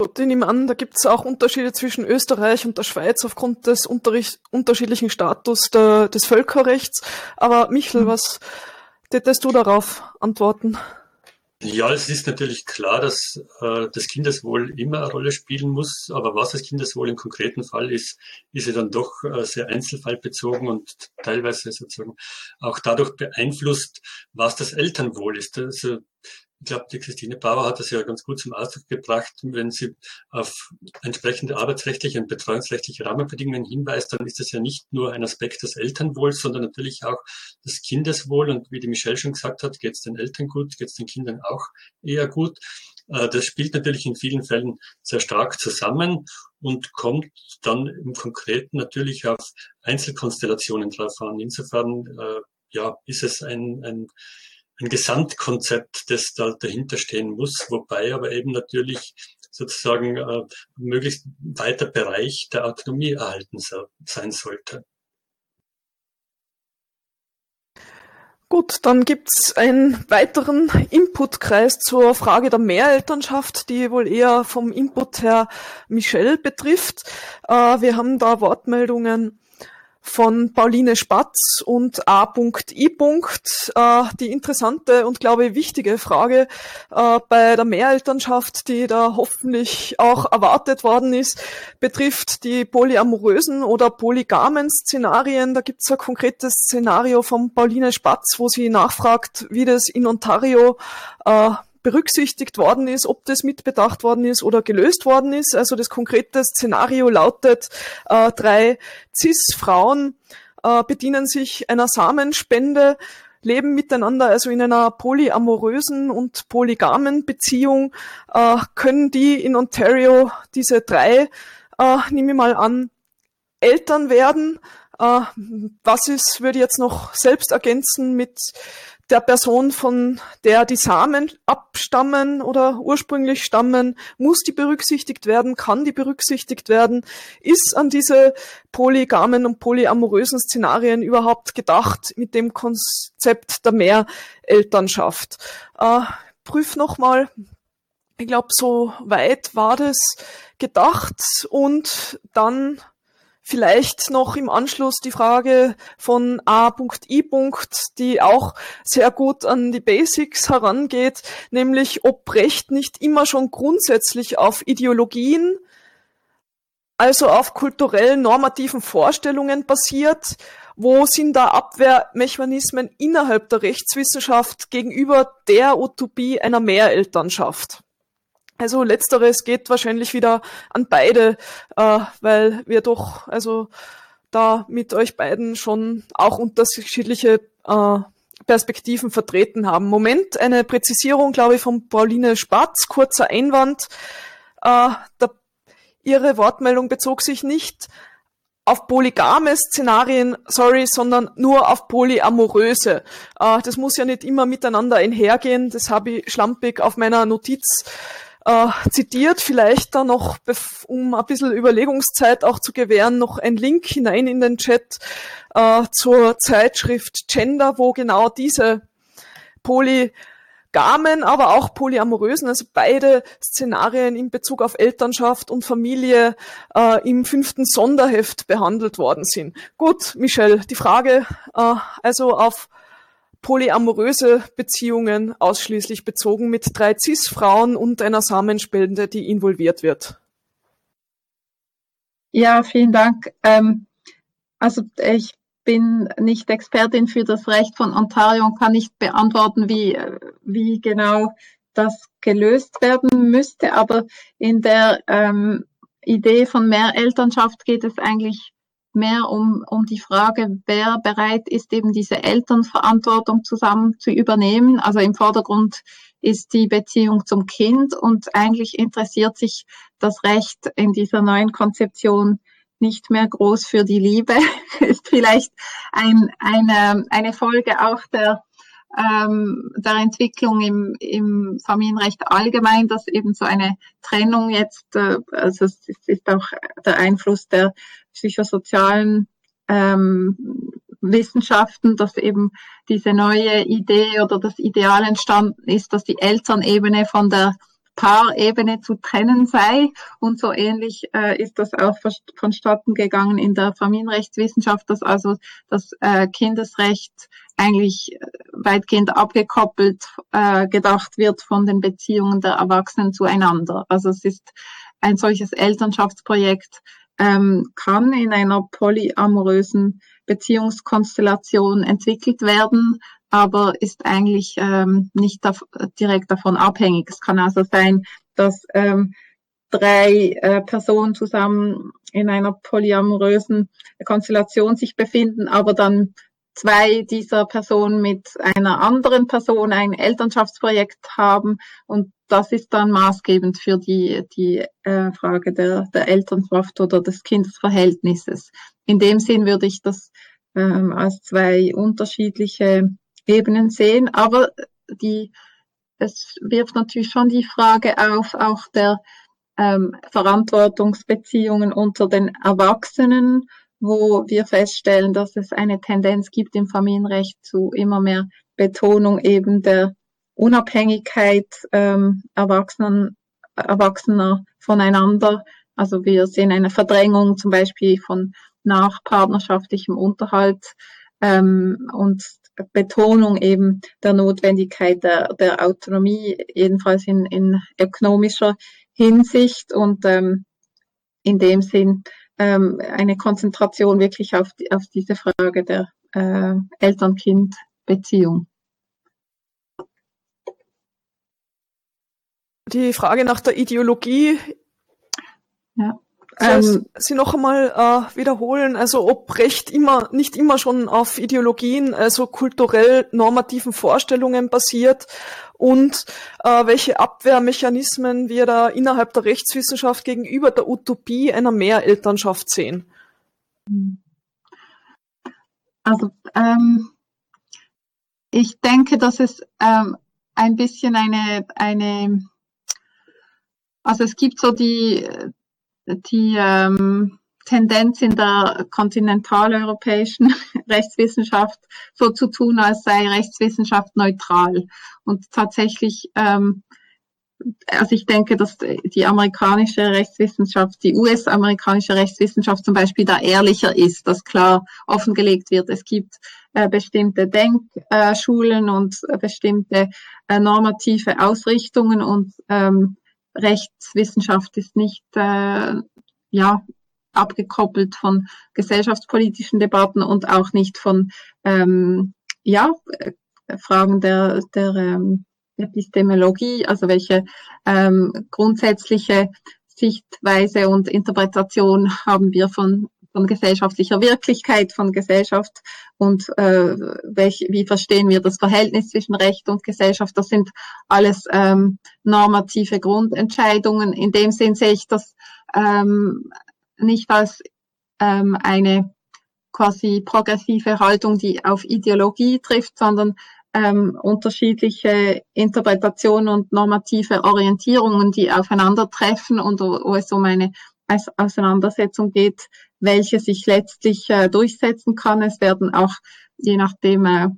A: Gut, ich nehme an, da gibt es auch Unterschiede zwischen Österreich und der Schweiz aufgrund des unterschiedlichen Status der, des Völkerrechts. Aber Michel, mhm. was tätest du darauf antworten?
C: Ja, es ist natürlich klar, dass äh, das Kindeswohl immer eine Rolle spielen muss, aber was das Kindeswohl im konkreten Fall ist, ist ja dann doch äh, sehr einzelfallbezogen und teilweise sozusagen auch dadurch beeinflusst, was das Elternwohl ist. Also ich glaube, die Christine Bauer hat das ja ganz gut zum Ausdruck gebracht. Wenn sie auf entsprechende arbeitsrechtliche und betreuungsrechtliche Rahmenbedingungen hinweist, dann ist das ja nicht nur ein Aspekt des Elternwohls, sondern natürlich auch des Kindeswohl. Und wie die Michelle schon gesagt hat, geht es den Eltern gut, geht es den Kindern auch eher gut. Äh, das spielt natürlich in vielen Fällen sehr stark zusammen und kommt dann im Konkreten natürlich auf Einzelkonstellationen drauf an. Insofern äh, ja, ist es ein, ein ein Gesamtkonzept, das da dahinter muss, wobei aber eben natürlich sozusagen äh, möglichst weiter Bereich der Autonomie erhalten sein sollte.
A: Gut, dann gibt's einen weiteren Inputkreis zur Frage der Mehrelternschaft, die wohl eher vom Input her Michelle betrifft. Äh, wir haben da Wortmeldungen von Pauline Spatz und A.I. Äh, die interessante und glaube ich wichtige Frage äh, bei der Mehrelternschaft, die da hoffentlich auch erwartet worden ist, betrifft die polyamorösen oder polygamen Szenarien. Da gibt es ein konkretes Szenario von Pauline Spatz, wo sie nachfragt, wie das in Ontario äh, berücksichtigt worden ist, ob das mitbedacht worden ist oder gelöst worden ist. Also das konkrete Szenario lautet, äh, drei CIS-Frauen äh, bedienen sich einer Samenspende, leben miteinander, also in einer polyamorösen und polygamen Beziehung, äh, können die in Ontario diese drei, äh, nehme ich mal an, Eltern werden. Äh, was ist, würde ich jetzt noch selbst ergänzen mit der Person, von der die Samen abstammen oder ursprünglich stammen, muss die berücksichtigt werden, kann die berücksichtigt werden, ist an diese polygamen und polyamorösen Szenarien überhaupt gedacht mit dem Konzept der Mehrelternschaft. Äh, prüfe nochmal. Ich glaube, so weit war das gedacht und dann Vielleicht noch im Anschluss die Frage von A.I. die auch sehr gut an die Basics herangeht, nämlich ob Recht nicht immer schon grundsätzlich auf Ideologien, also auf kulturellen normativen Vorstellungen basiert. Wo sind da Abwehrmechanismen innerhalb der Rechtswissenschaft gegenüber der Utopie einer Mehrelternschaft? Also letzteres geht wahrscheinlich wieder an beide, äh, weil wir doch also da mit euch beiden schon auch unterschiedliche äh, Perspektiven vertreten haben. Moment, eine Präzisierung, glaube ich, von Pauline Spatz, kurzer Einwand. Äh, der, ihre Wortmeldung bezog sich nicht auf polygame Szenarien, sorry, sondern nur auf polyamoröse. Äh, das muss ja nicht immer miteinander einhergehen. Das habe ich schlampig auf meiner Notiz äh, zitiert. Vielleicht da noch, um ein bisschen Überlegungszeit auch zu gewähren, noch ein Link hinein in den Chat äh, zur Zeitschrift Gender, wo genau diese Polygamen, aber auch polyamorösen, also beide Szenarien in Bezug auf Elternschaft und Familie äh, im fünften Sonderheft behandelt worden sind. Gut, Michelle, die Frage äh, also auf polyamoröse Beziehungen ausschließlich bezogen mit drei Cis-Frauen und einer Samenspende, die involviert wird.
B: Ja, vielen Dank. Ähm, also ich bin nicht Expertin für das Recht von Ontario und kann nicht beantworten, wie, wie genau das gelöst werden müsste. Aber in der ähm, Idee von Mehrelternschaft geht es eigentlich mehr um, um die Frage, wer bereit ist, eben diese Elternverantwortung zusammen zu übernehmen. Also im Vordergrund ist die Beziehung zum Kind und eigentlich interessiert sich das Recht in dieser neuen Konzeption nicht mehr groß für die Liebe. ist vielleicht ein, eine, eine Folge auch der ähm, der Entwicklung im, im Familienrecht allgemein, dass eben so eine Trennung jetzt, äh, also es ist auch der Einfluss der psychosozialen ähm, Wissenschaften, dass eben diese neue Idee oder das Ideal entstanden ist, dass die Elternebene von der Paarebene zu trennen sei. Und so ähnlich äh, ist das auch vonstatten gegangen in der Familienrechtswissenschaft, dass also das äh, Kindesrecht eigentlich äh, weitgehend abgekoppelt äh, gedacht wird von den Beziehungen der Erwachsenen zueinander. Also es ist ein solches Elternschaftsprojekt ähm, kann in einer polyamorösen Beziehungskonstellation entwickelt werden, aber ist eigentlich ähm, nicht da, direkt davon abhängig. Es kann also sein, dass ähm, drei äh, Personen zusammen in einer polyamorösen Konstellation sich befinden, aber dann zwei dieser Personen mit einer anderen Person ein Elternschaftsprojekt haben und das ist dann maßgebend für die, die äh, Frage der, der Elternschaft oder des Kindesverhältnisses. In dem Sinn würde ich das ähm, als zwei unterschiedliche Ebenen sehen. Aber die, es wirft natürlich schon die Frage auf, auch der ähm, Verantwortungsbeziehungen unter den Erwachsenen, wo wir feststellen, dass es eine Tendenz gibt im Familienrecht zu immer mehr Betonung eben der Unabhängigkeit ähm, Erwachsenen, Erwachsener voneinander. Also wir sehen eine Verdrängung zum Beispiel von nachpartnerschaftlichem Unterhalt ähm, und Betonung eben der Notwendigkeit der, der Autonomie, jedenfalls in, in ökonomischer Hinsicht und ähm, in dem Sinn ähm, eine Konzentration wirklich auf, die, auf diese Frage der äh, Eltern-Kind-Beziehung.
A: Die Frage nach der Ideologie ja. Ähm, Sie noch einmal äh, wiederholen, also ob Recht immer nicht immer schon auf Ideologien, also kulturell normativen Vorstellungen basiert und äh, welche Abwehrmechanismen wir da innerhalb der Rechtswissenschaft gegenüber der Utopie einer Mehrelternschaft sehen.
B: Also ähm, ich denke, dass es ähm, ein bisschen eine eine also es gibt so die die ähm, Tendenz in der kontinentaleuropäischen Rechtswissenschaft so zu tun, als sei Rechtswissenschaft neutral. Und tatsächlich, ähm, also ich denke, dass die amerikanische Rechtswissenschaft, die US-amerikanische Rechtswissenschaft zum Beispiel da ehrlicher ist, dass klar offengelegt wird, es gibt äh, bestimmte Denkschulen äh, und äh, bestimmte äh, normative Ausrichtungen und ähm, Rechtswissenschaft ist nicht äh, ja abgekoppelt von gesellschaftspolitischen Debatten und auch nicht von ähm, ja, äh, Fragen der, der ähm, Epistemologie, also welche ähm, grundsätzliche Sichtweise und Interpretation haben wir von, von gesellschaftlicher Wirklichkeit, von Gesellschaft und äh, welch, wie verstehen wir das Verhältnis zwischen Recht und Gesellschaft. Das sind alles ähm, normative Grundentscheidungen. In dem Sinn sehe ich das ähm, nicht als ähm, eine quasi progressive Haltung, die auf Ideologie trifft, sondern ähm, unterschiedliche Interpretationen und normative Orientierungen, die aufeinandertreffen und wo, wo es um eine Auseinandersetzung geht, welche sich letztlich äh, durchsetzen kann. Es werden auch je nachdem äh,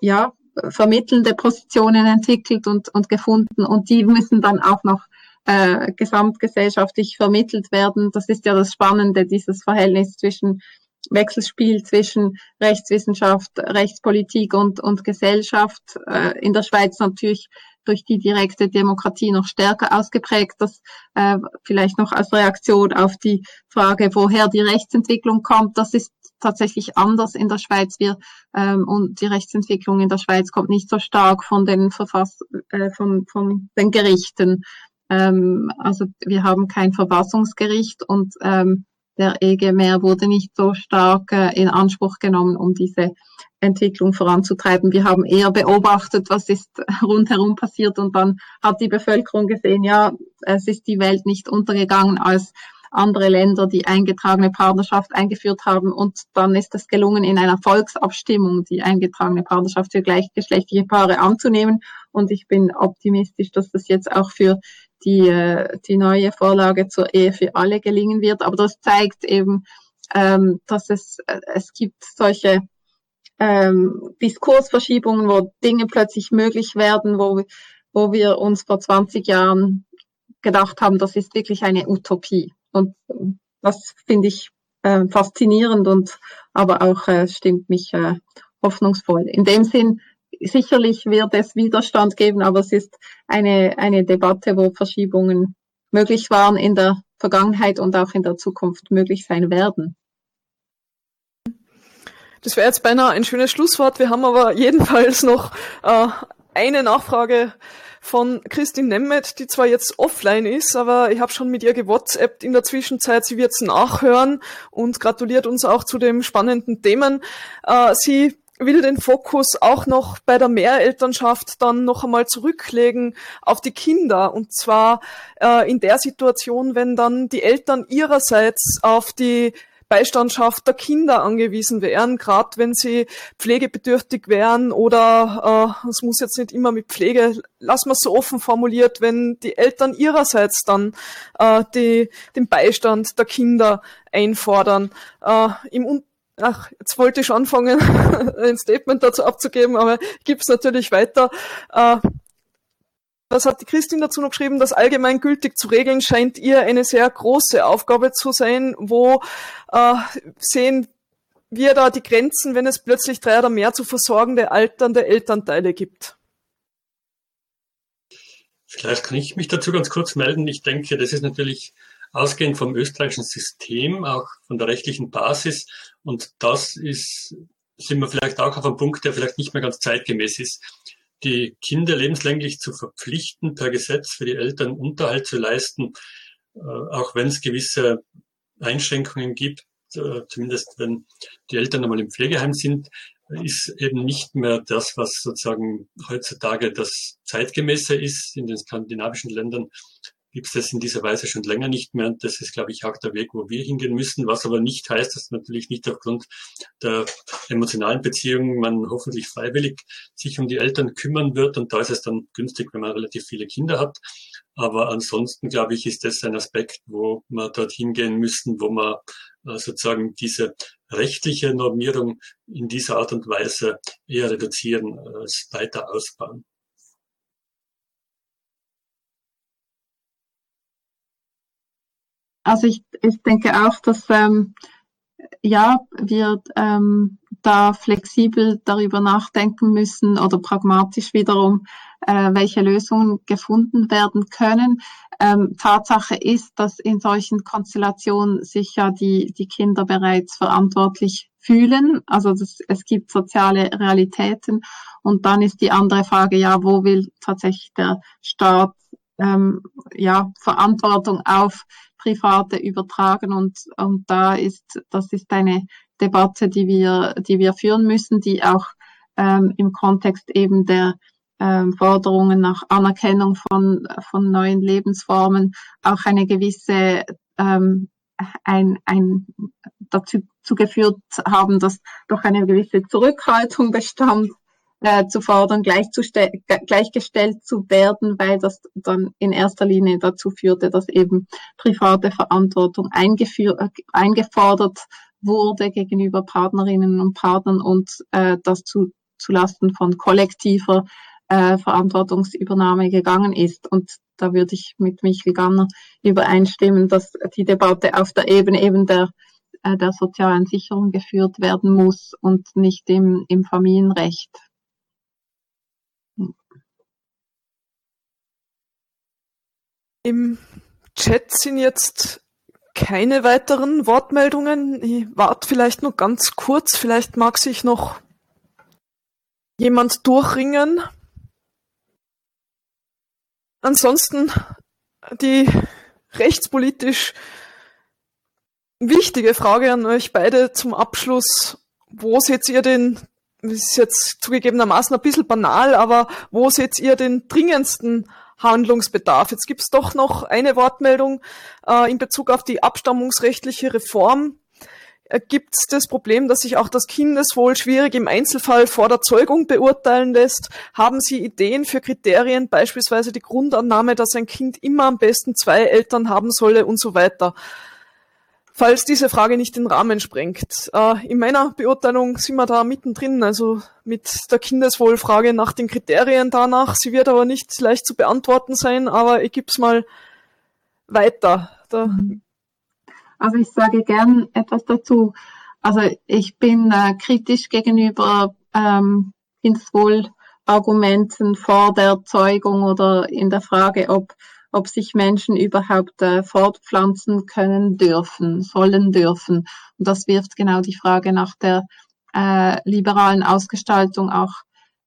B: ja vermittelnde Positionen entwickelt und, und gefunden und die müssen dann auch noch äh, gesamtgesellschaftlich vermittelt werden. Das ist ja das Spannende, dieses Verhältnis zwischen Wechselspiel zwischen Rechtswissenschaft, Rechtspolitik und, und Gesellschaft. Äh, in der Schweiz natürlich durch die direkte Demokratie noch stärker ausgeprägt. Das äh, vielleicht noch als Reaktion auf die Frage, woher die Rechtsentwicklung kommt. Das ist tatsächlich anders in der Schweiz. Wir ähm, und die Rechtsentwicklung in der Schweiz kommt nicht so stark von den Verfass äh, von, von den Gerichten, ähm, also wir haben kein Verfassungsgericht und ähm, der EGMR wurde nicht so stark äh, in Anspruch genommen, um diese Entwicklung voranzutreiben. Wir haben eher beobachtet, was ist rundherum passiert und dann hat die Bevölkerung gesehen, ja, es ist die Welt nicht untergegangen, als andere Länder die eingetragene Partnerschaft eingeführt haben und dann ist es gelungen, in einer Volksabstimmung die eingetragene Partnerschaft für gleichgeschlechtliche Paare anzunehmen und ich bin optimistisch, dass das jetzt auch für die, äh, die neue Vorlage zur Ehe für alle gelingen wird. Aber das zeigt eben, ähm, dass es, äh, es gibt solche ähm, Diskursverschiebungen, wo Dinge plötzlich möglich werden, wo, wo wir uns vor 20 Jahren gedacht haben, das ist wirklich eine Utopie. Und das finde ich äh, faszinierend und aber auch äh, stimmt mich äh, hoffnungsvoll. In dem Sinn sicherlich wird es Widerstand geben, aber es ist eine, eine Debatte, wo Verschiebungen möglich waren in der Vergangenheit und auch in der Zukunft möglich sein werden.
A: Das wäre jetzt beinahe ein schönes Schlusswort. Wir haben aber jedenfalls noch äh, eine Nachfrage von Christine Nemmet, die zwar jetzt offline ist, aber ich habe schon mit ihr gewhatsappt in der Zwischenzeit. Sie wird es nachhören und gratuliert uns auch zu dem spannenden Themen. Äh, sie will den Fokus auch noch bei der Mehrelternschaft dann noch einmal zurücklegen auf die Kinder. Und zwar äh, in der Situation, wenn dann die Eltern ihrerseits auf die Beistandschaft der Kinder angewiesen wären, gerade wenn sie pflegebedürftig wären oder äh, es muss jetzt nicht immer mit Pflege, wir es so offen formuliert, wenn die Eltern ihrerseits dann äh, die, den Beistand der Kinder einfordern. Äh, Im Ach, jetzt wollte ich anfangen, ein Statement dazu abzugeben, aber es natürlich weiter. Äh, was hat die Christine dazu noch geschrieben? Das allgemeingültig zu regeln scheint ihr eine sehr große Aufgabe zu sein. Wo äh, sehen wir da die Grenzen, wenn es plötzlich drei oder mehr zu versorgende alternde Elternteile gibt?
C: Vielleicht kann ich mich dazu ganz kurz melden. Ich denke, das ist natürlich ausgehend vom österreichischen System, auch von der rechtlichen Basis. Und das ist, sind wir vielleicht auch auf einem Punkt, der vielleicht nicht mehr ganz zeitgemäß ist. Die Kinder lebenslänglich zu verpflichten, per Gesetz für die Eltern Unterhalt zu leisten, äh, auch wenn es gewisse Einschränkungen gibt, äh, zumindest wenn die Eltern einmal im Pflegeheim sind, ist eben nicht mehr das, was sozusagen heutzutage das zeitgemäße ist in den skandinavischen Ländern gibt es das in dieser Weise schon länger nicht mehr. Und das ist, glaube ich, auch der Weg, wo wir hingehen müssen. Was aber nicht heißt, dass natürlich nicht aufgrund der emotionalen Beziehungen man hoffentlich freiwillig sich um die Eltern kümmern wird. Und da ist es dann günstig, wenn man relativ viele Kinder hat. Aber ansonsten, glaube ich, ist das ein Aspekt, wo wir dorthin gehen müssen, wo man äh, sozusagen diese rechtliche Normierung in dieser Art und Weise eher reduzieren als weiter ausbauen.
B: Also ich, ich denke auch, dass ähm, ja, wir ähm, da flexibel darüber nachdenken müssen oder pragmatisch wiederum, äh, welche Lösungen gefunden werden können. Ähm, Tatsache ist, dass in solchen Konstellationen sich ja die, die Kinder bereits verantwortlich fühlen. Also das, es gibt soziale Realitäten. Und dann ist die andere Frage, ja, wo will tatsächlich der Staat ähm, ja, Verantwortung auf Private übertragen und, und da ist, das ist eine Debatte, die wir, die wir führen müssen, die auch ähm, im Kontext eben der ähm, Forderungen nach Anerkennung von, von neuen Lebensformen auch eine gewisse ähm, ein, ein dazu geführt haben, dass doch eine gewisse Zurückhaltung bestand äh, zu fordern, gleichgestellt zu werden, weil das dann in erster Linie dazu führte, dass eben private Verantwortung äh, eingefordert wurde gegenüber Partnerinnen und Partnern und äh, das zu, zulasten von kollektiver äh, Verantwortungsübernahme gegangen ist. Und da würde ich mit Michael Ganner übereinstimmen, dass die Debatte auf der Ebene eben der äh, der sozialen Sicherung geführt werden muss und nicht im, im Familienrecht.
A: Im Chat sind jetzt keine weiteren Wortmeldungen. Ich warte vielleicht noch ganz kurz. Vielleicht mag sich noch jemand durchringen. Ansonsten die rechtspolitisch wichtige Frage an euch beide zum Abschluss. Wo seht ihr den, das ist jetzt zugegebenermaßen ein bisschen banal, aber wo seht ihr den dringendsten Handlungsbedarf. Jetzt gibt es doch noch eine Wortmeldung äh, in Bezug auf die abstammungsrechtliche Reform. Äh, gibt es das Problem, dass sich auch das Kindeswohl schwierig im Einzelfall vor der Zeugung beurteilen lässt? Haben Sie Ideen für Kriterien, beispielsweise die Grundannahme, dass ein Kind immer am besten zwei Eltern haben solle und so weiter? Falls diese Frage nicht den Rahmen sprengt. Äh, in meiner Beurteilung sind wir da mittendrin, also mit der Kindeswohlfrage nach den Kriterien danach. Sie wird aber nicht leicht zu beantworten sein, aber ich gebe es mal weiter. Da
B: mhm. also ich sage gern etwas dazu. Also ich bin äh, kritisch gegenüber ähm, Kindeswohlargumenten vor der Zeugung oder in der Frage, ob ob sich Menschen überhaupt äh, fortpflanzen können dürfen, sollen dürfen. Und das wirft genau die Frage nach der äh, liberalen Ausgestaltung auch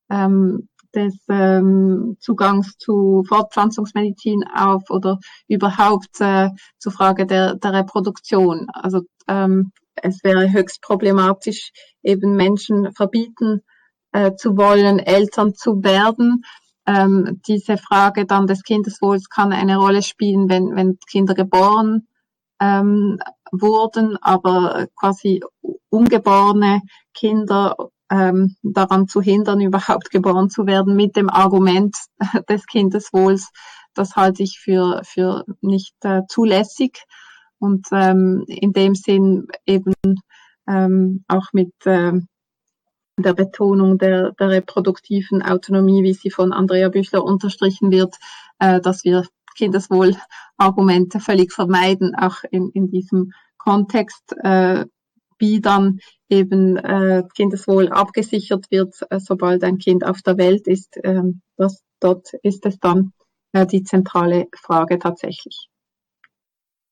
B: ähm, des ähm, Zugangs zu Fortpflanzungsmedizin auf oder überhaupt äh, zur Frage der, der Reproduktion. Also ähm, es wäre höchst problematisch, eben Menschen verbieten äh, zu wollen, Eltern zu werden, ähm, diese Frage dann des Kindeswohls kann eine Rolle spielen, wenn, wenn Kinder geboren ähm, wurden, aber quasi ungeborene Kinder ähm, daran zu hindern, überhaupt geboren zu werden mit dem Argument des Kindeswohls, das halte ich für, für nicht äh, zulässig. Und ähm, in dem Sinn eben ähm, auch mit ähm, der Betonung der, der reproduktiven Autonomie, wie sie von Andrea Büchler unterstrichen wird, äh, dass wir Kindeswohlargumente völlig vermeiden, auch in, in diesem Kontext, äh, wie dann eben äh, Kindeswohl abgesichert wird, äh, sobald ein Kind auf der Welt ist. Äh, das, dort ist es dann äh, die zentrale Frage tatsächlich.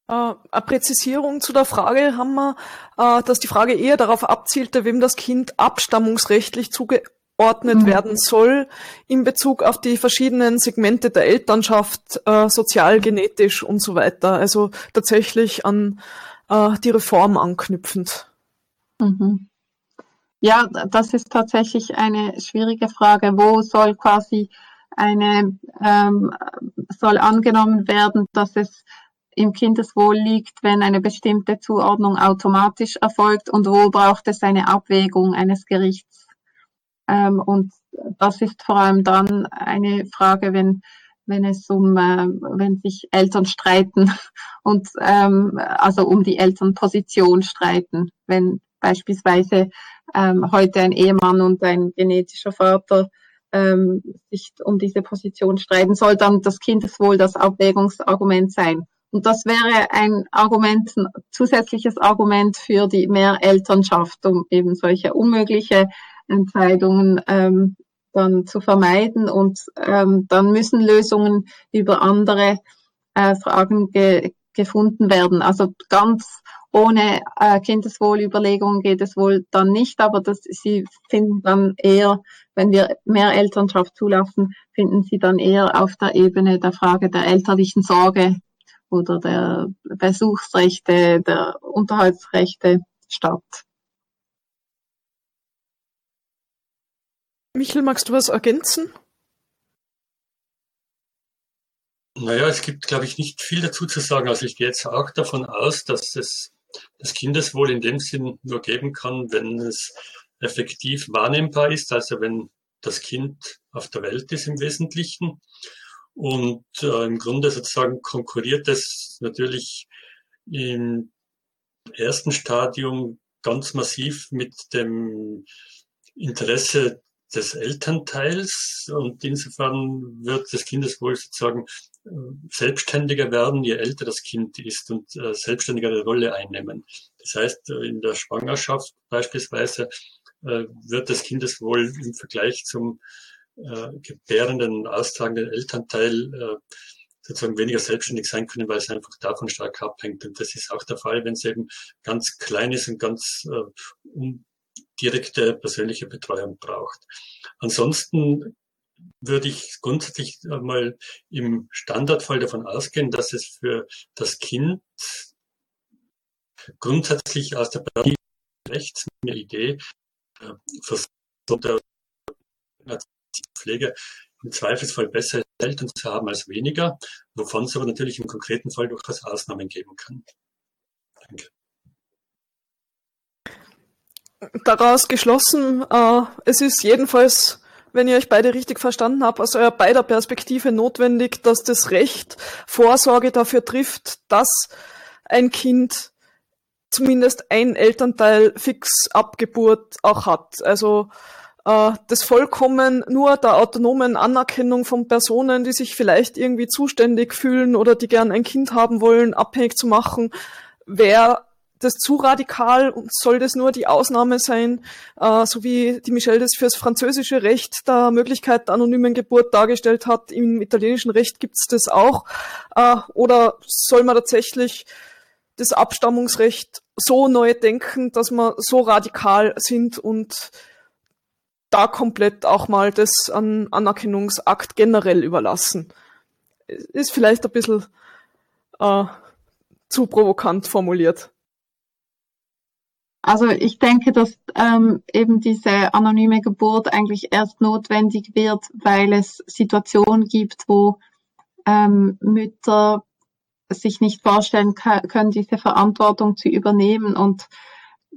A: Äh, eine Präzisierung zu der Frage haben wir, äh, dass die Frage eher darauf abzielte, wem das Kind abstammungsrechtlich zugeordnet mhm. werden soll in Bezug auf die verschiedenen Segmente der Elternschaft, äh, sozial, genetisch und so weiter. Also tatsächlich an die Reform anknüpfend.
B: Mhm. Ja, das ist tatsächlich eine schwierige Frage. Wo soll quasi eine, ähm, soll angenommen werden, dass es im Kindeswohl liegt, wenn eine bestimmte Zuordnung automatisch erfolgt und wo braucht es eine Abwägung eines Gerichts. Ähm, und das ist vor allem dann eine Frage, wenn wenn es um, äh, wenn sich Eltern streiten und ähm, also um die Elternposition streiten, wenn beispielsweise ähm, heute ein Ehemann und ein genetischer Vater ähm, sich um diese Position streiten, soll dann das Kindeswohl das Abwägungsargument sein. Und das wäre ein Argument, ein zusätzliches Argument für die Mehrelternschaft, um eben solche unmögliche Entscheidungen ähm, dann zu vermeiden. Und ähm, dann müssen Lösungen über andere äh, Fragen ge gefunden werden. Also ganz ohne äh, Kindeswohlüberlegungen geht es wohl dann nicht, aber das, sie finden dann eher, wenn wir mehr Elternschaft zulassen, finden sie dann eher auf der Ebene der Frage der elterlichen Sorge oder der Besuchsrechte, der Unterhaltsrechte statt.
A: Michel, magst du was ergänzen?
C: Naja, es gibt, glaube ich, nicht viel dazu zu sagen. Also ich gehe jetzt auch davon aus, dass es das Kindeswohl in dem Sinn nur geben kann, wenn es effektiv wahrnehmbar ist, also wenn das Kind auf der Welt ist im Wesentlichen. Und äh, im Grunde sozusagen konkurriert es natürlich im ersten Stadium ganz massiv mit dem Interesse des Elternteils und insofern wird das Kindeswohl sozusagen äh, selbstständiger werden, je älter das Kind ist und äh, selbstständigere Rolle einnehmen. Das heißt, äh, in der Schwangerschaft beispielsweise äh, wird das Kindeswohl im Vergleich zum äh, gebärenden, austragenden Elternteil äh, sozusagen weniger selbstständig sein können, weil es einfach davon stark abhängt. Und das ist auch der Fall, wenn es eben ganz klein ist und ganz äh, direkte persönliche Betreuung braucht. Ansonsten würde ich grundsätzlich mal im Standardfall davon ausgehen, dass es für das Kind grundsätzlich aus der Rechts eine Idee äh, der Pflege im Zweifelsfall besser Eltern zu haben als weniger, wovon es aber natürlich im konkreten Fall durchaus Ausnahmen geben kann. Danke.
A: Daraus geschlossen, äh, es ist jedenfalls, wenn ihr euch beide richtig verstanden habt, aus eurer beider Perspektive notwendig, dass das Recht Vorsorge dafür trifft, dass ein Kind zumindest ein Elternteil fix ab Geburt auch hat. Also äh, das vollkommen nur der autonomen Anerkennung von Personen, die sich vielleicht irgendwie zuständig fühlen oder die gern ein Kind haben wollen, abhängig zu machen, wäre das zu radikal und soll das nur die Ausnahme sein, äh, so wie die Michelle das fürs französische Recht der Möglichkeit der anonymen Geburt dargestellt hat. Im italienischen Recht gibt's das auch. Äh, oder soll man tatsächlich das Abstammungsrecht so neu denken, dass wir so radikal sind und da komplett auch mal das an Anerkennungsakt generell überlassen. Ist vielleicht ein bisschen äh, zu provokant formuliert.
B: Also ich denke, dass ähm, eben diese anonyme Geburt eigentlich erst notwendig wird, weil es Situationen gibt, wo ähm, Mütter sich nicht vorstellen können, diese Verantwortung zu übernehmen. Und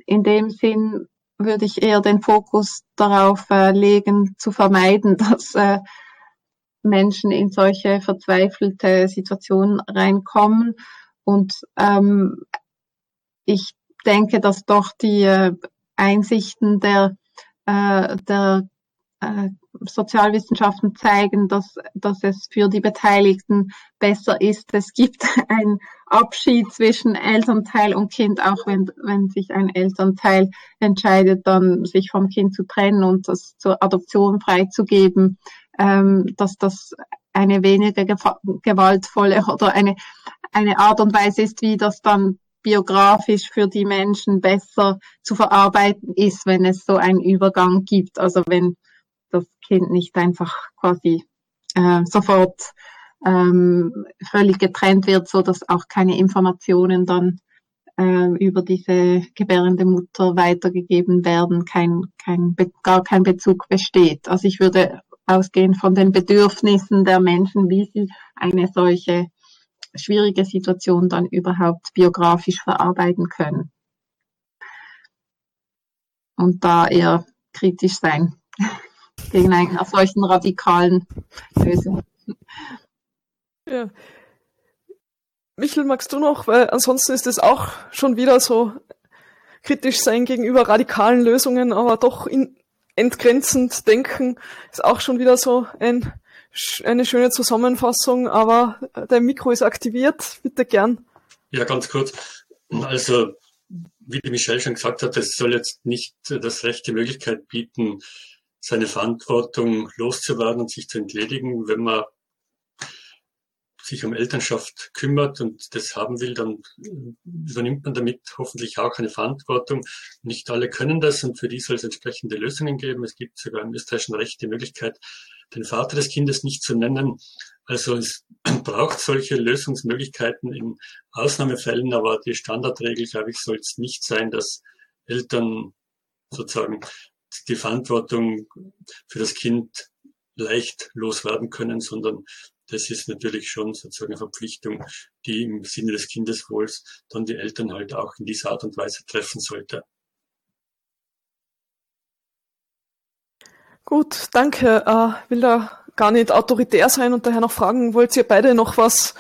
B: in dem Sinn würde ich eher den Fokus darauf äh, legen, zu vermeiden, dass äh, Menschen in solche verzweifelte Situationen reinkommen. Und ähm, ich denke, dass doch die äh, Einsichten der, äh, der äh, Sozialwissenschaften zeigen, dass, dass es für die Beteiligten besser ist. Es gibt einen Abschied zwischen Elternteil und Kind, auch wenn, wenn sich ein Elternteil entscheidet, dann sich vom Kind zu trennen und das zur Adoption freizugeben, ähm, dass das eine weniger gewaltvolle oder eine, eine Art und Weise ist, wie das dann biografisch für die Menschen besser zu verarbeiten ist, wenn es so einen Übergang gibt. Also wenn das Kind nicht einfach quasi äh, sofort ähm, völlig getrennt wird, so dass auch keine Informationen dann äh, über diese gebärende Mutter weitergegeben werden, kein, kein, gar kein Bezug besteht. Also ich würde ausgehen von den Bedürfnissen der Menschen, wie sie eine solche schwierige Situation dann überhaupt biografisch verarbeiten können. Und da eher kritisch sein gegen einer solchen radikalen Lösung.
A: Ja. Michel, magst du noch? Weil ansonsten ist es auch schon wieder so kritisch sein gegenüber radikalen Lösungen, aber doch in, entgrenzend denken ist auch schon wieder so ein, eine schöne Zusammenfassung. Aber dein Mikro ist aktiviert. Bitte gern.
C: Ja, ganz kurz. Also, wie die Michelle schon gesagt hat, es soll jetzt nicht das Recht die Möglichkeit bieten, seine Verantwortung loszuwerden und sich zu entledigen, wenn man sich um Elternschaft kümmert und das haben will, dann übernimmt man damit hoffentlich auch eine Verantwortung. Nicht alle können das und für die soll es entsprechende Lösungen geben. Es gibt sogar im österreichischen Recht die Möglichkeit, den Vater des Kindes nicht zu nennen. Also es braucht solche Lösungsmöglichkeiten in Ausnahmefällen, aber die Standardregel, glaube ich, soll es nicht sein, dass Eltern sozusagen die Verantwortung für das Kind leicht loswerden können, sondern das ist natürlich schon sozusagen eine Verpflichtung, die im Sinne des Kindeswohls dann die Eltern halt auch in dieser Art und Weise treffen sollte.
A: Gut, danke. Äh, will da gar nicht autoritär sein und daher noch fragen, wollt ihr beide noch was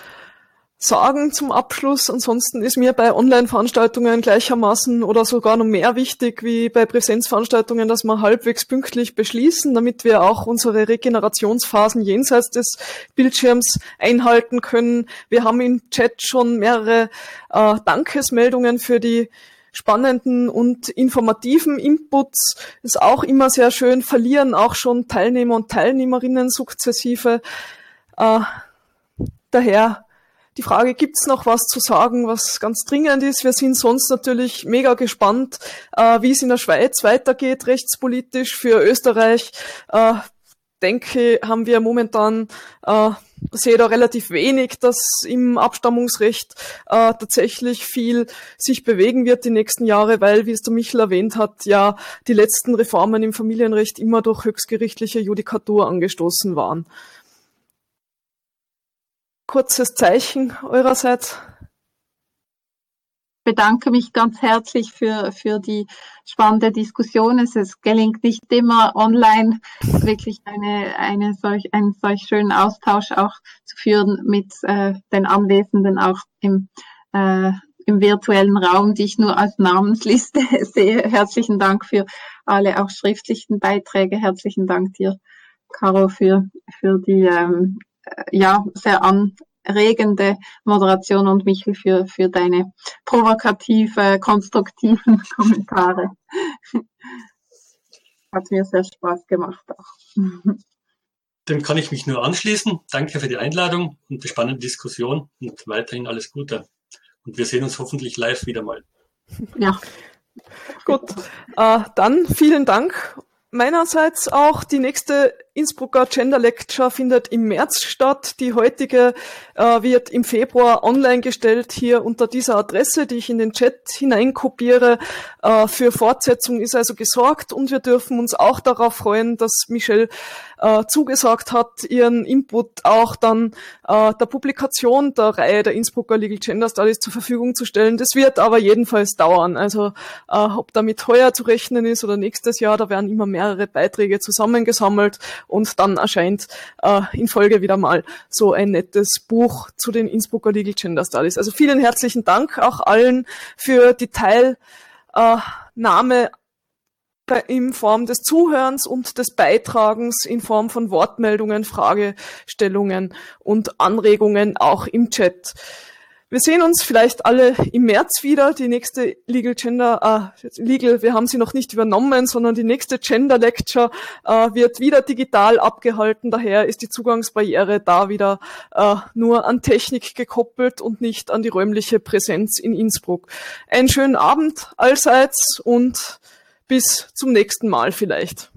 A: sagen zum Abschluss. Ansonsten ist mir bei Online-Veranstaltungen gleichermaßen oder sogar noch mehr wichtig wie bei Präsenzveranstaltungen, dass wir halbwegs pünktlich beschließen, damit wir auch unsere Regenerationsphasen jenseits des Bildschirms einhalten können. Wir haben im Chat schon mehrere äh, Dankesmeldungen für die spannenden und informativen Inputs. Ist auch immer sehr schön, verlieren auch schon Teilnehmer und Teilnehmerinnen sukzessive. Äh, daher die Frage, gibt's noch was zu sagen, was ganz dringend ist? Wir sind sonst natürlich mega gespannt, äh, wie es in der Schweiz weitergeht, rechtspolitisch. Für Österreich, äh, denke, haben wir momentan äh, sehe da relativ wenig, dass im Abstammungsrecht äh, tatsächlich viel sich bewegen wird die nächsten Jahre, weil, wie es der Michel erwähnt hat, ja die letzten Reformen im Familienrecht immer durch höchstgerichtliche Judikatur angestoßen waren kurzes Zeichen eurerseits?
B: Ich bedanke mich ganz herzlich für, für die spannende Diskussion. Es, es gelingt nicht immer online wirklich eine, eine solch, einen solch schönen Austausch auch zu führen mit äh, den Anwesenden auch im, äh, im virtuellen Raum, die ich nur als Namensliste sehe. Herzlichen Dank für alle auch schriftlichen Beiträge. Herzlichen Dank dir, Caro, für, für die ähm, ja, sehr anregende Moderation und Michel für, für deine provokative, konstruktiven Kommentare. Hat mir sehr Spaß gemacht auch.
C: Dem kann ich mich nur anschließen. Danke für die Einladung und die spannende Diskussion und weiterhin alles Gute. Und wir sehen uns hoffentlich live wieder mal.
A: Ja. Gut, äh, dann vielen Dank Meinerseits auch die nächste Innsbrucker Gender Lecture findet im März statt. Die heutige äh, wird im Februar online gestellt, hier unter dieser Adresse, die ich in den Chat hineinkopiere. Äh, für Fortsetzung ist also gesorgt und wir dürfen uns auch darauf freuen, dass Michelle äh, zugesagt hat, ihren Input auch dann äh, der Publikation der Reihe der Innsbrucker Legal Gender Studies zur Verfügung zu stellen. Das wird aber jedenfalls dauern. Also äh, ob damit heuer zu rechnen ist oder nächstes Jahr, da werden immer mehrere Beiträge zusammengesammelt und dann erscheint äh, in Folge wieder mal so ein nettes Buch zu den Innsbrucker Legal Gender Studies. Also vielen herzlichen Dank auch allen für die Teilnahme in Form des Zuhörens und des Beitragens in Form von Wortmeldungen, Fragestellungen und Anregungen auch im Chat. Wir sehen uns vielleicht alle im März wieder. Die nächste Legal Gender, äh, Legal, wir haben sie noch nicht übernommen, sondern die nächste Gender Lecture äh, wird wieder digital abgehalten. Daher ist die Zugangsbarriere da wieder äh, nur an Technik gekoppelt und nicht an die räumliche Präsenz in Innsbruck. Einen schönen Abend allseits und bis zum nächsten Mal vielleicht.